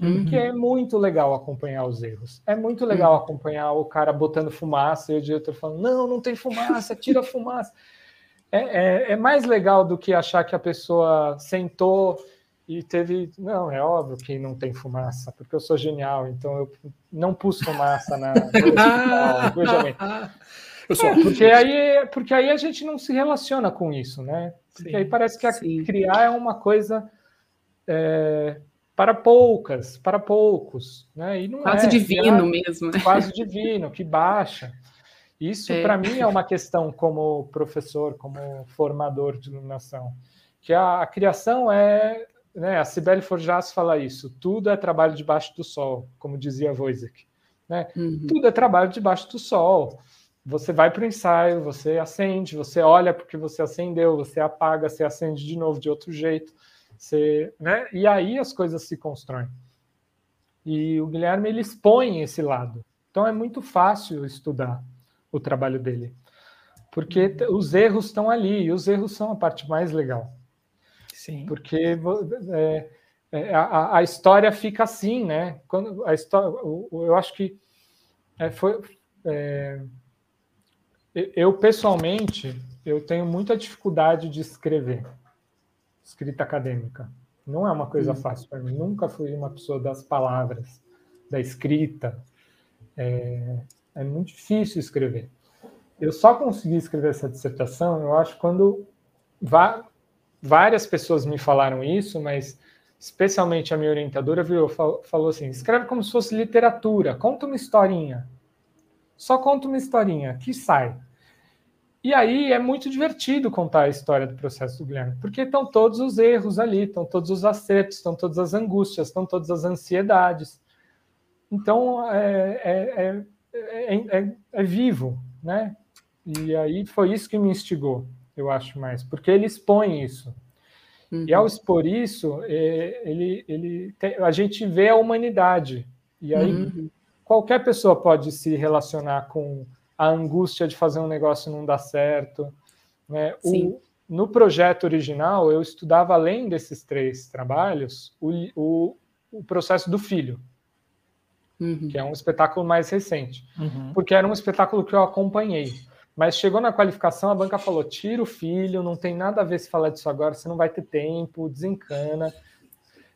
Uhum. Porque é muito legal acompanhar os erros. É muito legal uhum. acompanhar o cara botando fumaça e o diretor falando: não, não tem fumaça, tira a fumaça. É, é, é, mais legal do que achar que a pessoa sentou e teve. Não, é óbvio que não tem fumaça, porque eu sou genial, então eu não pus fumaça na. Eu sou. É, porque, aí, porque aí a gente não se relaciona com isso, né? Porque sim, aí parece que a, criar é uma coisa. É, para poucas, para poucos, né? E não quase é, divino é, mesmo, né? quase divino, que baixa. Isso é. para mim é uma questão como professor, como formador de iluminação, que a, a criação é, né? A Sibeli Forjas fala isso. Tudo é trabalho debaixo do sol, como dizia Wojciech, né? Uhum. Tudo é trabalho debaixo do sol. Você vai para o ensaio, você acende, você olha porque você acendeu, você apaga, você acende de novo de outro jeito você, né? E aí as coisas se constroem. E o Guilherme ele expõe esse lado. Então é muito fácil estudar o trabalho dele, porque os erros estão ali e os erros são a parte mais legal. Sim. Porque é, é, a, a, história fica assim, né? Quando a história, eu acho que é, foi é, eu pessoalmente eu tenho muita dificuldade de escrever escrita acadêmica. Não é uma coisa hum. fácil para mim. Nunca fui uma pessoa das palavras, da escrita. É, é muito difícil escrever. Eu só consegui escrever essa dissertação, eu acho, quando várias pessoas me falaram isso, mas especialmente a minha orientadora falou assim: escreve como se fosse literatura, conta uma historinha. Só conta uma historinha, que sai. E aí é muito divertido contar a história do processo do Guilherme, porque estão todos os erros ali, estão todos os acertos, estão todas as angústias, estão todas as ansiedades. Então é, é, é, é, vivo, né? E aí foi isso que me instigou, eu acho mais, porque ele expõe isso. Uhum. E ao expor isso, ele, ele tem, a gente vê a humanidade. E aí uhum. qualquer pessoa pode se relacionar com a angústia de fazer um negócio não dar certo. Né? O, no projeto original, eu estudava, além desses três trabalhos, o, o, o processo do filho, uhum. que é um espetáculo mais recente, uhum. porque era um espetáculo que eu acompanhei. Mas chegou na qualificação, a banca falou: tira o filho, não tem nada a ver se falar disso agora, você não vai ter tempo, desencana.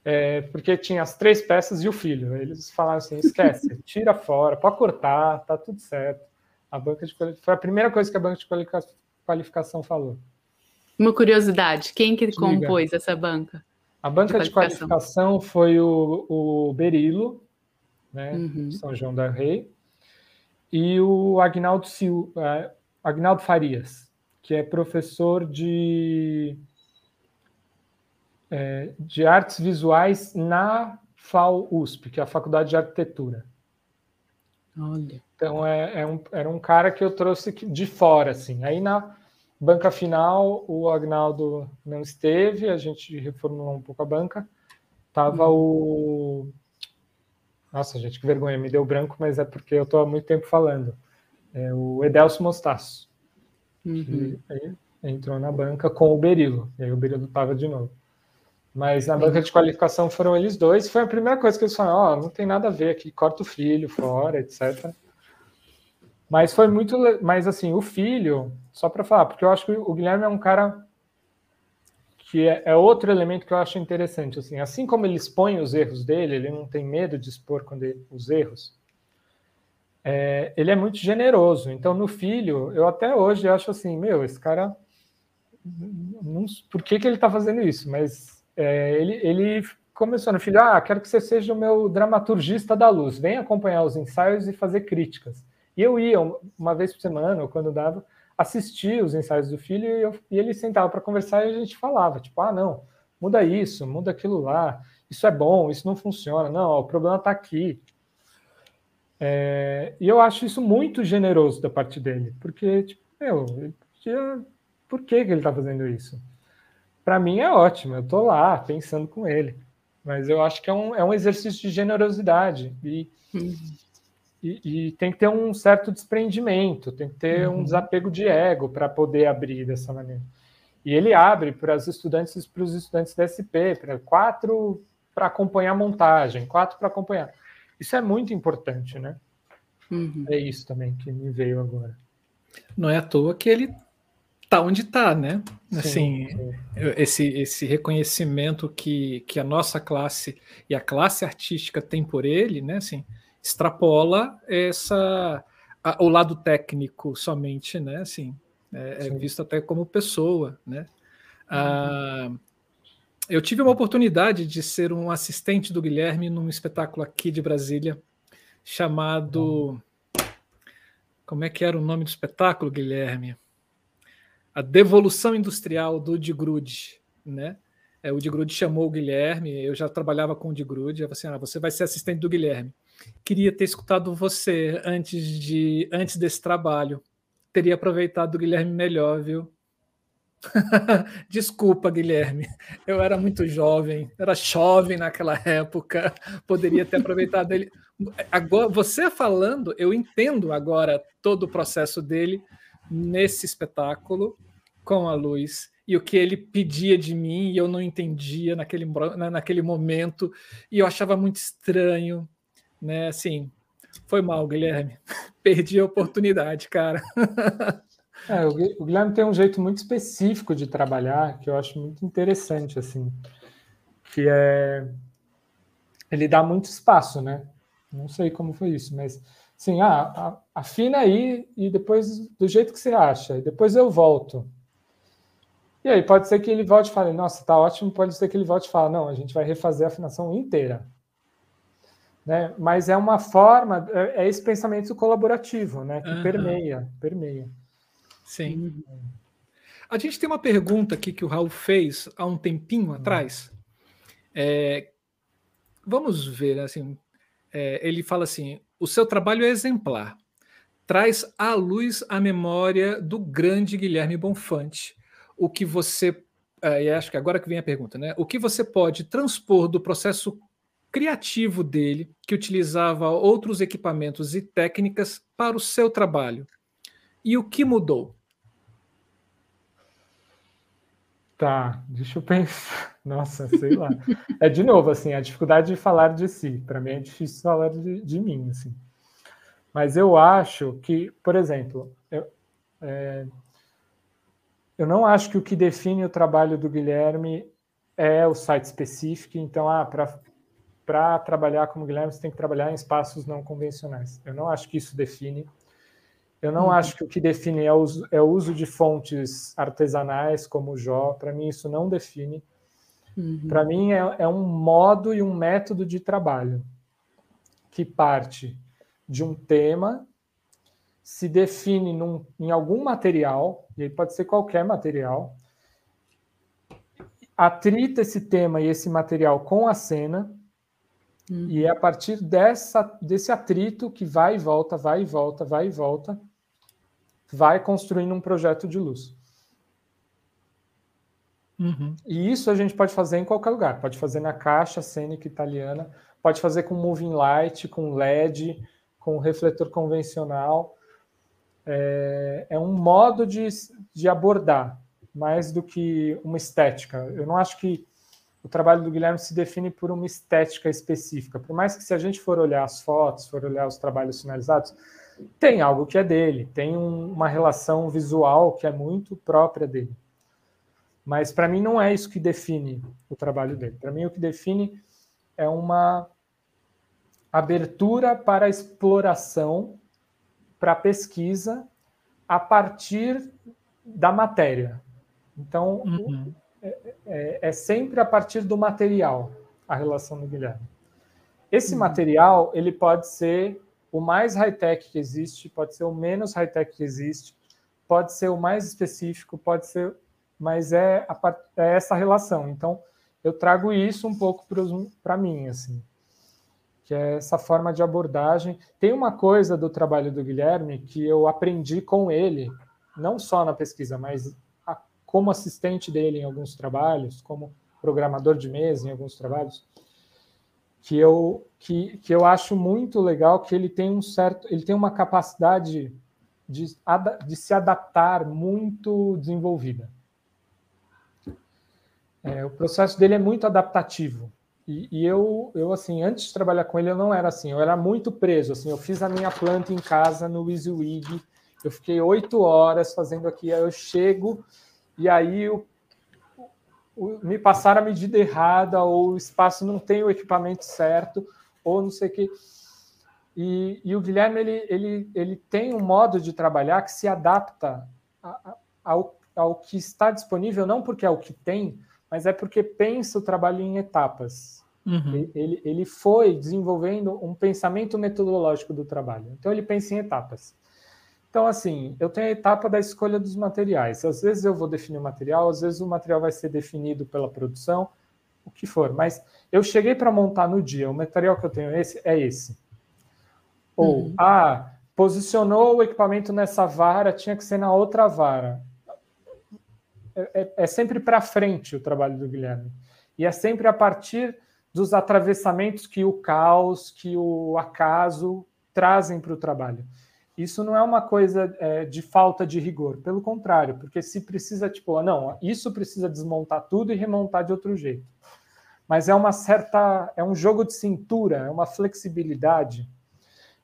É, porque tinha as três peças e o filho. Eles falaram assim: esquece, tira fora, pode cortar, tá tudo certo. A banca de foi a primeira coisa que a banca de qualificação falou. Uma curiosidade, quem que compôs essa banca? A banca de qualificação, de qualificação foi o, o Berilo, né, uhum. São João da Rei, e o Agnaldo, Sil, uh, Agnaldo Farias, que é professor de, é, de artes visuais na FAO USP, que é a Faculdade de Arquitetura. Olha. Então é, é um, era um cara que eu trouxe de fora, assim. Aí na banca final o Agnaldo não esteve, a gente reformulou um pouco a banca. Tava uhum. o nossa, gente, que vergonha, me deu branco, mas é porque eu estou há muito tempo falando. É o Edelso Mostaço. Uhum. aí entrou na banca com o Berilo. E aí o Berilo estava de novo. Mas na banca de qualificação foram eles dois. Foi a primeira coisa que eles falaram: Ó, oh, não tem nada a ver aqui, corta o filho fora, etc. Mas foi muito. Mas assim, o filho, só para falar, porque eu acho que o Guilherme é um cara que é, é, outro elemento que eu acho interessante. Assim, assim como ele expõe os erros dele, ele não tem medo de expor quando ele, os erros. É, ele é muito generoso. Então, no filho, eu até hoje acho assim, meu, esse cara, não, por que, que ele está fazendo isso? Mas é, ele, ele começou no filho, ah, quero que você seja o meu dramaturgista da luz, vem acompanhar os ensaios e fazer críticas. E eu ia uma vez por semana, ou quando dava, assistir os ensaios do filho e, eu, e ele sentava para conversar e a gente falava, tipo, ah, não, muda isso, muda aquilo lá, isso é bom, isso não funciona, não, o problema está aqui. É, e eu acho isso muito generoso da parte dele, porque, tipo, meu, por que, que ele está fazendo isso? Para mim é ótimo, eu estou lá pensando com ele, mas eu acho que é um, é um exercício de generosidade e, uhum. e, e, tem que ter um certo desprendimento, tem que ter uhum. um desapego de ego para poder abrir dessa maneira. E ele abre para os estudantes para os estudantes da SP, para quatro para acompanhar a montagem, quatro para acompanhar. Isso é muito importante, né? Uhum. É isso também que me veio agora. Não é à toa que ele tá onde está, né? Assim, sim. esse esse reconhecimento que, que a nossa classe e a classe artística tem por ele, né? Assim, extrapola essa a, o lado técnico somente, né? Assim, é, é visto até como pessoa, né? Uhum. Ah, eu tive uma oportunidade de ser um assistente do Guilherme num espetáculo aqui de Brasília chamado. Como é que era o nome do espetáculo, Guilherme? A Devolução Industrial do Digrude, né? É, o Digrude chamou o Guilherme, eu já trabalhava com o Digrude, eu falei assim, ah, você vai ser assistente do Guilherme. Queria ter escutado você antes de antes desse trabalho. Teria aproveitado o Guilherme melhor, viu? Desculpa, Guilherme. Eu era muito jovem, era jovem naquela época, poderia ter aproveitado ele. Agora, você falando, eu entendo agora todo o processo dele nesse espetáculo com a luz e o que ele pedia de mim e eu não entendia naquele, naquele momento e eu achava muito estranho, né? Assim, foi mal, Guilherme. Perdi a oportunidade, cara. É, o Guilherme tem um jeito muito específico de trabalhar que eu acho muito interessante, assim, que é ele dá muito espaço, né? Não sei como foi isso, mas assim, ah, afina aí e depois do jeito que você acha, e depois eu volto. E aí pode ser que ele volte e fale, nossa, tá ótimo, pode ser que ele volte e fale, não, a gente vai refazer a afinação inteira. Né? Mas é uma forma, é, é esse pensamento colaborativo, né? Que uhum. permeia, permeia. Sim. A gente tem uma pergunta aqui que o Raul fez há um tempinho hum. atrás. É, vamos ver, assim, é, ele fala assim: o seu trabalho é exemplar, traz à luz a memória do grande Guilherme Bonfante. O que você, é, acho que agora que vem a pergunta, né? O que você pode transpor do processo criativo dele, que utilizava outros equipamentos e técnicas para o seu trabalho? E o que mudou? Tá, deixa eu pensar. Nossa, sei lá. É de novo, assim, a dificuldade de falar de si. Para mim é difícil falar de, de, mim, assim. Mas eu acho que, por exemplo, eu, é, eu não acho que o que define o trabalho do Guilherme é o site específico. Então, ah, para trabalhar como Guilherme, você tem que trabalhar em espaços não convencionais. Eu não acho que isso define eu não uhum. acho que o que define é o, uso, é o uso de fontes artesanais como o Jó. Para mim, isso não define. Uhum. Para mim, é, é um modo e um método de trabalho que parte de um tema, se define num, em algum material, e aí pode ser qualquer material, atrita esse tema e esse material com a cena, uhum. e é a partir dessa, desse atrito que vai e volta, vai e volta, vai e volta, vai construindo um projeto de luz. Uhum. E isso a gente pode fazer em qualquer lugar. Pode fazer na caixa cênica italiana, pode fazer com moving light, com LED, com refletor convencional. É, é um modo de, de abordar mais do que uma estética. Eu não acho que o trabalho do Guilherme se define por uma estética específica. Por mais que se a gente for olhar as fotos, for olhar os trabalhos finalizados, tem algo que é dele, tem um, uma relação visual que é muito própria dele. Mas para mim não é isso que define o trabalho dele. Para mim o que define é uma abertura para a exploração, para a pesquisa a partir da matéria. Então, uhum. é, é, é, sempre a partir do material a relação do Guilherme. Esse uhum. material ele pode ser o mais high-tech que existe, pode ser o menos high-tech que existe, pode ser o mais específico, pode ser, mas é, a, é essa relação. Então, eu trago isso um pouco para mim, assim que é essa forma de abordagem. Tem uma coisa do trabalho do Guilherme que eu aprendi com ele, não só na pesquisa, mas a, como assistente dele em alguns trabalhos, como programador de mesa em alguns trabalhos, que eu que, que eu acho muito legal que ele tem um certo, ele tem uma capacidade de, de se adaptar muito desenvolvida. É, o processo dele é muito adaptativo. E, e, eu, eu, assim, antes de trabalhar com ele, eu não era assim, eu era muito preso, assim, eu fiz a minha planta em casa no EasyWig, eu fiquei oito horas fazendo aqui, aí eu chego e aí eu, me passaram a medida errada, ou o espaço não tem o equipamento certo, ou não sei o que. E, e, o Guilherme, ele, ele, ele tem um modo de trabalhar que se adapta ao, ao que está disponível, não porque é o que tem, mas é porque pensa o trabalho em etapas. Uhum. Ele, ele foi desenvolvendo um pensamento metodológico do trabalho. Então, ele pensa em etapas. Então, assim, eu tenho a etapa da escolha dos materiais. Às vezes eu vou definir o material, às vezes o material vai ser definido pela produção, o que for. Mas eu cheguei para montar no dia, o material que eu tenho esse é esse. Ou, uhum. ah, posicionou o equipamento nessa vara, tinha que ser na outra vara. É, é, é sempre para frente o trabalho do Guilherme. E é sempre a partir dos atravessamentos que o caos, que o acaso trazem para o trabalho. Isso não é uma coisa é, de falta de rigor, pelo contrário, porque se precisa, tipo, não, isso precisa desmontar tudo e remontar de outro jeito. Mas é uma certa, é um jogo de cintura, é uma flexibilidade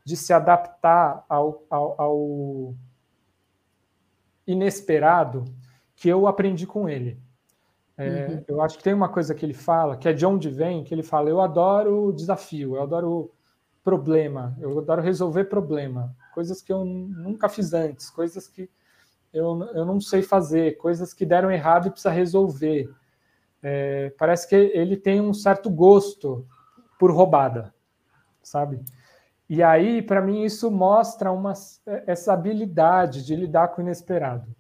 de se adaptar ao, ao, ao inesperado que eu aprendi com ele. É, uhum. Eu acho que tem uma coisa que ele fala, que é de onde vem, que ele fala: eu adoro desafio, eu adoro problema, eu adoro resolver problema, coisas que eu nunca fiz antes, coisas que eu, eu não sei fazer, coisas que deram errado e precisa resolver. É, parece que ele tem um certo gosto por roubada, sabe? E aí, para mim, isso mostra uma, essa habilidade de lidar com o inesperado.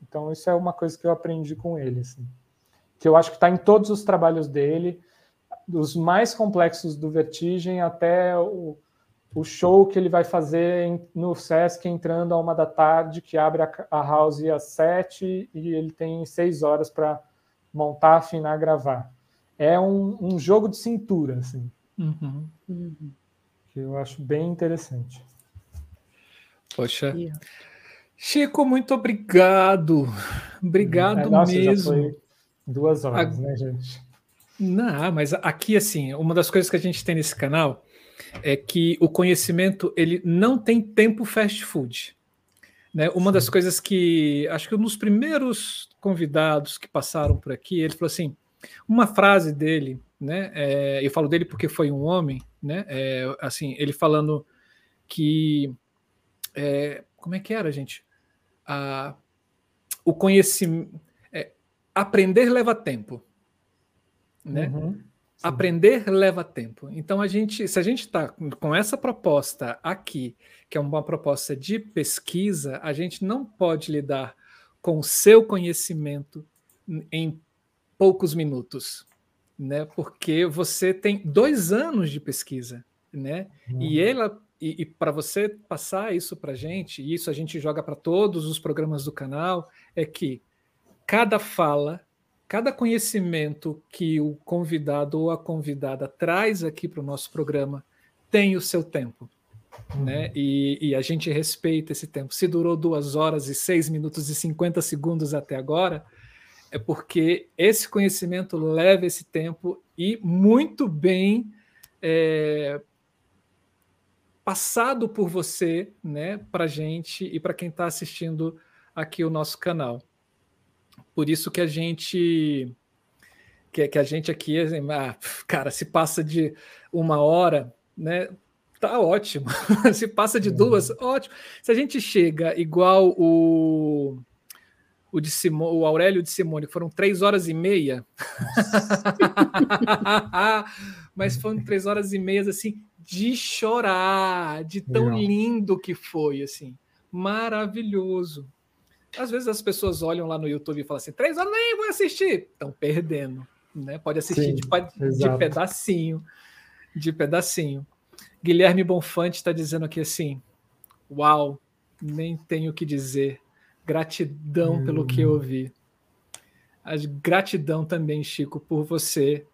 Então, isso é uma coisa que eu aprendi com ele, assim, que eu acho que está em todos os trabalhos dele, dos mais complexos do Vertigem até o, o show que ele vai fazer no Sesc entrando a uma da tarde, que abre a, a house às sete e ele tem seis horas para montar, afinar, gravar. É um, um, jogo de cintura, assim, uhum. que eu acho bem interessante. Poxa. Yeah. Chico, muito obrigado. Obrigado é, nossa, mesmo. duas horas, A... né, gente? Não, mas aqui, assim, uma das coisas que a gente tem nesse canal é que o conhecimento ele não tem tempo fast food. Né? Uma Sim. das coisas que acho que um dos primeiros convidados que passaram por aqui, ele falou assim: uma frase dele, né? É, eu falo dele porque foi um homem, né? É, assim, ele falando que é, como é que era, gente? a, o conhecimento. É, aprender leva tempo. Né? Uhum, aprender leva tempo. Então, a gente, se a gente está com essa proposta aqui, que é uma proposta de pesquisa, a gente não pode lidar com o seu conhecimento em poucos minutos, né? Porque você tem dois anos de pesquisa, né? Uhum. E ela e, e para você passar isso para a gente, e isso a gente joga para todos os programas do canal, é que cada fala, cada conhecimento que o convidado ou a convidada traz aqui para o nosso programa tem o seu tempo. Uhum. Né? E, e, a gente respeita esse tempo. Se durou duas horas e seis minutos e 50 segundos até agora, é porque esse conhecimento leva esse tempo e muito bem é, passado por você, né, para gente e para quem está assistindo aqui o nosso canal. Por isso que a gente que, que a gente aqui, assim, ah, cara, se passa de uma hora, né? Tá ótimo. se passa de duas, uhum. ótimo. Se a gente chega igual o o, de Simo, o Aurélio de Simone, foram três horas e meia. Mas foram três horas e meias assim de chorar, de tão Legal. lindo que foi, assim, maravilhoso. Às vezes as pessoas olham lá no YouTube e falam assim: três horas nem vou assistir. Estão perdendo, né? Pode assistir Sim, de, de pedacinho, de pedacinho. Guilherme Bonfante está dizendo aqui assim: Uau, nem tenho o que dizer. Gratidão hum. pelo que eu ouvi. A gratidão também, Chico, por você.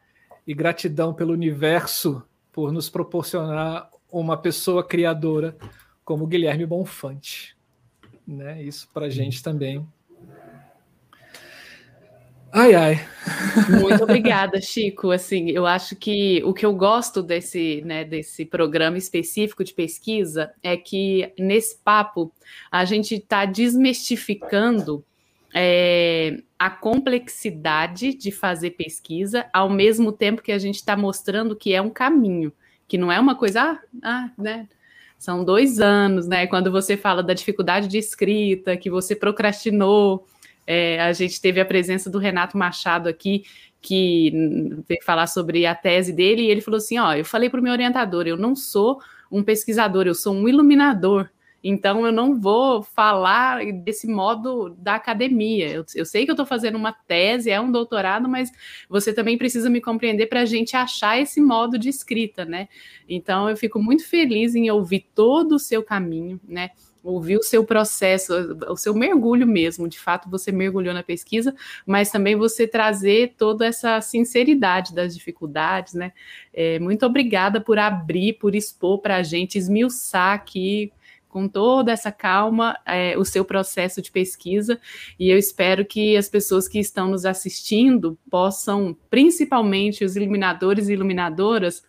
E gratidão pelo universo por nos proporcionar uma pessoa criadora como Guilherme Bonfante. Né? Isso para a gente também. Ai, ai. Muito obrigada, Chico. Assim, eu acho que o que eu gosto desse, né, desse programa específico de pesquisa é que nesse papo a gente está desmistificando é, a complexidade de fazer pesquisa, ao mesmo tempo que a gente está mostrando que é um caminho, que não é uma coisa, ah, ah, né? São dois anos, né? Quando você fala da dificuldade de escrita, que você procrastinou, é, a gente teve a presença do Renato Machado aqui, que veio falar sobre a tese dele, e ele falou assim: ó, eu falei para o meu orientador, eu não sou um pesquisador, eu sou um iluminador. Então, eu não vou falar desse modo da academia. Eu, eu sei que eu estou fazendo uma tese, é um doutorado, mas você também precisa me compreender para a gente achar esse modo de escrita, né? Então, eu fico muito feliz em ouvir todo o seu caminho, né? ouvir o seu processo, o seu mergulho mesmo, de fato você mergulhou na pesquisa, mas também você trazer toda essa sinceridade das dificuldades, né? É, muito obrigada por abrir, por expor para a gente, esmiuçar aqui com toda essa calma é, o seu processo de pesquisa e eu espero que as pessoas que estão nos assistindo possam, principalmente os iluminadores e iluminadoras,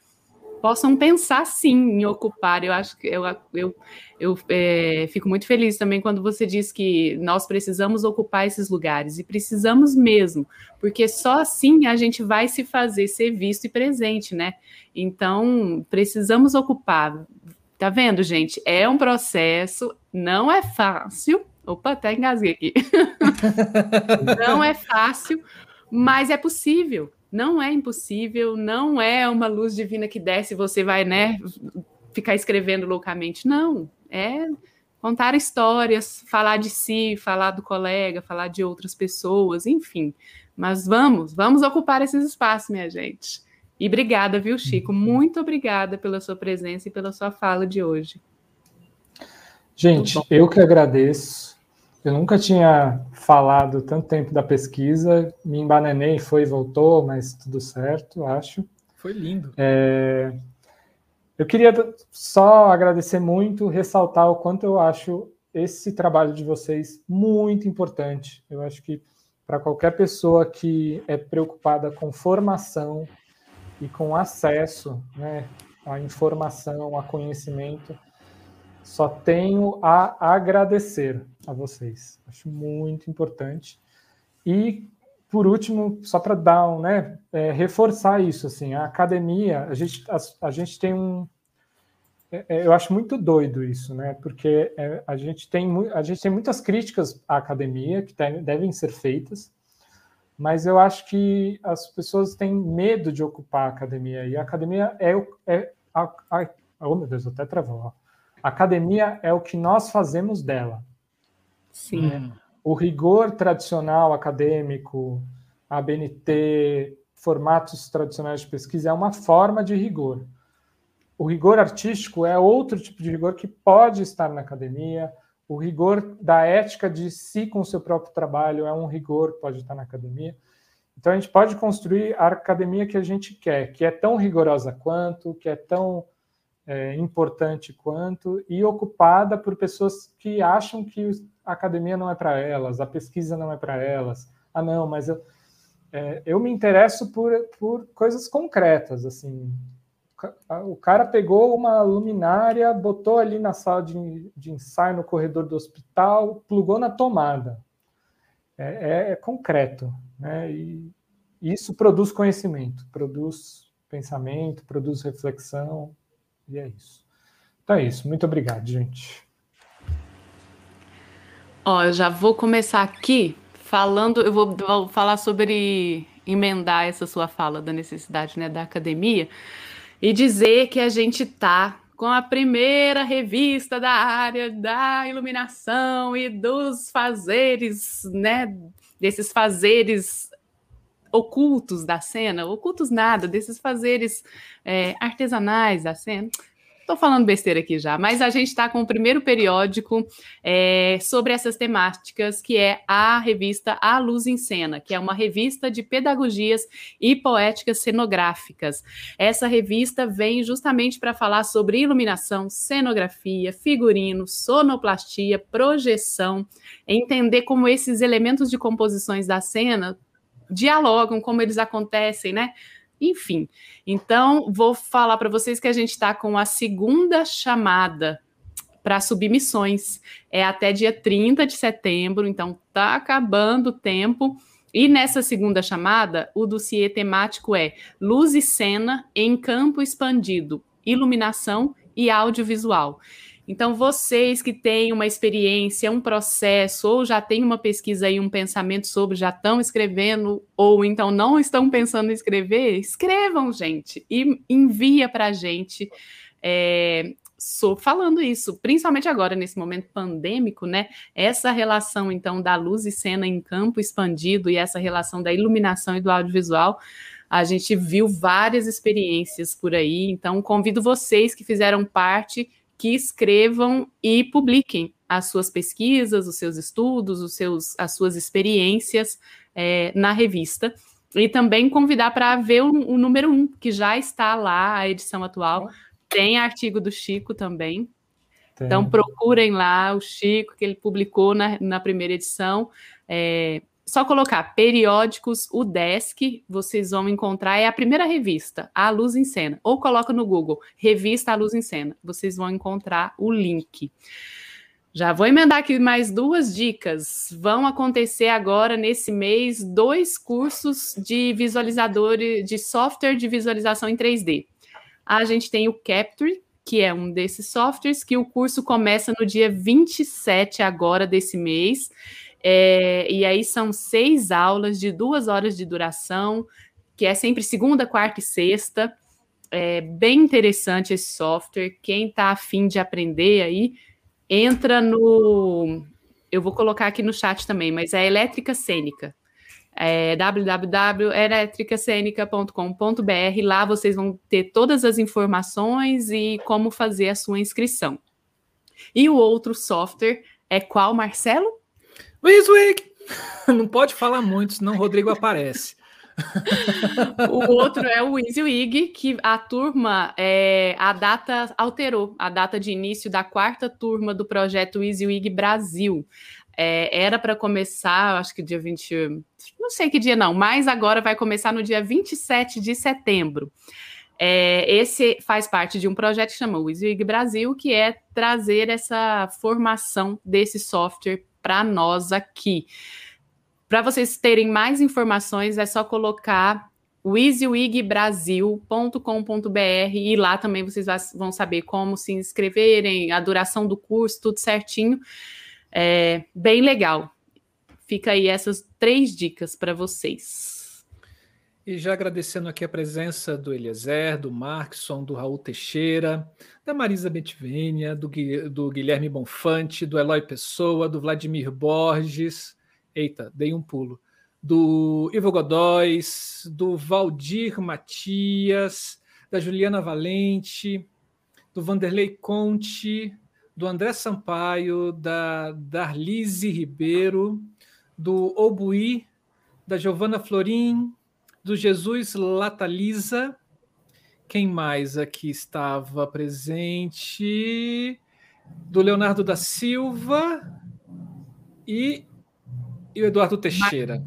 possam pensar sim em ocupar. Eu acho que eu, eu, eu é, fico muito feliz também quando você diz que nós precisamos ocupar esses lugares e precisamos mesmo, porque só assim a gente vai se fazer ser visto e presente, né? Então precisamos ocupar. Tá vendo, gente? É um processo, não é fácil. Opa, até engasguei aqui. não é fácil, mas é possível não é impossível, não é uma luz divina que desce e você vai, né, ficar escrevendo loucamente. Não, é contar histórias, falar de si, falar do colega, falar de outras pessoas, enfim. Mas vamos, vamos ocupar esses espaços, minha gente. E obrigada, viu, Chico? Uhum. Muito obrigada pela sua presença e pela sua fala de hoje. Gente, eu que agradeço. Eu nunca tinha falado tanto tempo da pesquisa, me embananei, foi e voltou, mas tudo certo, acho. Foi lindo. É... Eu queria só agradecer muito, ressaltar o quanto eu acho esse trabalho de vocês muito importante. Eu acho que para qualquer pessoa que é preocupada com formação e com acesso né, à informação, a conhecimento, só tenho a agradecer a vocês. Acho muito importante. E, por último, só para dar um, né, é, reforçar isso, assim, a academia, a gente, a, a gente tem um. É, é eu acho muito doido isso, né? Porque é, a, gente tem, a gente tem muitas críticas à academia que devem ser feitas, mas eu acho que as pessoas têm medo de ocupar a academia, e a academia é, é a, a, oh meu Deus, até travou. Ó academia é o que nós fazemos dela. Sim. Né? O rigor tradicional acadêmico, a BNT, formatos tradicionais de pesquisa é uma forma de rigor. O rigor artístico é outro tipo de rigor que pode estar na academia. O rigor da ética de si com o seu próprio trabalho é um rigor pode estar na academia. Então a gente pode construir a academia que a gente quer, que é tão rigorosa quanto, que é tão é, importante quanto e ocupada por pessoas que acham que a academia não é para elas, a pesquisa não é para elas, ah, não, mas eu, é, eu me interesso por, por coisas concretas, assim. O cara pegou uma luminária, botou ali na sala de, de ensaio, no corredor do hospital, plugou na tomada. É, é, é concreto, né? E isso produz conhecimento, produz pensamento, produz reflexão, e é isso. Então é isso. Muito obrigado, gente. Ó, eu já vou começar aqui falando, eu vou, vou, falar sobre emendar essa sua fala da necessidade né, da academia e dizer que a gente tá com a primeira revista da área da iluminação e dos fazeres, né, desses fazeres ocultos da cena, ocultos nada, desses fazeres é, artesanais da cena. Estou falando besteira aqui já, mas a gente está com o primeiro periódico é, sobre essas temáticas, que é a revista A Luz em Cena, que é uma revista de pedagogias e poéticas cenográficas. Essa revista vem justamente para falar sobre iluminação, cenografia, figurino, sonoplastia, projeção, entender como esses elementos de composições da cena dialogam, como eles acontecem, né? Enfim, então vou falar para vocês que a gente está com a segunda chamada para submissões. É até dia 30 de setembro, então tá acabando o tempo. E nessa segunda chamada, o dossiê temático é Luz e Cena em Campo Expandido, Iluminação e Audiovisual. Então, vocês que têm uma experiência, um processo, ou já têm uma pesquisa e um pensamento sobre, já estão escrevendo, ou então não estão pensando em escrever, escrevam, gente, e envia para a gente. É, falando isso, principalmente agora nesse momento pandêmico, né? Essa relação então da luz e cena em campo expandido e essa relação da iluminação e do audiovisual, a gente viu várias experiências por aí. Então convido vocês que fizeram parte que escrevam e publiquem as suas pesquisas, os seus estudos, os seus, as suas experiências é, na revista. E também convidar para ver o, o, número um, que já está lá, a edição atual. Tem artigo do Chico também. Tem. Então procurem lá o Chico, que ele publicou na, na primeira edição. É, só colocar periódicos, o Desk, vocês vão encontrar, é a primeira revista, A Luz em Cena. Ou coloca no Google, Revista A Luz em Cena. Vocês vão encontrar o link. Já vou emendar aqui mais duas dicas. Vão acontecer agora, nesse mês, dois cursos de visualizador, de software de visualização em 3D. A gente tem o Capture, que é um desses softwares, que o curso começa no dia 27 agora desse mês. É, e aí são seis aulas de duas horas de duração, que é sempre segunda, quarta e sexta. É bem interessante esse software. Quem está afim de aprender aí, entra no. Eu vou colocar aqui no chat também, mas é Elétrica Cênica. É www.eletricacenica.com.br. Lá vocês vão ter todas as informações e como fazer a sua inscrição. E o outro software é qual, Marcelo? Wiswig! Não pode falar muito, senão Rodrigo aparece. o outro é o EasyWig, que a turma, é, a data alterou, a data de início da quarta turma do projeto EasyWig Brasil. É, era para começar, acho que dia 20, não sei que dia não, mas agora vai começar no dia 27 de setembro. É, esse faz parte de um projeto que chama EasyWig Brasil, que é trazer essa formação desse software para nós aqui. Para vocês terem mais informações, é só colocar easywigbrasil.com.br e lá também vocês vão saber como se inscreverem, a duração do curso, tudo certinho. É bem legal. Fica aí essas três dicas para vocês. E já agradecendo aqui a presença do Eliezer, do Markson, do Raul Teixeira, da Marisa Betivênia, do, do Guilherme Bonfante, do Eloy Pessoa, do Vladimir Borges, eita, dei um pulo, do Ivo Godóis, do Valdir Matias, da Juliana Valente, do Vanderlei Conte, do André Sampaio, da Darlise Ribeiro, do Obuí, da Giovana Florim, do Jesus Latalisa. Quem mais aqui estava presente? Do Leonardo da Silva e, e o Eduardo Teixeira.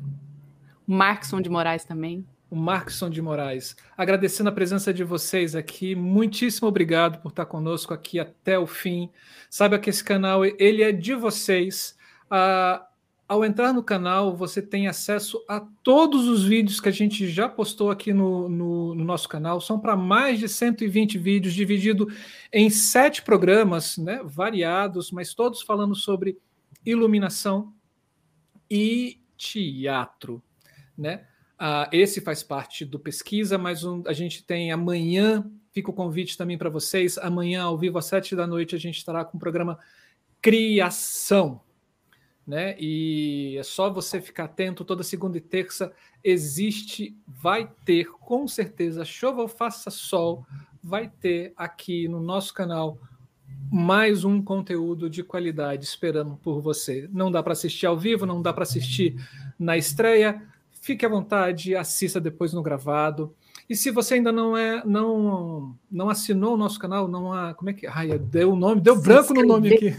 Markson de Moraes também. O Markson de Moraes. Agradecendo a presença de vocês aqui. Muitíssimo obrigado por estar conosco aqui até o fim. Saiba que esse canal ele é de vocês. Ah, ao entrar no canal, você tem acesso a todos os vídeos que a gente já postou aqui no, no, no nosso canal. São para mais de 120 vídeos, dividido em sete programas, né, variados, mas todos falando sobre iluminação e teatro. Né? Ah, esse faz parte do pesquisa, mas um, a gente tem amanhã, fica o convite também para vocês. Amanhã, ao vivo, às sete da noite, a gente estará com o programa Criação né? E é só você ficar atento. Toda segunda e terça existe, vai ter, com certeza, chova ou faça sol, vai ter aqui no nosso canal mais um conteúdo de qualidade esperando por você. Não dá para assistir ao vivo, não dá para assistir na estreia. Fique à vontade, assista depois no gravado. E se você ainda não é, não, não assinou o nosso canal, não há, como é que, ai, deu o nome, deu se branco inscrever. no nome aqui.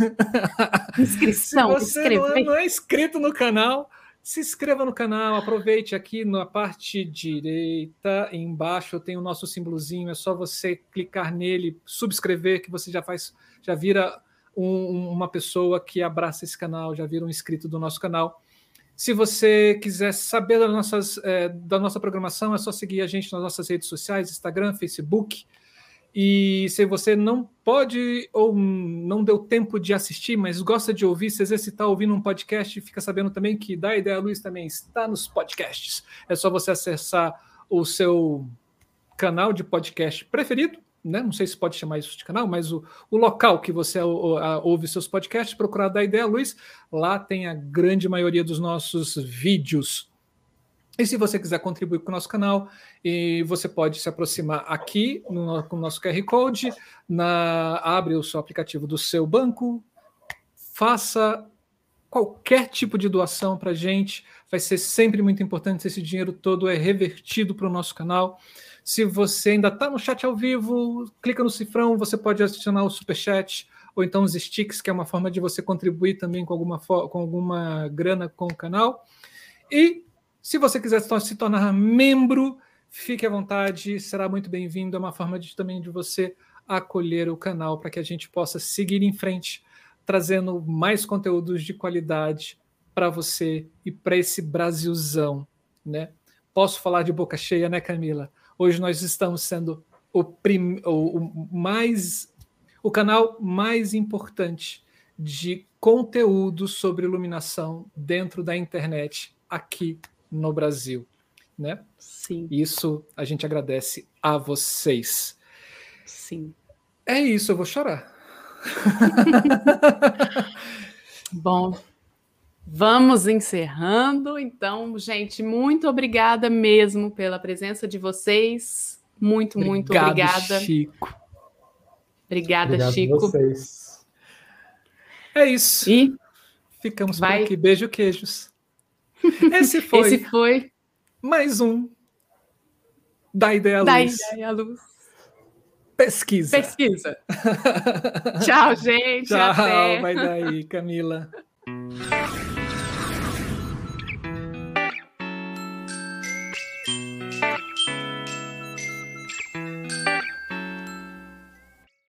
Inscrição, se você não é, não é inscrito no canal, se inscreva no canal, aproveite aqui na parte direita, embaixo tem o nosso símbolozinho, é só você clicar nele, subscrever, que você já faz, já vira um, uma pessoa que abraça esse canal, já vira um inscrito do nosso canal. Se você quiser saber das nossas, é, da nossa programação, é só seguir a gente nas nossas redes sociais, Instagram, Facebook. E se você não pode ou não deu tempo de assistir, mas gosta de ouvir, se exercitar ouvindo um podcast, fica sabendo também que Da Ideia Luiz também está nos podcasts. É só você acessar o seu canal de podcast preferido né? não sei se pode chamar isso de canal, mas o, o local que você ouve seus podcasts, procurar da Ideia Luiz, lá tem a grande maioria dos nossos vídeos. E se você quiser contribuir com o nosso canal, e você pode se aproximar aqui no, com o nosso QR Code, na, abre o seu aplicativo do seu banco, faça qualquer tipo de doação para a gente, vai ser sempre muito importante se esse dinheiro todo é revertido para o nosso canal. Se você ainda está no chat ao vivo, clica no cifrão, você pode adicionar o super chat ou então os sticks, que é uma forma de você contribuir também com alguma, com alguma grana com o canal. E se você quiser se tornar membro, fique à vontade, será muito bem-vindo. É uma forma de, também de você acolher o canal para que a gente possa seguir em frente, trazendo mais conteúdos de qualidade para você e para esse Brasilzão, né? Posso falar de boca cheia, né, Camila? Hoje nós estamos sendo o, prim, o, o mais o canal mais importante de conteúdo sobre iluminação dentro da internet aqui no Brasil, né? Sim. Isso a gente agradece a vocês. Sim. É isso, eu vou chorar. Bom, Vamos encerrando. Então, gente, muito obrigada mesmo pela presença de vocês. Muito, Obrigado, muito obrigada. Chico. Obrigada, Obrigado Chico. Vocês. É isso. E ficamos vai... por aqui. Beijo, queijos. Esse foi, Esse foi mais um da Ideia da Luz. Da Ideia Luz. Pesquisa. Pesquisa. Tchau, gente. Tchau, até. vai daí, Camila.